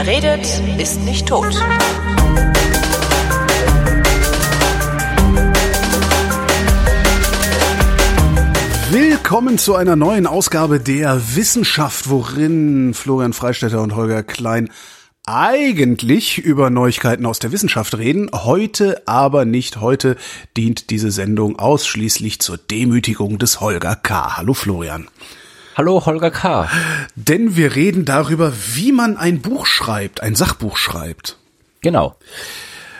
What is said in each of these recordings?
Wer redet, ist nicht tot. Willkommen zu einer neuen Ausgabe der Wissenschaft, worin Florian Freistetter und Holger Klein eigentlich über Neuigkeiten aus der Wissenschaft reden. Heute aber nicht. Heute dient diese Sendung ausschließlich zur Demütigung des Holger K. Hallo Florian. Hallo Holger K. Denn wir reden darüber, wie man ein Buch schreibt, ein Sachbuch schreibt. Genau.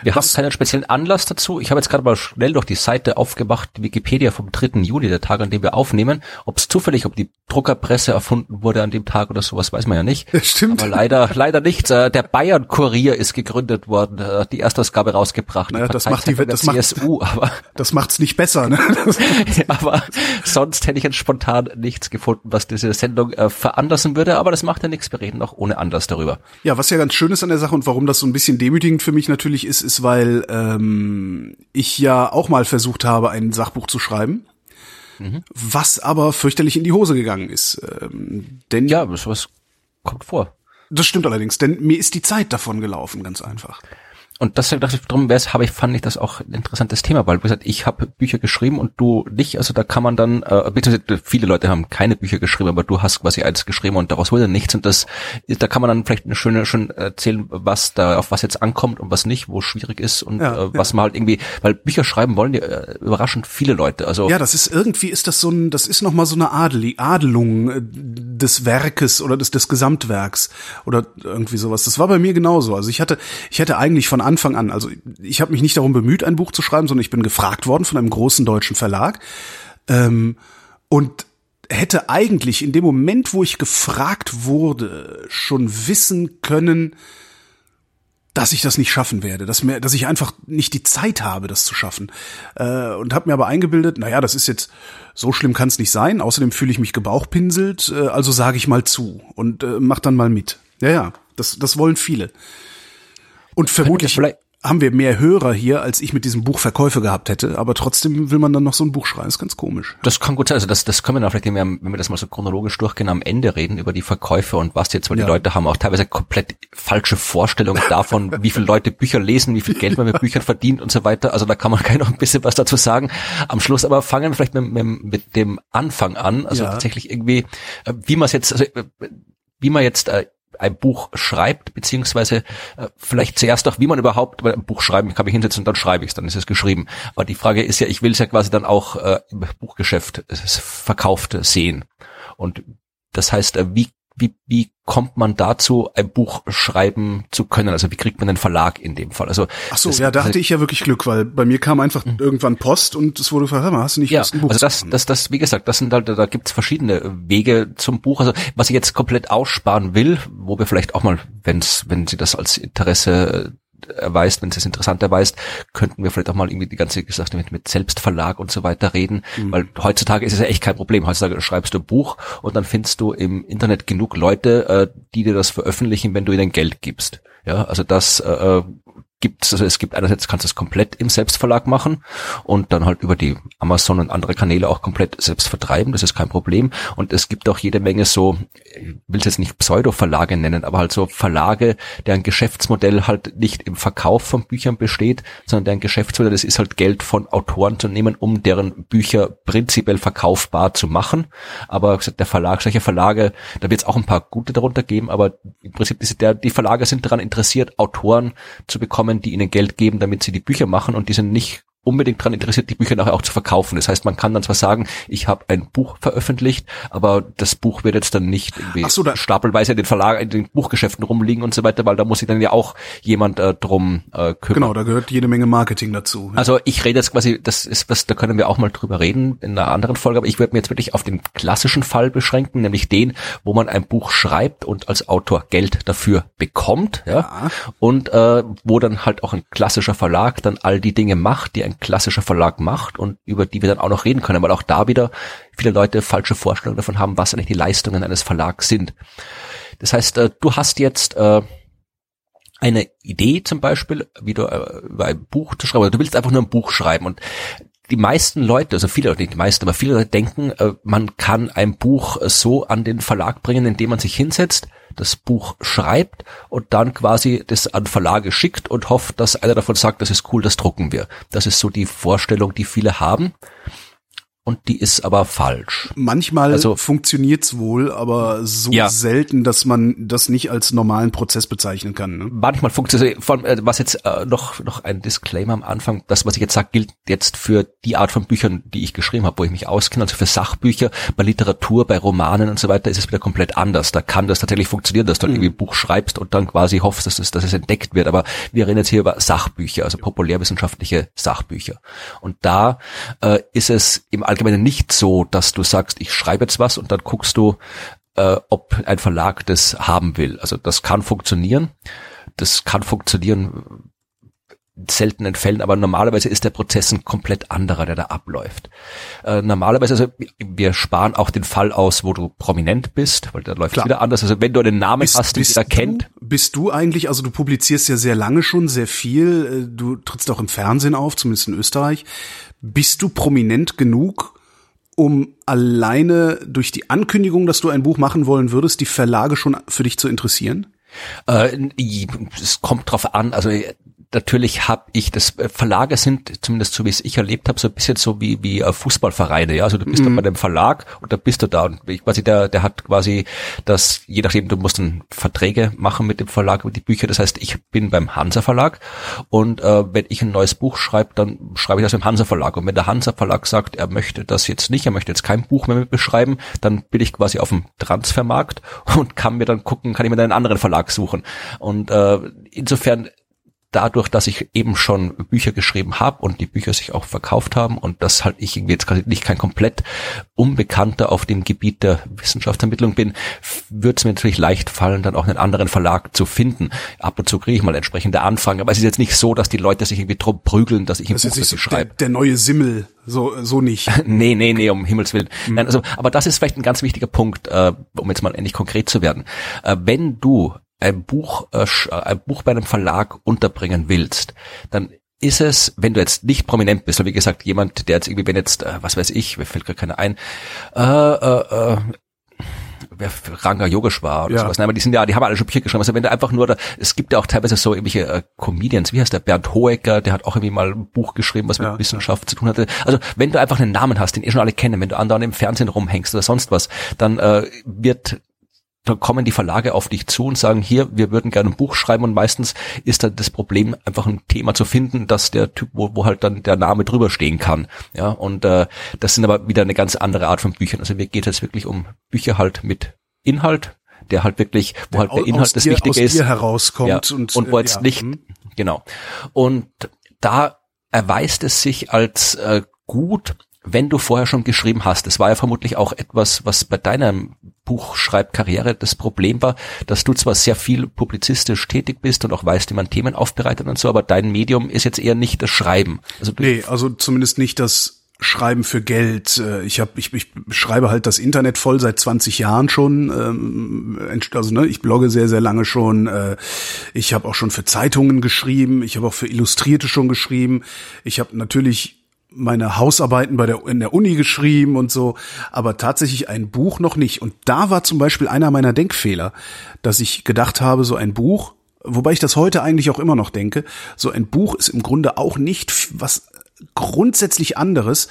Wir haben keinen speziellen Anlass dazu. Ich habe jetzt gerade mal schnell durch die Seite aufgemacht, Wikipedia vom 3. Juli, der Tag, an dem wir aufnehmen. Ob es zufällig, ob die Druckerpresse erfunden wurde an dem Tag oder sowas, weiß man ja nicht. Das stimmt. Aber leider, leider nicht. Äh, der Bayern Kurier ist gegründet worden, äh, die Erstausgabe rausgebracht. Naja, das macht die, das CSU, macht, aber. Das macht's nicht besser, ne? aber sonst hätte ich jetzt spontan nichts gefunden, was diese Sendung äh, veranlassen würde. Aber das macht ja nichts. Wir reden auch ohne Anlass darüber. Ja, was ja ganz schön ist an der Sache und warum das so ein bisschen demütigend für mich natürlich ist, ist, weil ähm, ich ja auch mal versucht habe, ein Sachbuch zu schreiben. Mhm. Was aber fürchterlich in die Hose gegangen ist. Ähm, denn ja, was kommt vor. Das stimmt allerdings, denn mir ist die Zeit davon gelaufen, ganz einfach und ich, darum wäre es, habe ich, fand ich das auch ein interessantes Thema, weil wie gesagt, ich habe Bücher geschrieben und du nicht, also da kann man dann, äh, beziehungsweise viele Leute haben keine Bücher geschrieben, aber du hast quasi eins geschrieben und daraus wurde nichts und das, da kann man dann vielleicht eine schöne, schön erzählen, was da, auf was jetzt ankommt und was nicht, wo es schwierig ist und ja, äh, was ja. man halt irgendwie, weil Bücher schreiben wollen ja äh, überraschend viele Leute, also. Ja, das ist irgendwie, ist das so ein, das ist nochmal so eine Adel, Adelung äh, des Werkes oder des, des Gesamtwerks oder irgendwie sowas. Das war bei mir genauso. Also ich hatte, ich hätte eigentlich von Anfang an. Also ich habe mich nicht darum bemüht, ein Buch zu schreiben, sondern ich bin gefragt worden von einem großen deutschen Verlag. Ähm, und hätte eigentlich in dem Moment, wo ich gefragt wurde, schon wissen können, dass ich das nicht schaffen werde, dass mir, dass ich einfach nicht die Zeit habe, das zu schaffen. Äh, und habe mir aber eingebildet, naja, das ist jetzt so schlimm kann es nicht sein. Außerdem fühle ich mich gebauchpinselt, äh, also sage ich mal zu und äh, mach dann mal mit. Ja, ja, das, das wollen viele. Und vermutlich haben wir mehr Hörer hier, als ich mit diesem Buch Verkäufe gehabt hätte. Aber trotzdem will man dann noch so ein Buch schreiben. Ist ganz komisch. Das kann gut sein. Also das, das können wir dann vielleicht, wenn wir, wenn wir das mal so chronologisch durchgehen, am Ende reden über die Verkäufe und was jetzt, weil ja. die Leute haben auch teilweise komplett falsche Vorstellungen davon, wie viele Leute Bücher lesen, wie viel Geld man mit Büchern verdient und so weiter. Also da kann man gleich noch ein bisschen was dazu sagen. Am Schluss aber fangen wir vielleicht mit, mit, mit dem Anfang an. Also ja. tatsächlich irgendwie, äh, wie man es jetzt, also äh, wie man jetzt äh, ein Buch schreibt, beziehungsweise äh, vielleicht zuerst auch, wie man überhaupt ein Buch schreiben, ich kann mich hinsetzen und dann schreibe ich es, dann ist es geschrieben. Aber die Frage ist ja, ich will es ja quasi dann auch äh, im Buchgeschäft verkauft sehen. Und das heißt, äh, wie wie, wie kommt man dazu, ein Buch schreiben zu können? Also wie kriegt man einen Verlag in dem Fall? Also Ach so, ja, da hatte ich ja wirklich Glück, weil bei mir kam einfach mhm. irgendwann Post und es wurde gefragt, hör mal, hast du nicht ja, ein Buch? Also das, das, das, wie gesagt, das sind halt, da gibt's verschiedene Wege zum Buch. Also was ich jetzt komplett aussparen will, wo wir vielleicht auch mal, wenn's, wenn Sie das als Interesse erweist, wenn es es interessant erweist, könnten wir vielleicht auch mal irgendwie die ganze Geschichte mit, mit Selbstverlag und so weiter reden, mhm. weil heutzutage ist es ja echt kein Problem. Heutzutage schreibst du ein Buch und dann findest du im Internet genug Leute, äh, die dir das veröffentlichen, wenn du ihnen Geld gibst. Ja, also das äh, gibt also es gibt einerseits kannst du es komplett im Selbstverlag machen und dann halt über die Amazon und andere Kanäle auch komplett selbst vertreiben, das ist kein Problem. Und es gibt auch jede Menge so, ich will es jetzt nicht Pseudo-Verlage nennen, aber halt so Verlage, deren Geschäftsmodell halt nicht im Verkauf von Büchern besteht, sondern deren Geschäftsmodell, das ist halt Geld von Autoren zu nehmen, um deren Bücher prinzipiell verkaufbar zu machen. Aber gesagt, der Verlag, solche Verlage, da wird es auch ein paar gute darunter geben, aber im Prinzip ist der, die Verlage sind daran interessiert, Autoren zu bekommen, Firmen, die ihnen Geld geben, damit sie die Bücher machen und die sind nicht unbedingt daran interessiert, die Bücher nachher auch zu verkaufen. Das heißt, man kann dann zwar sagen, ich habe ein Buch veröffentlicht, aber das Buch wird jetzt dann nicht irgendwie so, da stapelweise in den Verlag, in den Buchgeschäften rumliegen und so weiter, weil da muss sich dann ja auch jemand äh, drum äh, kümmern. Genau, da gehört jede Menge Marketing dazu. Ja. Also ich rede jetzt quasi, das ist was, da können wir auch mal drüber reden in einer anderen Folge, aber ich würde mir jetzt wirklich auf den klassischen Fall beschränken, nämlich den, wo man ein Buch schreibt und als Autor Geld dafür bekommt, ja, ja. und äh, wo dann halt auch ein klassischer Verlag dann all die Dinge macht, die ein klassischer Verlag macht und über die wir dann auch noch reden können, weil auch da wieder viele Leute falsche Vorstellungen davon haben, was eigentlich die Leistungen eines Verlags sind. Das heißt, äh, du hast jetzt äh, eine Idee zum Beispiel, wie du äh, über ein Buch zu schreiben, oder du willst einfach nur ein Buch schreiben und die meisten Leute, also viele, nicht die meisten, aber viele Leute denken, man kann ein Buch so an den Verlag bringen, indem man sich hinsetzt, das Buch schreibt und dann quasi das an Verlage schickt und hofft, dass einer davon sagt, das ist cool, das drucken wir. Das ist so die Vorstellung, die viele haben und die ist aber falsch. Manchmal also, funktioniert's wohl, aber so ja. selten, dass man das nicht als normalen Prozess bezeichnen kann. Ne? Manchmal funktioniert, äh, was jetzt äh, noch noch ein Disclaimer am Anfang, das was ich jetzt sage, gilt jetzt für die Art von Büchern, die ich geschrieben habe, wo ich mich auskenne, also für Sachbücher, bei Literatur, bei Romanen und so weiter ist es wieder komplett anders. Da kann das tatsächlich funktionieren, dass du mhm. irgendwie ein Buch schreibst und dann quasi hoffst, dass es, dass es entdeckt wird. Aber wir reden jetzt hier über Sachbücher, also populärwissenschaftliche Sachbücher. Und da äh, ist es im Allgemeinen nicht so, dass du sagst, ich schreibe jetzt was und dann guckst du, äh, ob ein Verlag das haben will. Also das kann funktionieren. Das kann funktionieren in seltenen Fällen, aber normalerweise ist der Prozess ein komplett anderer, der da abläuft. Äh, normalerweise, also wir sparen auch den Fall aus, wo du prominent bist, weil da läuft es wieder anders. Also wenn du einen Namen bist, hast, den jeder kennt. Bist du eigentlich, also du publizierst ja sehr lange schon, sehr viel, äh, du trittst auch im Fernsehen auf, zumindest in Österreich. Bist du prominent genug, um alleine durch die Ankündigung, dass du ein Buch machen wollen würdest, die Verlage schon für dich zu interessieren? Äh, es kommt drauf an. Also natürlich habe ich das äh, Verlage sind zumindest so wie es ich erlebt habe so ein bisschen so wie wie äh, Fußballvereine ja. Also du bist mhm. dann bei dem Verlag und da bist du da. Und ich, quasi der der hat quasi das je nachdem du musst dann Verträge machen mit dem Verlag über die Bücher. Das heißt ich bin beim Hansa Verlag und äh, wenn ich ein neues Buch schreibe dann schreibe ich das beim Hansa Verlag. Und wenn der Hansa Verlag sagt er möchte das jetzt nicht er möchte jetzt kein Buch mehr mit beschreiben dann bin ich quasi auf dem Transfermarkt und kann mir dann gucken kann ich mir dann einen anderen Verlag suchen. Und äh, insofern dadurch, dass ich eben schon Bücher geschrieben habe und die Bücher sich auch verkauft haben und dass halt ich irgendwie jetzt quasi nicht kein komplett Unbekannter auf dem Gebiet der Wissenschaftsvermittlung bin, wird es mir natürlich leicht fallen, dann auch einen anderen Verlag zu finden. Ab und zu kriege ich mal entsprechende Anfragen, aber es ist jetzt nicht so, dass die Leute sich irgendwie drum prügeln, dass ich ein das Buch für schreibe. Der, der neue Simmel, so, so nicht. nee, nee, nee, um Himmels Willen. Mhm. Nein, also, aber das ist vielleicht ein ganz wichtiger Punkt, äh, um jetzt mal endlich konkret zu werden. Äh, wenn du ein Buch, äh, ein Buch bei einem Verlag unterbringen willst, dann ist es, wenn du jetzt nicht prominent bist, oder wie gesagt, jemand, der jetzt irgendwie, wenn jetzt, äh, was weiß ich, mir fällt gar keiner ein, äh, äh, äh, wer Ranga Yogeshwar oder ja. sowas. Nein, aber die sind ja, die haben alle schon Bücher geschrieben. Also wenn du einfach nur, da, es gibt ja auch teilweise so irgendwelche äh, Comedians, wie heißt der, Bernd Hoecker, der hat auch irgendwie mal ein Buch geschrieben, was mit ja. Wissenschaft zu tun hatte. Also wenn du einfach einen Namen hast, den eh schon alle kennen, wenn du andauernd im Fernsehen rumhängst oder sonst was, dann äh, wird da kommen die Verlage auf dich zu und sagen, hier, wir würden gerne ein Buch schreiben und meistens ist dann das Problem, einfach ein Thema zu finden, dass der Typ, wo, wo halt dann der Name drüber stehen kann. Ja, und äh, das sind aber wieder eine ganz andere Art von Büchern. Also mir geht es wirklich um Bücher halt mit Inhalt, der halt wirklich, wo der halt der Inhalt das dir, Wichtige ist. herauskommt ja, und, und wo jetzt ja. nicht, hm. genau. Und da erweist es sich als äh, gut, wenn du vorher schon geschrieben hast. Das war ja vermutlich auch etwas, was bei deiner Buchschreibkarriere das Problem war, dass du zwar sehr viel publizistisch tätig bist und auch weißt, wie man Themen aufbereitet und so, aber dein Medium ist jetzt eher nicht das Schreiben. Also nee, also zumindest nicht das Schreiben für Geld. Äh, ich habe ich, ich schreibe halt das Internet voll seit 20 Jahren schon. Ähm, also ne, ich blogge sehr sehr lange schon. Äh, ich habe auch schon für Zeitungen geschrieben. Ich habe auch für Illustrierte schon geschrieben. Ich habe natürlich meine Hausarbeiten bei der, in der Uni geschrieben und so, aber tatsächlich ein Buch noch nicht. Und da war zum Beispiel einer meiner Denkfehler, dass ich gedacht habe, so ein Buch, wobei ich das heute eigentlich auch immer noch denke, so ein Buch ist im Grunde auch nicht was grundsätzlich anderes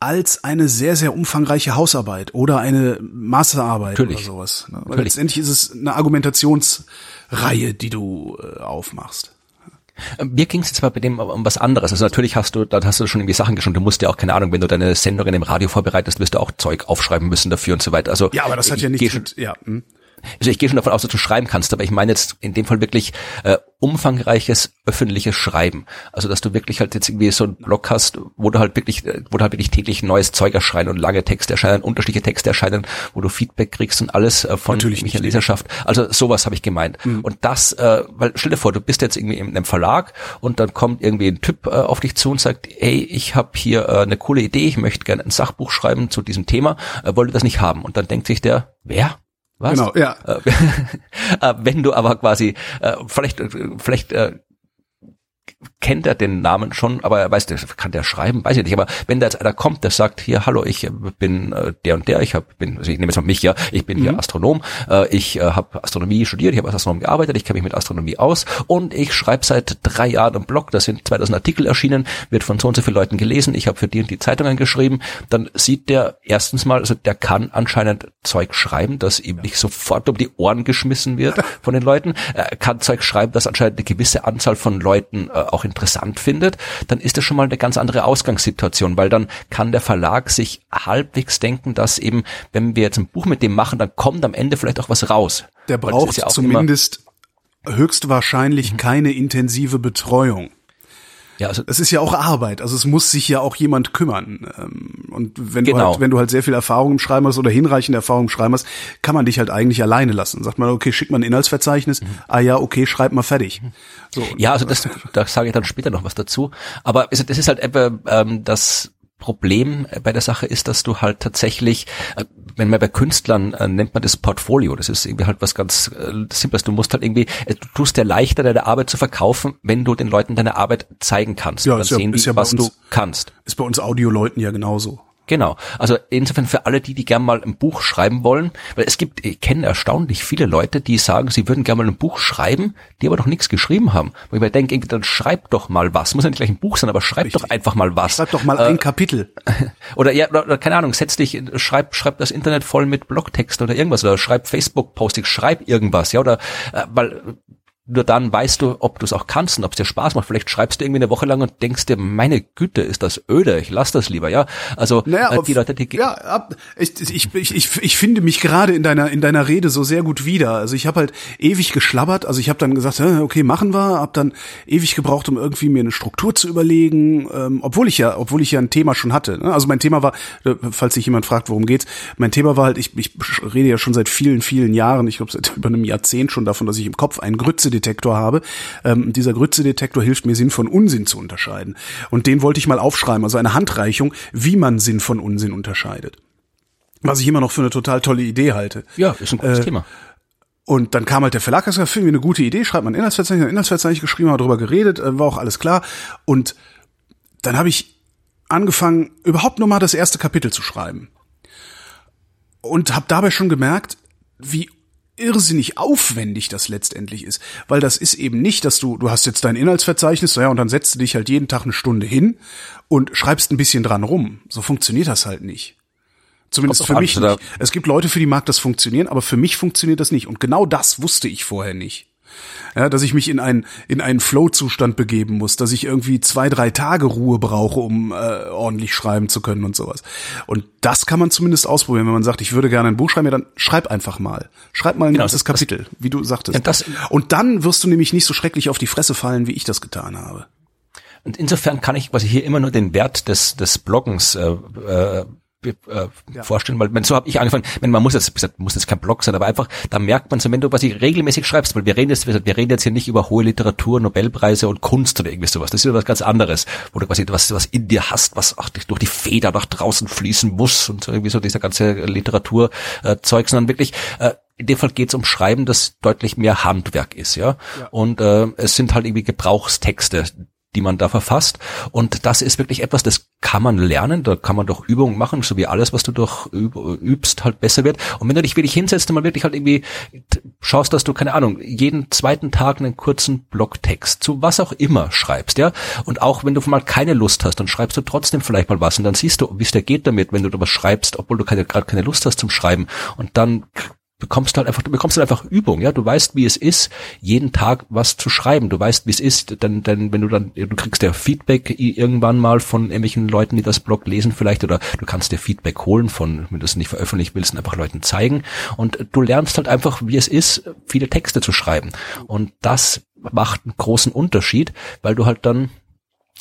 als eine sehr, sehr umfangreiche Hausarbeit oder eine Masterarbeit Natürlich. oder sowas. Ne? Weil letztendlich ist es eine Argumentationsreihe, die du äh, aufmachst. Mir ging es jetzt mal bei dem um was anderes. Also natürlich hast du, da hast du schon irgendwie Sachen geschrieben. Du musst ja auch, keine Ahnung, wenn du deine Sendungen im Radio vorbereitest, wirst du auch Zeug aufschreiben müssen dafür und so weiter. Also ja, aber das hat ja nicht, mit, ja. Hm. Also ich gehe schon davon aus, dass du schreiben kannst, aber ich meine jetzt in dem Fall wirklich äh, umfangreiches öffentliches Schreiben. Also dass du wirklich halt jetzt irgendwie so einen Blog hast, wo du halt wirklich, äh, wo du halt wirklich täglich neues Zeug erscheint und lange Texte erscheinen, unterschiedliche Texte erscheinen, wo du Feedback kriegst und alles äh, von Natürlich mich Leserschaft. Also sowas habe ich gemeint. Mhm. Und das, äh, weil stell dir vor, du bist jetzt irgendwie in einem Verlag und dann kommt irgendwie ein Typ äh, auf dich zu und sagt, hey, ich habe hier äh, eine coole Idee, ich möchte gerne ein Sachbuch schreiben zu diesem Thema, äh, wollte das nicht haben. Und dann denkt sich der, wer? Was? Genau, ja. Äh, äh, wenn du aber quasi, äh, vielleicht, vielleicht kennt er den Namen schon, aber er weiß, der kann der schreiben, weiß ich nicht. Aber wenn da jetzt einer kommt, der sagt, hier, hallo, ich bin äh, der und der, ich hab, bin, also ich nehme jetzt mal mich, ja, ich bin mhm. hier Astronom, äh, ich äh, habe Astronomie studiert, ich habe als Astronom gearbeitet, ich kenne mich mit Astronomie aus und ich schreibe seit drei Jahren einen Blog, da sind 2000 Artikel erschienen, wird von so und so vielen Leuten gelesen, ich habe für die und die Zeitungen geschrieben, dann sieht der erstens mal, also der kann anscheinend Zeug schreiben, das ihm nicht sofort um die Ohren geschmissen wird von den Leuten, er kann Zeug schreiben, das anscheinend eine gewisse Anzahl von Leuten äh, auch interessant findet, dann ist das schon mal eine ganz andere Ausgangssituation, weil dann kann der Verlag sich halbwegs denken, dass eben, wenn wir jetzt ein Buch mit dem machen, dann kommt am Ende vielleicht auch was raus. Der braucht ja zumindest höchstwahrscheinlich mhm. keine intensive Betreuung. Ja, also es ist ja auch Arbeit, also es muss sich ja auch jemand kümmern. Ähm, und wenn genau. du halt, wenn du halt sehr viel Erfahrung im Schreiben hast oder hinreichende Erfahrung im Schreiben hast, kann man dich halt eigentlich alleine lassen. Sagt man, okay, schick mal ein Inhaltsverzeichnis, mhm. ah ja, okay, schreib mal fertig. So. Ja, also das, da sage ich dann später noch was dazu. Aber es, das ist halt etwa ähm, das Problem bei der Sache ist, dass du halt tatsächlich, äh, wenn man bei Künstlern äh, nennt man das Portfolio, das ist irgendwie halt was ganz äh, Simples. Du musst halt irgendwie, äh, du tust dir leichter, deine Arbeit zu verkaufen, wenn du den Leuten deine Arbeit zeigen kannst. Ja, dann sehen ja, die, ja was uns, du kannst. Ist bei uns Audioleuten ja genauso. Genau. Also insofern für alle die, die gern mal ein Buch schreiben wollen, weil es gibt, ich kenne erstaunlich viele Leute, die sagen, sie würden gern mal ein Buch schreiben, die aber noch nichts geschrieben haben. Wo ich mir denke, dann schreib doch mal was. Muss ja nicht gleich ein Buch sein, aber schreib Richtig. doch einfach mal was. Schreib doch mal äh, ein Kapitel. Oder ja, oder, oder, keine Ahnung, setz dich, schreib, schreib das Internet voll mit Blogtext oder irgendwas oder schreib Facebook-Postings, schreib irgendwas, ja, oder äh, weil nur dann weißt du, ob du es auch kannst und ob es dir Spaß macht. Vielleicht schreibst du irgendwie eine Woche lang und denkst dir, meine Güte, ist das öde, ich lass das lieber, ja. Also naja, äh, die Leute, die ja, ab, ich, ich, ich, ich, ich finde mich gerade in deiner in deiner Rede so sehr gut wieder. Also ich habe halt ewig geschlabbert. Also ich habe dann gesagt, okay, machen wir. Hab dann ewig gebraucht, um irgendwie mir eine Struktur zu überlegen, ähm, obwohl ich ja, obwohl ich ja ein Thema schon hatte. Ne? Also mein Thema war, äh, falls sich jemand fragt, worum geht's, mein Thema war halt, ich, ich rede ja schon seit vielen, vielen Jahren, ich glaube seit über einem Jahrzehnt schon davon, dass ich im Kopf einen Grütze Grützedetektor habe. Ähm, dieser Grützedetektor hilft mir, Sinn von Unsinn zu unterscheiden. Und den wollte ich mal aufschreiben, also eine Handreichung, wie man Sinn von Unsinn unterscheidet. Was ich immer noch für eine total tolle Idee halte. Ja, ist ein gutes äh, Thema. Und dann kam halt der Verlag, gesagt, finden wir eine gute Idee, schreibt man Inhaltsverzeichnis, Inhaltsverzeichnis geschrieben, haben darüber geredet, äh, war auch alles klar. Und dann habe ich angefangen, überhaupt nur mal das erste Kapitel zu schreiben. Und habe dabei schon gemerkt, wie irrsinnig aufwendig das letztendlich ist, weil das ist eben nicht, dass du du hast jetzt dein Inhaltsverzeichnis, ja, und dann setzt du dich halt jeden Tag eine Stunde hin und schreibst ein bisschen dran rum. So funktioniert das halt nicht. Zumindest für mich nicht. Es gibt Leute, für die mag das funktionieren, aber für mich funktioniert das nicht. Und genau das wusste ich vorher nicht ja, dass ich mich in einen in einen Flow-Zustand begeben muss, dass ich irgendwie zwei drei Tage Ruhe brauche, um äh, ordentlich schreiben zu können und sowas. Und das kann man zumindest ausprobieren, wenn man sagt, ich würde gerne ein Buch schreiben, ja, dann schreib einfach mal, schreib mal ein genau, ganzes das, Kapitel, wie du sagtest. Ja, das, und dann wirst du nämlich nicht so schrecklich auf die Fresse fallen, wie ich das getan habe. Und insofern kann ich quasi hier immer nur den Wert des, des Bloggens äh, äh, äh, ja. vorstellen, weil wenn so habe ich angefangen, wenn man muss jetzt, gesagt, muss jetzt kein Blog sein, aber einfach, da merkt man so, wenn du quasi regelmäßig schreibst, weil wir reden jetzt, wir reden jetzt hier nicht über hohe Literatur, Nobelpreise und Kunst oder irgendwie sowas. Das ist ja was ganz anderes, wo du quasi was, was in dir hast, was auch durch die Feder nach draußen fließen muss und irgendwie so dieser ganze Literaturzeug, äh, sondern wirklich äh, in dem Fall geht es um Schreiben, das deutlich mehr Handwerk ist, ja. ja. Und äh, es sind halt irgendwie Gebrauchstexte, die man da verfasst. Und das ist wirklich etwas, das kann man lernen, da kann man doch Übungen machen, so wie alles, was du durch übst, halt besser wird. Und wenn du dich wirklich hinsetzt und mal wirklich halt irgendwie schaust, dass du, keine Ahnung, jeden zweiten Tag einen kurzen Blogtext zu was auch immer schreibst, ja. Und auch wenn du mal keine Lust hast, dann schreibst du trotzdem vielleicht mal was und dann siehst du, wie es dir geht damit, wenn du da was schreibst, obwohl du gerade keine Lust hast zum Schreiben. Und dann bekommst du halt einfach, du bekommst halt einfach Übung, ja. Du weißt, wie es ist, jeden Tag was zu schreiben. Du weißt, wie es ist, denn, denn wenn du dann, du kriegst ja Feedback irgendwann mal von irgendwelchen Leuten, die das Blog lesen vielleicht, oder du kannst dir Feedback holen von, wenn du es nicht veröffentlichen willst, einfach Leuten zeigen. Und du lernst halt einfach, wie es ist, viele Texte zu schreiben. Und das macht einen großen Unterschied, weil du halt dann,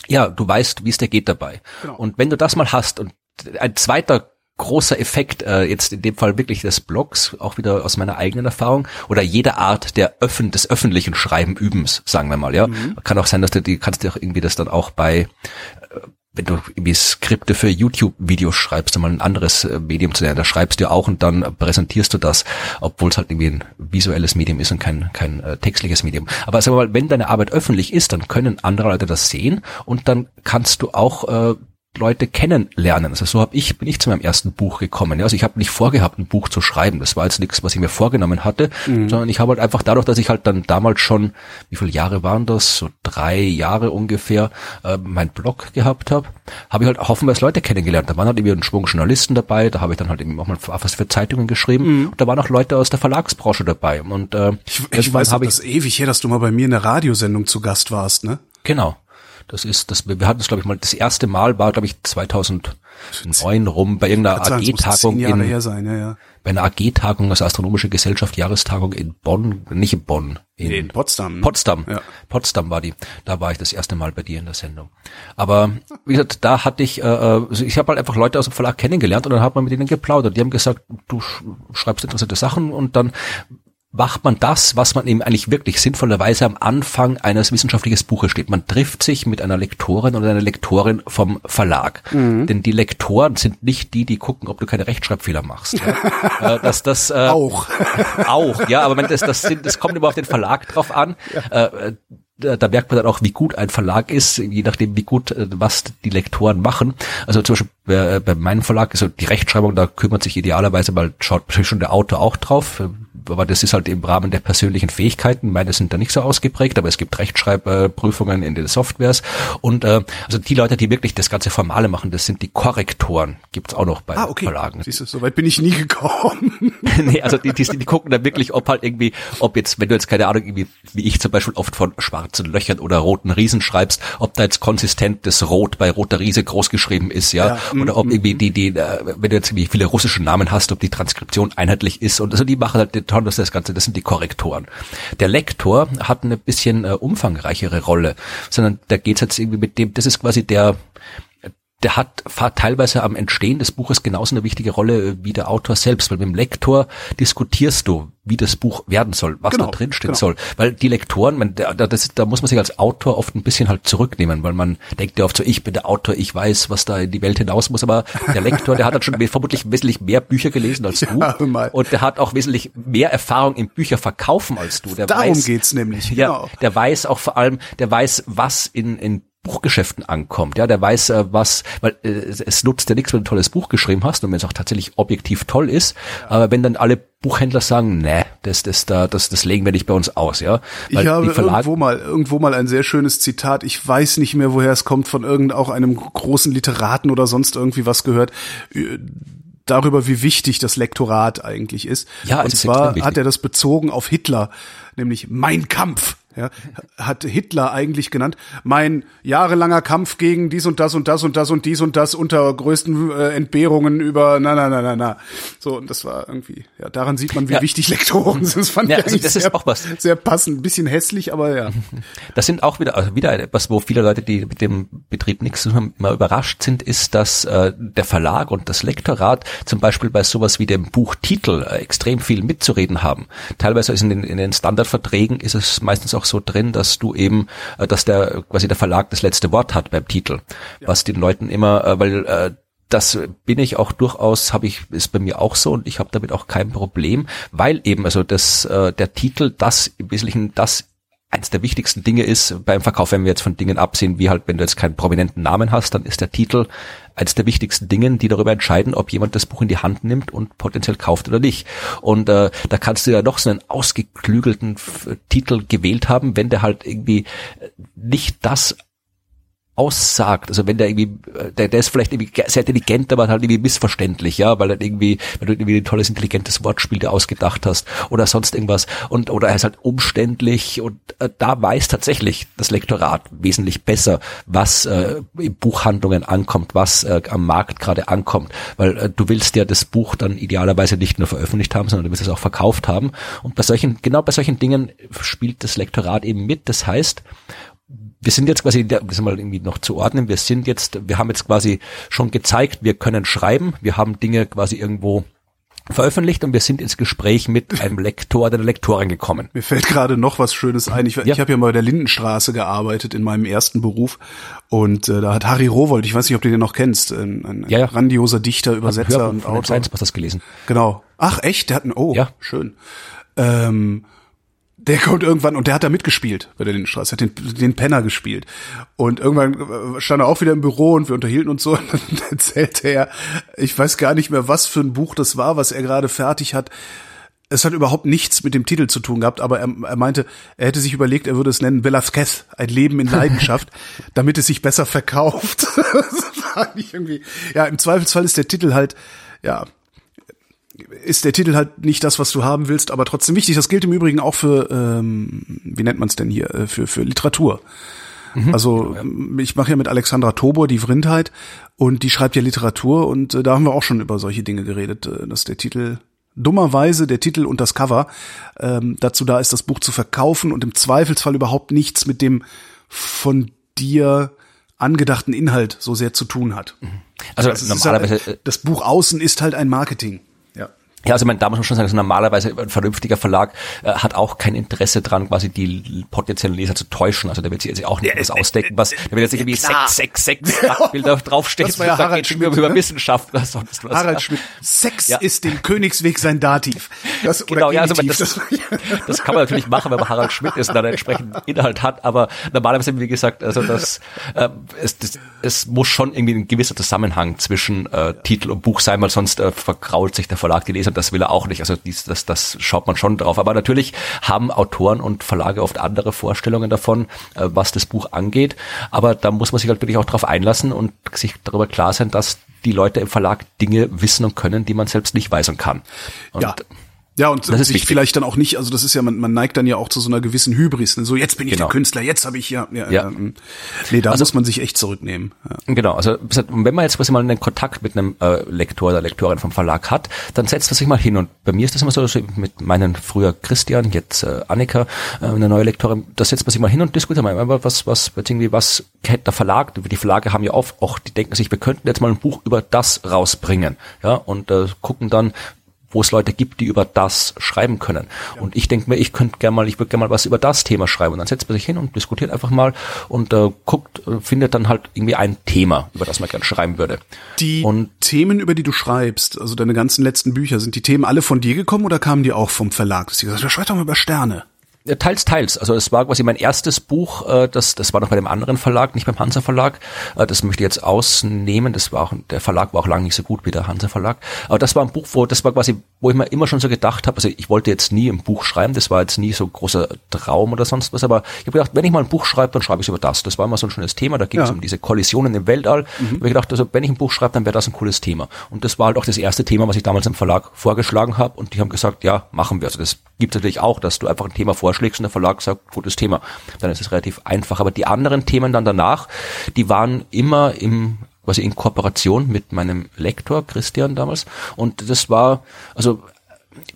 ja, du weißt, wie es dir geht dabei. Genau. Und wenn du das mal hast und ein zweiter großer Effekt, äh, jetzt in dem Fall wirklich des Blogs, auch wieder aus meiner eigenen Erfahrung, oder jeder Art der Öffn des öffentlichen Schreiben übens, sagen wir mal, ja. Mhm. Kann auch sein, dass du die kannst du auch irgendwie das dann auch bei wenn du irgendwie Skripte für YouTube-Videos schreibst, mal ein anderes äh, Medium zu lernen, da schreibst du auch und dann präsentierst du das, obwohl es halt irgendwie ein visuelles Medium ist und kein, kein äh, textliches Medium. Aber sag mal, wenn deine Arbeit öffentlich ist, dann können andere Leute das sehen und dann kannst du auch äh, Leute kennenlernen. Also so habe ich bin ich zu meinem ersten Buch gekommen. Ja, also ich habe nicht vorgehabt, ein Buch zu schreiben. Das war jetzt nichts, was ich mir vorgenommen hatte, mhm. sondern ich habe halt einfach dadurch, dass ich halt dann damals schon, wie viele Jahre waren das, so drei Jahre ungefähr, äh, mein Blog gehabt habe, habe ich halt hoffentlich Leute kennengelernt. Da waren halt irgendwie ein Schwung Journalisten dabei. Da habe ich dann halt eben auch mal was für Zeitungen geschrieben. Mhm. Und da waren auch Leute aus der Verlagsbranche dabei. Und äh, ich, ich weiß, habe ich das ewig her, dass du mal bei mir in der Radiosendung zu Gast warst, ne? Genau. Das ist, das, wir hatten es, glaube ich, mal, das erste Mal war, glaube ich, 2009 rum bei irgendeiner AG-Tagung in, ja, ja. bei einer AG-Tagung, also Astronomische Gesellschaft, Jahrestagung in Bonn, nicht in Bonn, in, in Potsdam. Potsdam, ja. Potsdam war die. Da war ich das erste Mal bei dir in der Sendung. Aber wie gesagt, da hatte ich, äh also ich habe halt einfach Leute aus dem Verlag kennengelernt und dann hat man mit ihnen geplaudert. Die haben gesagt, du schreibst interessante Sachen und dann macht man das, was man eben eigentlich wirklich sinnvollerweise am Anfang eines wissenschaftlichen Buches steht. Man trifft sich mit einer Lektorin oder einer Lektorin vom Verlag. Mhm. Denn die Lektoren sind nicht die, die gucken, ob du keine Rechtschreibfehler machst. Ja. Äh, das, das, äh, auch. auch, ja, aber das, das, sind, das kommt immer auf den Verlag drauf an. Ja. Äh, da, da merkt man dann auch, wie gut ein Verlag ist, je nachdem, wie gut äh, was die Lektoren machen. Also zum Beispiel bei, bei meinem Verlag, also die Rechtschreibung, da kümmert sich idealerweise mal, schaut natürlich schon der Autor auch drauf aber das ist halt im Rahmen der persönlichen Fähigkeiten. Meine sind da nicht so ausgeprägt, aber es gibt Rechtschreibprüfungen in den Softwares. Und äh, also die Leute, die wirklich das ganze Formale machen, das sind die Korrektoren. Gibt's auch noch bei ah, okay. Verlagen. Siehst du, so weit bin ich nie gekommen. nee, also die, die, die gucken da wirklich, ob halt irgendwie, ob jetzt, wenn du jetzt keine Ahnung, irgendwie, wie ich zum Beispiel oft von schwarzen Löchern oder roten Riesen schreibst, ob da jetzt konsistent das Rot bei roter Riese groß geschrieben ist, ja, ja oder ob mm, irgendwie mm. die, die, äh, wenn du jetzt irgendwie viele russische Namen hast, ob die Transkription einheitlich ist und also die machen halt schauen das das Ganze, das sind die Korrektoren. Der Lektor hat eine bisschen äh, umfangreichere Rolle, sondern da geht's jetzt irgendwie mit dem, das ist quasi der, der hat teilweise am Entstehen des Buches genauso eine wichtige Rolle wie der Autor selbst, weil mit dem Lektor diskutierst du, wie das Buch werden soll, was genau, da drin stehen genau. soll. Weil die Lektoren, man, da, das, da muss man sich als Autor oft ein bisschen halt zurücknehmen, weil man denkt ja oft so, ich bin der Autor, ich weiß, was da in die Welt hinaus muss, aber der Lektor, der hat dann schon vermutlich wesentlich mehr Bücher gelesen als du ja, und der hat auch wesentlich mehr Erfahrung im Bücherverkaufen als du. Der Darum weiß, geht's nämlich. Genau. Ja, der weiß auch vor allem, der weiß, was in, in Buchgeschäften ankommt. Ja, der weiß, äh, was, weil äh, es nutzt ja nichts, wenn du ein tolles Buch geschrieben hast und wenn es auch tatsächlich objektiv toll ist. Aber wenn dann alle Buchhändler sagen, ne, das, das, da, das, das legen wir nicht bei uns aus, ja. Weil ich habe irgendwo mal, irgendwo mal ein sehr schönes Zitat. Ich weiß nicht mehr, woher es kommt, von irgend auch einem großen Literaten oder sonst irgendwie was gehört äh, darüber, wie wichtig das Lektorat eigentlich ist. Ja, und zwar hat er das bezogen auf Hitler, nämlich Mein Kampf ja, hat Hitler eigentlich genannt, mein jahrelanger Kampf gegen dies und das und das und das und dies und das unter größten äh, Entbehrungen über na na na na na. So und das war irgendwie, ja, daran sieht man, wie ja. wichtig Lektoren sind. Das fand ja, ich also das sehr, ist auch was. sehr passend, ein bisschen hässlich, aber ja. Das sind auch wieder also wieder etwas, wo viele Leute, die mit dem Betrieb nichts zu haben, immer überrascht sind, ist, dass äh, der Verlag und das Lektorat zum Beispiel bei sowas wie dem Buchtitel äh, extrem viel mitzureden haben. Teilweise ist in den, in den Standardverträgen ist es meistens auch auch so drin, dass du eben, äh, dass der quasi der Verlag das letzte Wort hat beim Titel, ja. was den Leuten immer, äh, weil äh, das bin ich auch durchaus, habe ich, ist bei mir auch so und ich habe damit auch kein Problem, weil eben also das äh, der Titel das im Wesentlichen das eins der wichtigsten Dinge ist beim Verkauf, wenn wir jetzt von Dingen absehen, wie halt, wenn du jetzt keinen prominenten Namen hast, dann ist der Titel eines der wichtigsten Dingen, die darüber entscheiden, ob jemand das Buch in die Hand nimmt und potenziell kauft oder nicht. Und äh, da kannst du ja noch so einen ausgeklügelten Titel gewählt haben, wenn der halt irgendwie nicht das aussagt. Also wenn der irgendwie, äh, der, der ist vielleicht irgendwie sehr intelligent, aber halt irgendwie missverständlich, ja, weil er irgendwie, wenn du irgendwie ein tolles, intelligentes Wortspiel dir ausgedacht hast oder sonst irgendwas und oder er ist halt umständlich und äh, da weiß tatsächlich das Lektorat wesentlich besser, was äh, in Buchhandlungen ankommt, was äh, am Markt gerade ankommt, weil äh, du willst ja das Buch dann idealerweise nicht nur veröffentlicht haben, sondern du willst es auch verkauft haben und bei solchen, genau bei solchen Dingen spielt das Lektorat eben mit. Das heißt, wir sind jetzt quasi, das mal irgendwie noch zu ordnen, wir sind jetzt, wir haben jetzt quasi schon gezeigt, wir können schreiben, wir haben Dinge quasi irgendwo veröffentlicht und wir sind ins Gespräch mit einem Lektor oder einer Lektorin gekommen. Mir fällt gerade noch was Schönes ein. Ich, ja. ich habe ja mal bei der Lindenstraße gearbeitet in meinem ersten Beruf und äh, da hat Harry Rowold, ich weiß nicht, ob du den noch kennst, ein, ein ja, ja. grandioser Dichter, Übersetzer und Autor. Science das gelesen. Genau. Ach echt, der hat ein Oh, ja. schön. Ähm, der kommt irgendwann und der hat da mitgespielt bei der Lindenstraße, hat den, den Penner gespielt. Und irgendwann äh, stand er auch wieder im Büro und wir unterhielten uns so und dann erzählte er, ich weiß gar nicht mehr, was für ein Buch das war, was er gerade fertig hat. Es hat überhaupt nichts mit dem Titel zu tun gehabt, aber er, er meinte, er hätte sich überlegt, er würde es nennen Velázquez, ein Leben in Leidenschaft, damit es sich besser verkauft. ja, im Zweifelsfall ist der Titel halt, ja, ist der Titel halt nicht das, was du haben willst, aber trotzdem wichtig. Das gilt im Übrigen auch für, ähm, wie nennt man es denn hier, äh, für, für Literatur. Mhm. Also ich mache ja mit Alexandra Tobor die Vrindheit und die schreibt ja Literatur und äh, da haben wir auch schon über solche Dinge geredet, äh, dass der Titel dummerweise der Titel und das Cover ähm, dazu da ist, das Buch zu verkaufen und im Zweifelsfall überhaupt nichts mit dem von dir angedachten Inhalt so sehr zu tun hat. Mhm. Also, also normalerweise halt, das Buch außen ist halt ein Marketing. Ja, also man, da muss man schon sagen, also normalerweise ein vernünftiger Verlag äh, hat auch kein Interesse dran, quasi die potenziellen Leser zu täuschen. Also der wird sich jetzt auch nicht ja, was äh, ausdecken, was, der wird jetzt nicht irgendwie klar. 666 Bilder draufstehen. Das war ja Harald Schmidt, über Wissenschaft oder sonst was. Harald Schmidt. Sex ja. ist dem Königsweg sein Dativ. Das, genau, ja, also man, das, das kann man natürlich machen, wenn man Harald Schmidt ist und dann entsprechend Inhalt hat, aber normalerweise, wie gesagt, also das, äh, es, das, es muss schon irgendwie ein gewisser Zusammenhang zwischen äh, Titel und Buch sein, weil sonst äh, vergrault sich der Verlag die Leser und das will er auch nicht. Also dies, das, das schaut man schon drauf. Aber natürlich haben Autoren und Verlage oft andere Vorstellungen davon, äh, was das Buch angeht. Aber da muss man sich halt auch drauf einlassen und sich darüber klar sein, dass die Leute im Verlag Dinge wissen und können, die man selbst nicht weiß und kann. Und ja. Ja, und das sich vielleicht dann auch nicht, also das ist ja, man, man neigt dann ja auch zu so einer gewissen Hybris. Ne? So, jetzt bin ich genau. der Künstler, jetzt habe ich ja. ja, ja. Ähm, nee, da also, muss man sich echt zurücknehmen. Ja. Genau, also wenn man jetzt quasi mal einen Kontakt mit einem äh, Lektor oder Lektorin vom Verlag hat, dann setzt man sich mal hin. Und bei mir ist das immer so, so mit meinen früher Christian, jetzt äh, Annika, äh, eine neue Lektorin, da setzt man sich mal hin und diskutiert mal, was, was, irgendwie, was kennt der Verlag? Die Verlage haben ja oft auch, die denken sich, wir könnten jetzt mal ein Buch über das rausbringen. Ja, und äh, gucken dann, wo es Leute gibt, die über das schreiben können. Ja. Und ich denke mir, ich könnte gerne mal, ich würde gerne mal was über das Thema schreiben. Und dann setzt man sich hin und diskutiert einfach mal und äh, guckt, äh, findet dann halt irgendwie ein Thema, über das man gerne schreiben würde. Die und Themen, über die du schreibst, also deine ganzen letzten Bücher, sind die Themen alle von dir gekommen oder kamen die auch vom Verlag? Dass die gesagt, schreib doch mal über Sterne. Ja, teils, teils. Also es war quasi mein erstes Buch, äh, das, das war noch bei dem anderen Verlag, nicht beim Hansa Verlag. Äh, das möchte ich jetzt ausnehmen. Das war auch, der Verlag war auch lange nicht so gut wie der Hansa Verlag. Aber das war ein Buch, wo, das war quasi, wo ich mir immer schon so gedacht habe, also ich wollte jetzt nie ein Buch schreiben, das war jetzt nie so ein großer Traum oder sonst was, aber ich habe gedacht, wenn ich mal ein Buch schreibe, dann schreibe ich über das. Das war immer so ein schönes Thema, da ging es ja. um diese Kollisionen im Weltall. Mhm. Da habe ich gedacht, also wenn ich ein Buch schreibe, dann wäre das ein cooles Thema. Und das war halt auch das erste Thema, was ich damals im Verlag vorgeschlagen habe und die haben gesagt, ja, machen wir. Also das gibt natürlich auch, dass du einfach ein Thema vorschlägst und der Verlag sagt, sagt, gutes Thema. Dann ist es relativ einfach. Aber die anderen Themen dann danach, die waren immer im quasi in Kooperation mit meinem Lektor Christian damals und das war also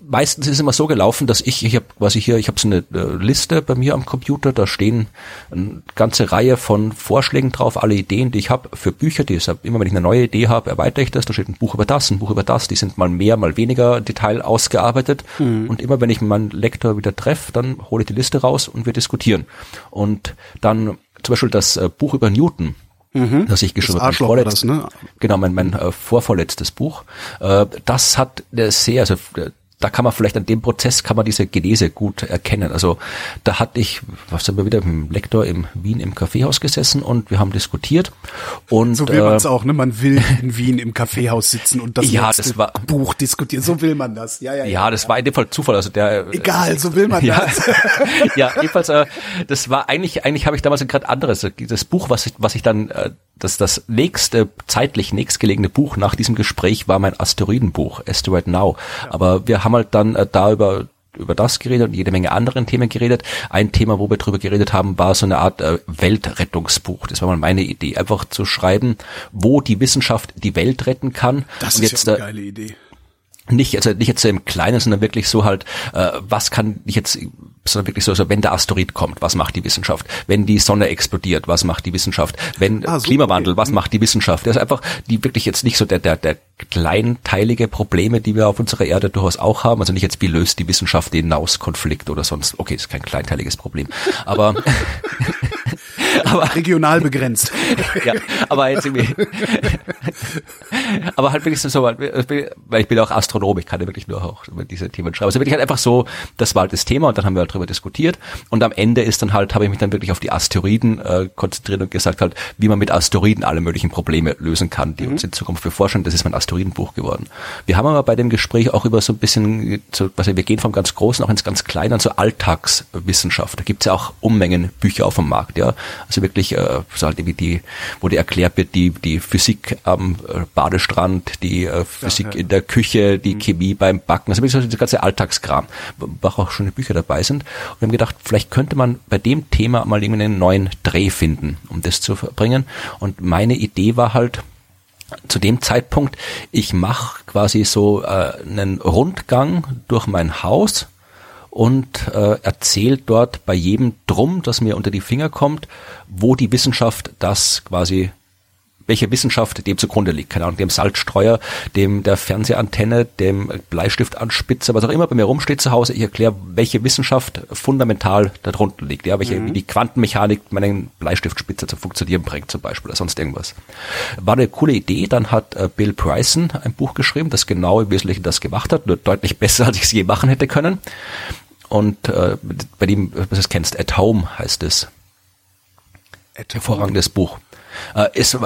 meistens ist es immer so gelaufen, dass ich, ich habe quasi hier, ich habe so eine äh, Liste bei mir am Computer, da stehen eine ganze Reihe von Vorschlägen drauf, alle Ideen, die ich habe für Bücher, die deshalb immer wenn ich eine neue Idee habe, erweitere ich das, da steht ein Buch über das, ein Buch über das, die sind mal mehr, mal weniger Detail ausgearbeitet mhm. und immer wenn ich meinen Lektor wieder treffe, dann hole ich die Liste raus und wir diskutieren. Und dann zum Beispiel das äh, Buch über Newton, mhm. das ich geschrieben habe. Das, ne? Genau, mein, mein äh, vorvorletztes Buch. Äh, das hat äh, sehr, also äh, da kann man vielleicht an dem Prozess kann man diese Genese gut erkennen. Also da hatte ich, was sind wir wieder mit dem Lektor in Wien im Kaffeehaus gesessen und wir haben diskutiert und so will man es äh, auch, ne? Man will in Wien im Kaffeehaus sitzen und das, ja, das war, Buch diskutieren. So will man das. Ja, ja, ja. Ja, das war in dem Fall Zufall. Also der egal, so will man ja, das. ja, jedenfalls, äh, das war eigentlich, eigentlich habe ich damals gerade anderes. Das Buch, was ich, was ich dann äh, das, das nächste, zeitlich nächstgelegene Buch nach diesem Gespräch war mein Asteroidenbuch, Asteroid Now. Aber wir haben halt dann äh, da über über das geredet und jede Menge anderen Themen geredet. Ein Thema, wo wir drüber geredet haben, war so eine Art äh, Weltrettungsbuch. Das war mal meine Idee, einfach zu schreiben, wo die Wissenschaft die Welt retten kann. Das und ist jetzt, ja eine geile Idee nicht, also nicht jetzt so im Kleinen, sondern wirklich so halt, äh, was kann ich jetzt, sondern wirklich so, so, wenn der Asteroid kommt, was macht die Wissenschaft? Wenn die Sonne explodiert, was macht die Wissenschaft? Wenn ah, so, Klimawandel, okay. was mhm. macht die Wissenschaft? Das ist einfach, die wirklich jetzt nicht so der, der, der kleinteilige Probleme, die wir auf unserer Erde durchaus auch haben. Also nicht jetzt, wie löst die Wissenschaft den Naus-Konflikt oder sonst. Okay, ist kein kleinteiliges Problem. Aber aber regional begrenzt. ja, aber jetzt irgendwie, aber halt wirklich so, weil ich bin auch Astronom, ich kann ja wirklich nur auch über diese Themen schreiben. Also wirklich halt einfach so, das war halt das Thema und dann haben wir halt darüber diskutiert und am Ende ist dann halt, habe ich mich dann wirklich auf die Asteroiden äh, konzentriert und gesagt halt, wie man mit Asteroiden alle möglichen Probleme lösen kann, die mhm. uns in Zukunft bevorstehen. Das ist mein Asteroidenbuch geworden. Wir haben aber bei dem Gespräch auch über so ein bisschen, so, also wir gehen vom ganz Großen auch ins ganz Kleine, so Alltagswissenschaft. Da gibt's ja auch Unmengen Bücher auf dem Markt, ja. Also wirklich, äh, so halt irgendwie die, wo dir erklärt wird, die, die Physik am äh, Badestrand, die äh, Physik ja, ja. in der Küche, die mhm. Chemie beim Backen, also wirklich so dieser ganze Alltagskram, wo auch schon Bücher dabei sind. Und wir haben gedacht, vielleicht könnte man bei dem Thema mal irgendwie einen neuen Dreh finden, um das zu bringen. Und meine Idee war halt, zu dem Zeitpunkt, ich mache quasi so äh, einen Rundgang durch mein Haus und äh, erzählt dort bei jedem Drum, das mir unter die Finger kommt, wo die Wissenschaft das quasi welche Wissenschaft dem zugrunde liegt. Keine Ahnung, dem Salzstreuer, dem der Fernsehantenne, dem Bleistiftanspitzer, was auch immer bei mir rumsteht zu Hause. Ich erkläre, welche Wissenschaft fundamental darunter liegt. Ja, welche, mhm. wie die Quantenmechanik meinen Bleistiftspitzer zu funktionieren bringt zum Beispiel oder sonst irgendwas. War eine coole Idee. Dann hat äh, Bill Bryson ein Buch geschrieben, das genau im Wesentlichen das gemacht hat, nur deutlich besser, als ich es je machen hätte können. Und äh, bei dem, was du es kennst, At Home heißt es. Hervorragendes Buch. Äh, ist,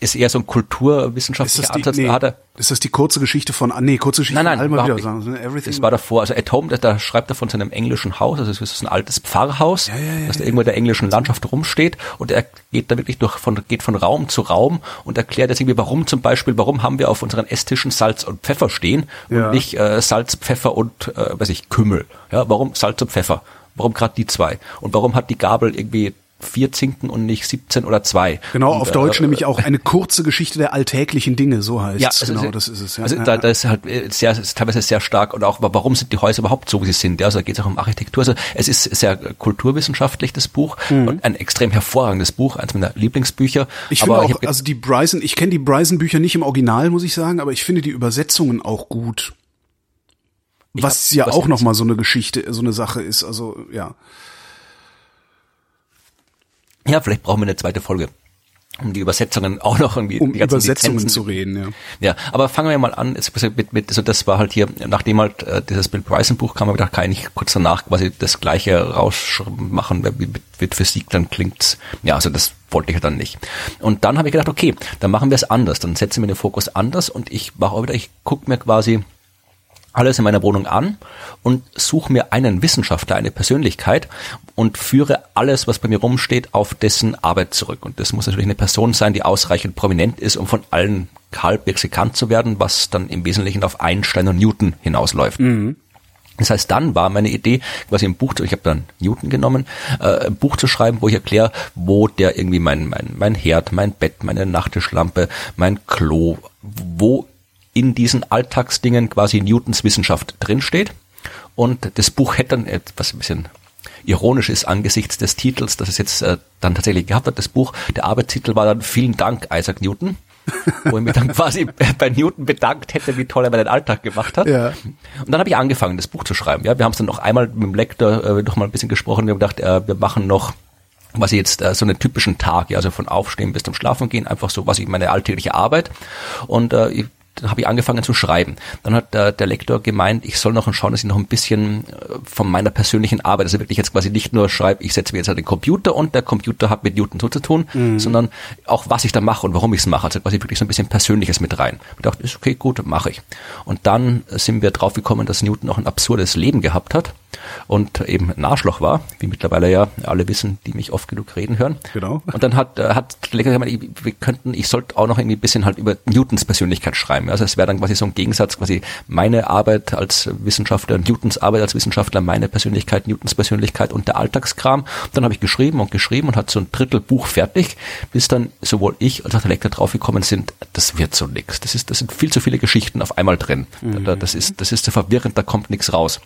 ist eher so ein kulturwissenschaftlicher Ansatz. Nee, er, ist das die kurze Geschichte von, ah, nee, kurze Geschichte nein, nein, von Alma wieder sagen. Everything das war davor, also At Home, da, da schreibt er von seinem englischen Haus, also es ist ein altes Pfarrhaus, ja, ja, ja, das da irgendwo in der englischen Landschaft rumsteht und er geht da wirklich durch, von, geht von Raum zu Raum und erklärt jetzt irgendwie, warum zum Beispiel, warum haben wir auf unseren Esstischen Salz und Pfeffer stehen und nicht äh, Salz, Pfeffer und, äh, weiß ich, Kümmel. Ja, warum Salz und Pfeffer? Warum gerade die zwei? Und warum hat die Gabel irgendwie vier Zinken und nicht 17 oder zwei. Genau, und, auf Deutsch äh, nämlich auch eine kurze Geschichte der alltäglichen Dinge, so heißt ja, es. Genau, also, das ist es. Ja. Also da, da ist halt äh, sehr, ist teilweise sehr stark und auch, warum sind die Häuser überhaupt so, wie sie sind? Ja, also da geht es auch um Architektur. Also es ist sehr kulturwissenschaftlich, das Buch, mhm. und ein extrem hervorragendes Buch, eins meiner Lieblingsbücher. Ich finde auch, ich also die Bryson, ich kenne die Bryson-Bücher nicht im Original, muss ich sagen, aber ich finde die Übersetzungen auch gut. Was ja auch nochmal so eine Geschichte, so eine Sache ist, also ja. Ja, vielleicht brauchen wir eine zweite Folge um die Übersetzungen auch noch irgendwie um die ganzen Übersetzungen Lizenzen. zu reden, ja. Ja, aber fangen wir mal an. Mit, mit, also das war halt hier, nachdem halt äh, dieses Bill Bryson Buch kam, habe ich gedacht, kann ich kurz danach quasi das gleiche rausmachen, wie mit, mit Physik, dann klingt's, ja, also das wollte ich ja dann nicht. Und dann habe ich gedacht, okay, dann machen wir es anders, dann setzen wir den Fokus anders und ich mache auch wieder, ich gucke mir quasi alles in meiner Wohnung an und suche mir einen Wissenschaftler, eine Persönlichkeit und führe alles, was bei mir rumsteht, auf dessen Arbeit zurück. Und das muss natürlich eine Person sein, die ausreichend prominent ist, um von allen halbwegs gekannt zu werden, was dann im Wesentlichen auf Einstein und Newton hinausläuft. Mhm. Das heißt, dann war meine Idee, quasi ein Buch, zu, ich habe dann Newton genommen, äh, ein Buch zu schreiben, wo ich erkläre, wo der irgendwie mein, mein, mein Herd, mein Bett, meine Nachttischlampe, mein Klo, wo in diesen Alltagsdingen quasi Newtons Wissenschaft drinsteht. Und das Buch hätte dann, was ein bisschen ironisch ist angesichts des Titels, dass es jetzt äh, dann tatsächlich gehabt hat, das Buch, der Arbeitstitel war dann Vielen Dank, Isaac Newton. wo ich mich dann quasi bei Newton bedankt hätte, wie toll er meinen Alltag gemacht hat. Ja. Und dann habe ich angefangen, das Buch zu schreiben. Ja, wir haben es dann noch einmal mit dem Lektor äh, noch mal ein bisschen gesprochen. Wir haben gedacht, äh, wir machen noch was ich jetzt äh, so einen typischen Tag, ja, also von Aufstehen bis zum Schlafen gehen, einfach so, was ich meine alltägliche Arbeit. Und äh, ich dann habe ich angefangen zu schreiben. Dann hat der, der Lektor gemeint, ich soll noch schauen, dass ich noch ein bisschen äh, von meiner persönlichen Arbeit, also wirklich jetzt quasi nicht nur schreibe, ich setze mir jetzt halt den Computer und der Computer hat mit Newton so zu tun, mhm. sondern auch was ich da mache und warum ich es mache. Also quasi wirklich so ein bisschen Persönliches mit rein. Ich dachte, ist okay, gut, mache ich. Und dann sind wir drauf gekommen, dass Newton auch ein absurdes Leben gehabt hat und eben ein Arschloch war, wie mittlerweile ja alle wissen, die mich oft genug reden hören. Genau. Und dann hat, äh, hat der Lektor gemeint, wir könnten, ich sollte auch noch irgendwie ein bisschen halt über Newtons Persönlichkeit schreiben. Also es wäre dann quasi so ein Gegensatz, quasi meine Arbeit als Wissenschaftler, Newtons Arbeit als Wissenschaftler, meine Persönlichkeit, Newtons Persönlichkeit und der Alltagskram. dann habe ich geschrieben und geschrieben und hat so ein Drittel Buch fertig, bis dann sowohl ich als auch der Lektor draufgekommen sind, das wird so nix. Das ist, das sind viel zu viele Geschichten auf einmal drin. Mhm. Das ist, das ist zu verwirrend, da kommt nichts raus.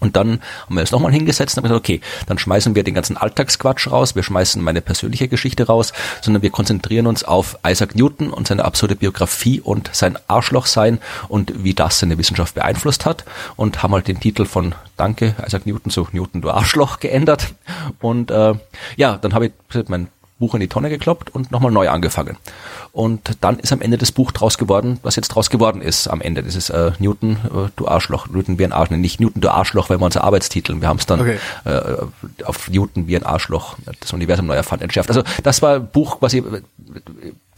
Und dann haben wir uns nochmal hingesetzt und haben gesagt, okay, dann schmeißen wir den ganzen Alltagsquatsch raus, wir schmeißen meine persönliche Geschichte raus, sondern wir konzentrieren uns auf Isaac Newton und seine absurde Biografie und sein Arschlochsein und wie das seine Wissenschaft beeinflusst hat und haben halt den Titel von Danke, Isaac Newton, so Newton, du Arschloch geändert. Und äh, ja, dann habe ich mein Buch in die Tonne gekloppt und nochmal neu angefangen. Und dann ist am Ende das Buch draus geworden, was jetzt draus geworden ist am Ende. Das ist äh, Newton, äh, du Arschloch, Newton wie ein Arschloch, nicht Newton, du Arschloch, weil wir unser Arbeitstitel. Wir haben es dann okay. äh, auf Newton wie ein Arschloch, das Universum neu erfand, entschärft. Also das war ein Buch, was ich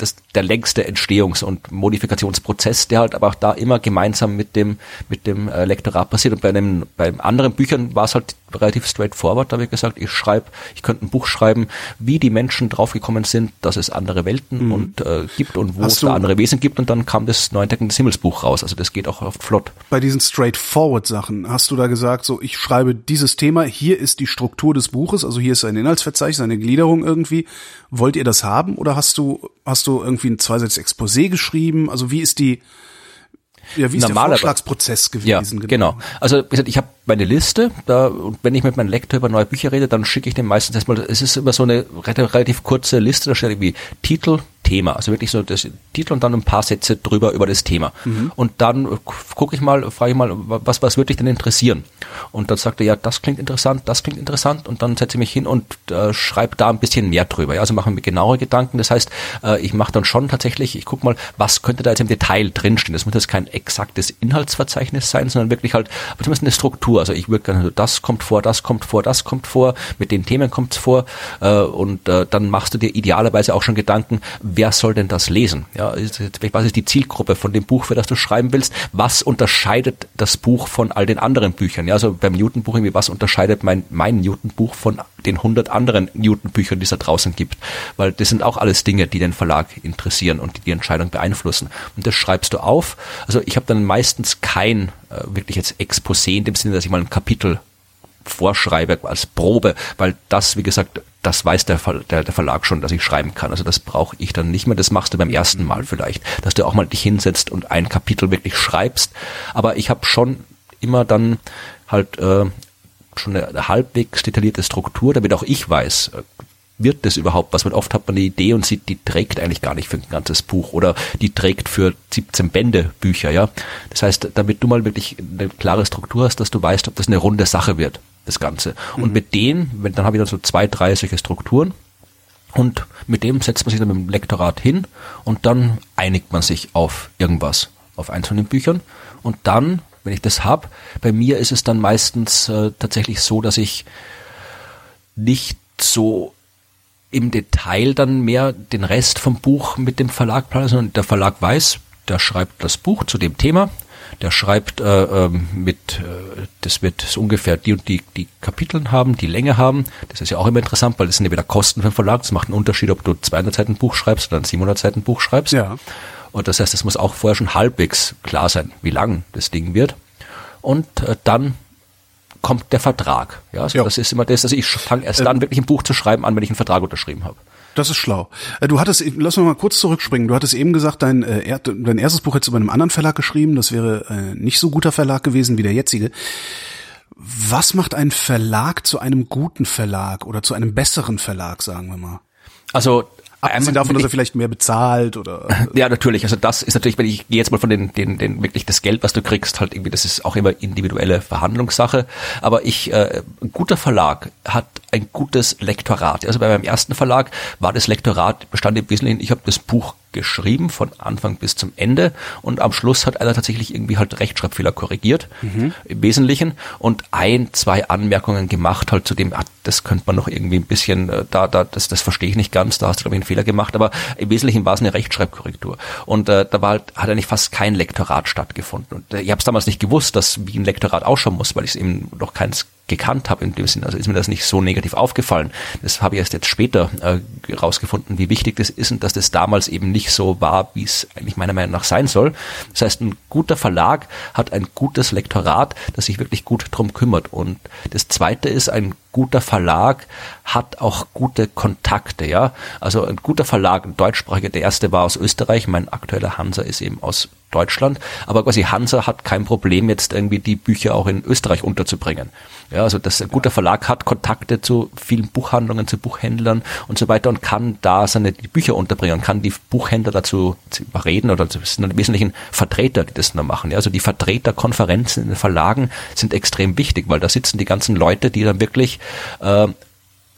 das, der längste Entstehungs- und Modifikationsprozess, der halt aber auch da immer gemeinsam mit dem, mit dem äh, Lektorat passiert. Und bei einem, bei anderen Büchern war es halt relativ straightforward. Da habe ich gesagt, ich schreibe, ich könnte ein Buch schreiben, wie die Menschen draufgekommen sind, dass es andere Welten mhm. und äh, gibt und wo Hast es da andere Wesen gibt. Und dann kam das Neuentdecken des Himmelsbuch raus. Also das geht auch oft flott. Bei diesen straightforward Sachen hast du da gesagt, so ich schreibe dieses Thema, hier ist die Struktur des Buches, also hier ist ein Inhaltsverzeichnis, eine Gliederung irgendwie. Wollt ihr das haben oder hast du, hast du irgendwie ein zweiseitiges Exposé geschrieben? Also wie ist die, ja, wie ist der Vorschlagsprozess gewesen? Ja, genau. genau. Also wie gesagt, ich habe meine Liste, da und wenn ich mit meinem Lektor über neue Bücher rede, dann schicke ich dem meistens erstmal, es ist immer so eine relativ kurze Liste, da steht irgendwie Titel, Thema. Also wirklich so das Titel und dann ein paar Sätze drüber über das Thema. Mhm. Und dann gucke ich mal, frage ich mal, was, was würde dich denn interessieren? Und dann sagt er, ja, das klingt interessant, das klingt interessant. Und dann setze ich mich hin und äh, schreibe da ein bisschen mehr drüber. Ja, also machen wir genauere Gedanken. Das heißt, äh, ich mache dann schon tatsächlich, ich gucke mal, was könnte da jetzt im Detail drinstehen. Das muss jetzt kein exaktes Inhaltsverzeichnis sein, sondern wirklich halt, aber zumindest eine Struktur. Also ich würde gerne, das kommt vor, das kommt vor, das kommt vor, mit den Themen kommt es vor. Äh, und äh, dann machst du dir idealerweise auch schon Gedanken, wer soll denn das lesen? Ja, was ist die Zielgruppe von dem Buch, für das du schreiben willst? Was unterscheidet das Buch von all den anderen Büchern? Ja, also beim Newton-Buch irgendwie, was unterscheidet mein, mein Newton-Buch von den 100 anderen Newton-Büchern, die es da draußen gibt? Weil das sind auch alles Dinge, die den Verlag interessieren und die die Entscheidung beeinflussen. Und das schreibst du auf. Also ich habe dann meistens kein äh, wirklich jetzt Exposé in dem Sinne, dass ich mal ein Kapitel vorschreibe als Probe, weil das, wie gesagt, das weiß der, der, der Verlag schon, dass ich schreiben kann. Also das brauche ich dann nicht mehr. Das machst du beim ersten Mal vielleicht, dass du auch mal dich hinsetzt und ein Kapitel wirklich schreibst. Aber ich habe schon immer dann halt äh, schon eine halbwegs detaillierte Struktur, damit auch ich weiß, äh, wird das überhaupt was? Weil oft hat man eine Idee und sieht, die trägt eigentlich gar nicht für ein ganzes Buch oder die trägt für 17 Bände Bücher, ja. Das heißt, damit du mal wirklich eine klare Struktur hast, dass du weißt, ob das eine runde Sache wird das Ganze. Mhm. Und mit denen, wenn, dann habe ich dann so zwei, drei solche Strukturen. Und mit dem setzt man sich dann mit dem Lektorat hin und dann einigt man sich auf irgendwas, auf eins von den Büchern. Und dann, wenn ich das hab, bei mir ist es dann meistens äh, tatsächlich so, dass ich nicht so im Detail dann mehr den Rest vom Buch mit dem Verlag plane, sondern der Verlag weiß, der schreibt das Buch zu dem Thema der schreibt äh, ähm, mit, äh, das wird so ungefähr die und die, die Kapiteln haben, die Länge haben. Das ist ja auch immer interessant, weil das sind ja wieder Kosten für den Verlag. Das macht einen Unterschied, ob du 200 Seiten Buch schreibst oder ein 700 Seiten Buch schreibst. Ja. Und das heißt, es muss auch vorher schon halbwegs klar sein, wie lang das Ding wird. Und äh, dann kommt der Vertrag. Ja, also ja. das ist immer das, also ich fange erst dann ähm, wirklich ein Buch zu schreiben an, wenn ich einen Vertrag unterschrieben habe. Das ist schlau. Äh, du hattest, lass uns mal kurz zurückspringen. Du hattest eben gesagt, dein, äh, dein erstes Buch hättest du bei einem anderen Verlag geschrieben. Das wäre äh, nicht so guter Verlag gewesen wie der jetzige. Was macht ein Verlag zu einem guten Verlag oder zu einem besseren Verlag, sagen wir mal? Also Abgesehen davon, dass er vielleicht mehr bezahlt oder. Ja, natürlich. Also das ist natürlich, wenn ich gehe jetzt mal von den, den, den wirklich das Geld, was du kriegst, halt irgendwie, das ist auch immer individuelle Verhandlungssache. Aber ich, äh, ein guter Verlag hat ein gutes Lektorat. Also bei meinem ersten Verlag war das Lektorat bestand im Wesentlichen, ich habe das Buch geschrieben von Anfang bis zum Ende und am Schluss hat einer tatsächlich irgendwie halt Rechtschreibfehler korrigiert mhm. im Wesentlichen und ein, zwei Anmerkungen gemacht halt zu dem, ah, das könnte man noch irgendwie ein bisschen, äh, da, da, das, das verstehe ich nicht ganz, da hast du glaube ich einen Fehler gemacht, aber im Wesentlichen war es eine Rechtschreibkorrektur und äh, da war halt, hat eigentlich fast kein Lektorat stattgefunden und äh, ich habe es damals nicht gewusst, dass wie ein Lektorat ausschauen muss, weil ich es eben noch keins gekannt habe in dem Sinn. Also ist mir das nicht so negativ aufgefallen. Das habe ich erst jetzt später äh, rausgefunden, wie wichtig das ist und dass das damals eben nicht so war, wie es eigentlich meiner Meinung nach sein soll. Das heißt, ein guter Verlag hat ein gutes Lektorat, das sich wirklich gut drum kümmert. Und das zweite ist, ein guter Verlag hat auch gute Kontakte, ja. Also ein guter Verlag, ein deutschsprachiger, der erste war aus Österreich, mein aktueller Hansa ist eben aus Deutschland, aber quasi Hansa hat kein Problem jetzt irgendwie die Bücher auch in Österreich unterzubringen. Ja, also dass ein guter Verlag hat Kontakte zu vielen Buchhandlungen, zu Buchhändlern und so weiter und kann da seine Bücher unterbringen, kann die Buchhändler dazu überreden oder das sind im Wesentlichen Vertreter, die das nur machen. Ja, also die Vertreterkonferenzen in den Verlagen sind extrem wichtig, weil da sitzen die ganzen Leute, die dann wirklich äh,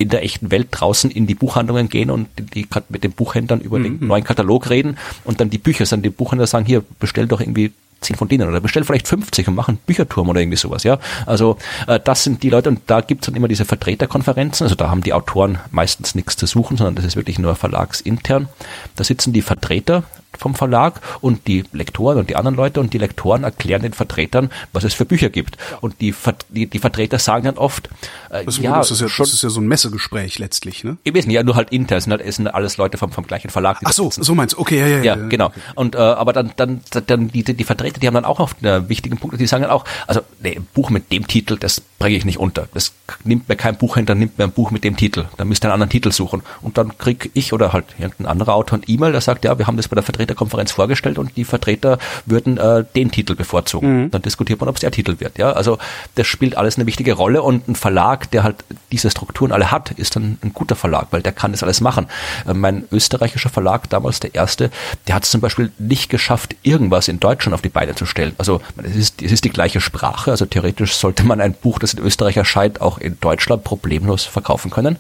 in der echten Welt draußen in die Buchhandlungen gehen und die, die mit den Buchhändlern über mhm. den neuen Katalog reden und dann die Bücher sind. Die Buchhändler sagen, hier, bestell doch irgendwie zehn von denen oder bestell vielleicht 50 und mach einen Bücherturm oder irgendwie sowas, ja. Also äh, das sind die Leute und da gibt's dann immer diese Vertreterkonferenzen, also da haben die Autoren meistens nichts zu suchen, sondern das ist wirklich nur verlagsintern. Da sitzen die Vertreter vom Verlag und die Lektoren und die anderen Leute und die Lektoren erklären den Vertretern, was es für Bücher gibt. Und die, die, die Vertreter sagen dann oft, äh, das, ja, das ist ja, schon, das ist ja so ein Messegespräch letztlich, ne? Ich weiß nicht, ja, nur halt intern, sind halt, es sind alles Leute vom, vom gleichen Verlag. Ach so, so meinst du, okay, ja, ja, ja. Ja, genau. Und, äh, aber dann, dann, dann die, die Vertreter, die haben dann auch oft einen wichtigen Punkt, die sagen dann auch, also, nee, ein Buch mit dem Titel, das bringe ich nicht unter. Das nimmt mir kein Buchhändler, nimmt mir ein Buch mit dem Titel. Da müsst ihr einen anderen Titel suchen. Und dann krieg ich oder halt irgendein anderer Autor ein E-Mail, der sagt, ja, wir haben das bei der Vertreterkonferenz vorgestellt und die Vertreter würden äh, den Titel bevorzugen. Mhm. Dann diskutiert man, ob es der Titel wird. Ja, also das spielt alles eine wichtige Rolle und ein Verlag, der halt diese Strukturen alle hat, ist dann ein guter Verlag, weil der kann das alles machen. Äh, mein österreichischer Verlag, damals der erste, der hat es zum Beispiel nicht geschafft, irgendwas in Deutschland auf die Beine zu stellen. Also es ist, es ist die gleiche Sprache, also theoretisch sollte man ein Buch, das in Österreich erscheint, auch in Deutschland problemlos verkaufen können.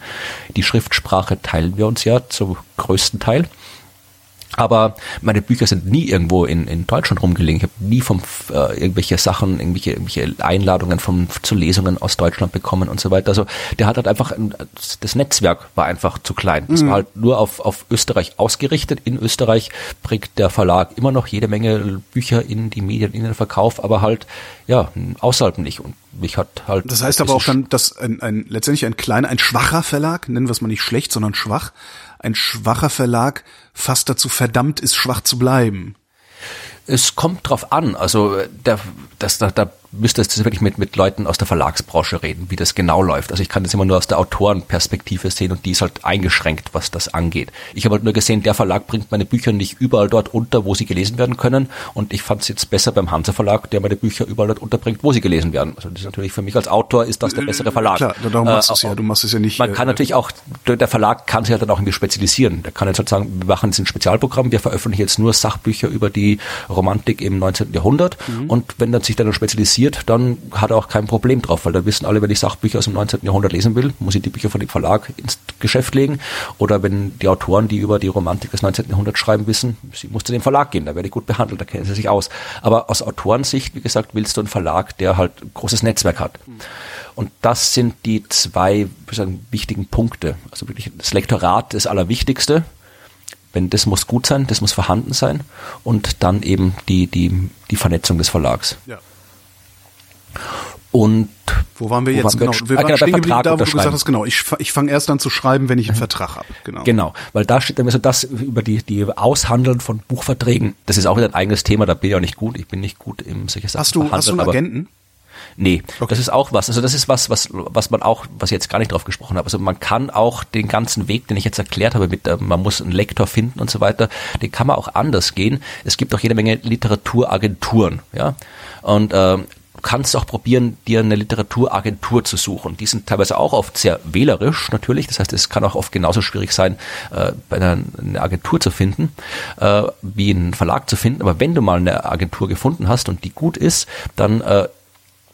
Die Schriftsprache teilen wir uns ja zum größten Teil. Aber meine Bücher sind nie irgendwo in, in Deutschland rumgelegen. Ich habe nie vom äh, irgendwelche Sachen, irgendwelche, irgendwelche Einladungen von zu Lesungen aus Deutschland bekommen und so weiter. Also der hat halt einfach das Netzwerk war einfach zu klein. Es mhm. war halt nur auf, auf Österreich ausgerichtet. In Österreich bringt der Verlag immer noch jede Menge Bücher in die Medien, in den Verkauf, aber halt ja außerhalb nicht. Und mich hat halt. Das heißt aber auch dann, dass ein, ein letztendlich ein kleiner, ein schwacher Verlag, nennen wir es mal nicht schlecht, sondern schwach, ein schwacher Verlag fast dazu verdammt ist, schwach zu bleiben. Es kommt drauf an. Also der, das, da, da müsstest du wirklich mit, mit Leuten aus der Verlagsbranche reden, wie das genau läuft. Also ich kann das immer nur aus der Autorenperspektive sehen und die ist halt eingeschränkt, was das angeht. Ich habe halt nur gesehen, der Verlag bringt meine Bücher nicht überall dort unter, wo sie gelesen werden können und ich fand es jetzt besser beim Hansa Verlag, der meine Bücher überall dort unterbringt, wo sie gelesen werden. Also das ist natürlich für mich als Autor ist das der bessere äh, Verlag. Klar, darum machst äh, du es ja, du machst es ja nicht. Man äh, kann natürlich auch, der Verlag kann sich halt dann auch irgendwie spezialisieren. Der kann jetzt halt sagen, wir machen jetzt ein Spezialprogramm, wir veröffentlichen jetzt nur Sachbücher über die Romantik im 19. Jahrhundert mhm. und wenn dann sich dann spezialisiert interessiert, dann hat er auch kein Problem drauf, weil da wissen alle, wenn ich Sachbücher aus dem 19. Jahrhundert lesen will, muss ich die Bücher von dem Verlag ins Geschäft legen. Oder wenn die Autoren, die über die Romantik des 19. Jahrhunderts schreiben, wissen, sie muss zu dem Verlag gehen, da werde ich gut behandelt, da kennen sie sich aus. Aber aus Autorensicht, wie gesagt, willst du einen Verlag, der halt ein großes Netzwerk hat. Und das sind die zwei sagen, wichtigen Punkte. Also wirklich das Lektorat das Allerwichtigste. Wenn das muss gut sein, das muss vorhanden sein und dann eben die die die Vernetzung des Verlags. Ja. Und wo waren wir wo jetzt? Waren wir genau, wir waren genau, stehen da wo du gesagt hast, genau, ich, ich fange erst an zu schreiben, wenn ich einen mhm. Vertrag habe. Genau. genau, weil da steht dann so das über die, die Aushandeln von Buchverträgen, das ist auch wieder ein eigenes Thema, da bin ich auch nicht gut, ich bin nicht gut im solche Sachen Hast du, hast du einen Agenten? Nee, okay. das ist auch was. Also das ist was, was, was man auch, was ich jetzt gar nicht drauf gesprochen habe. Also man kann auch den ganzen Weg, den ich jetzt erklärt habe, mit äh, man muss einen Lektor finden und so weiter, den kann man auch anders gehen. Es gibt auch jede Menge Literaturagenturen, ja. Und äh, kannst auch probieren, dir eine Literaturagentur zu suchen. Die sind teilweise auch oft sehr wählerisch natürlich. Das heißt, es kann auch oft genauso schwierig sein, äh, bei einer eine Agentur zu finden, äh, wie einen Verlag zu finden. Aber wenn du mal eine Agentur gefunden hast und die gut ist, dann äh,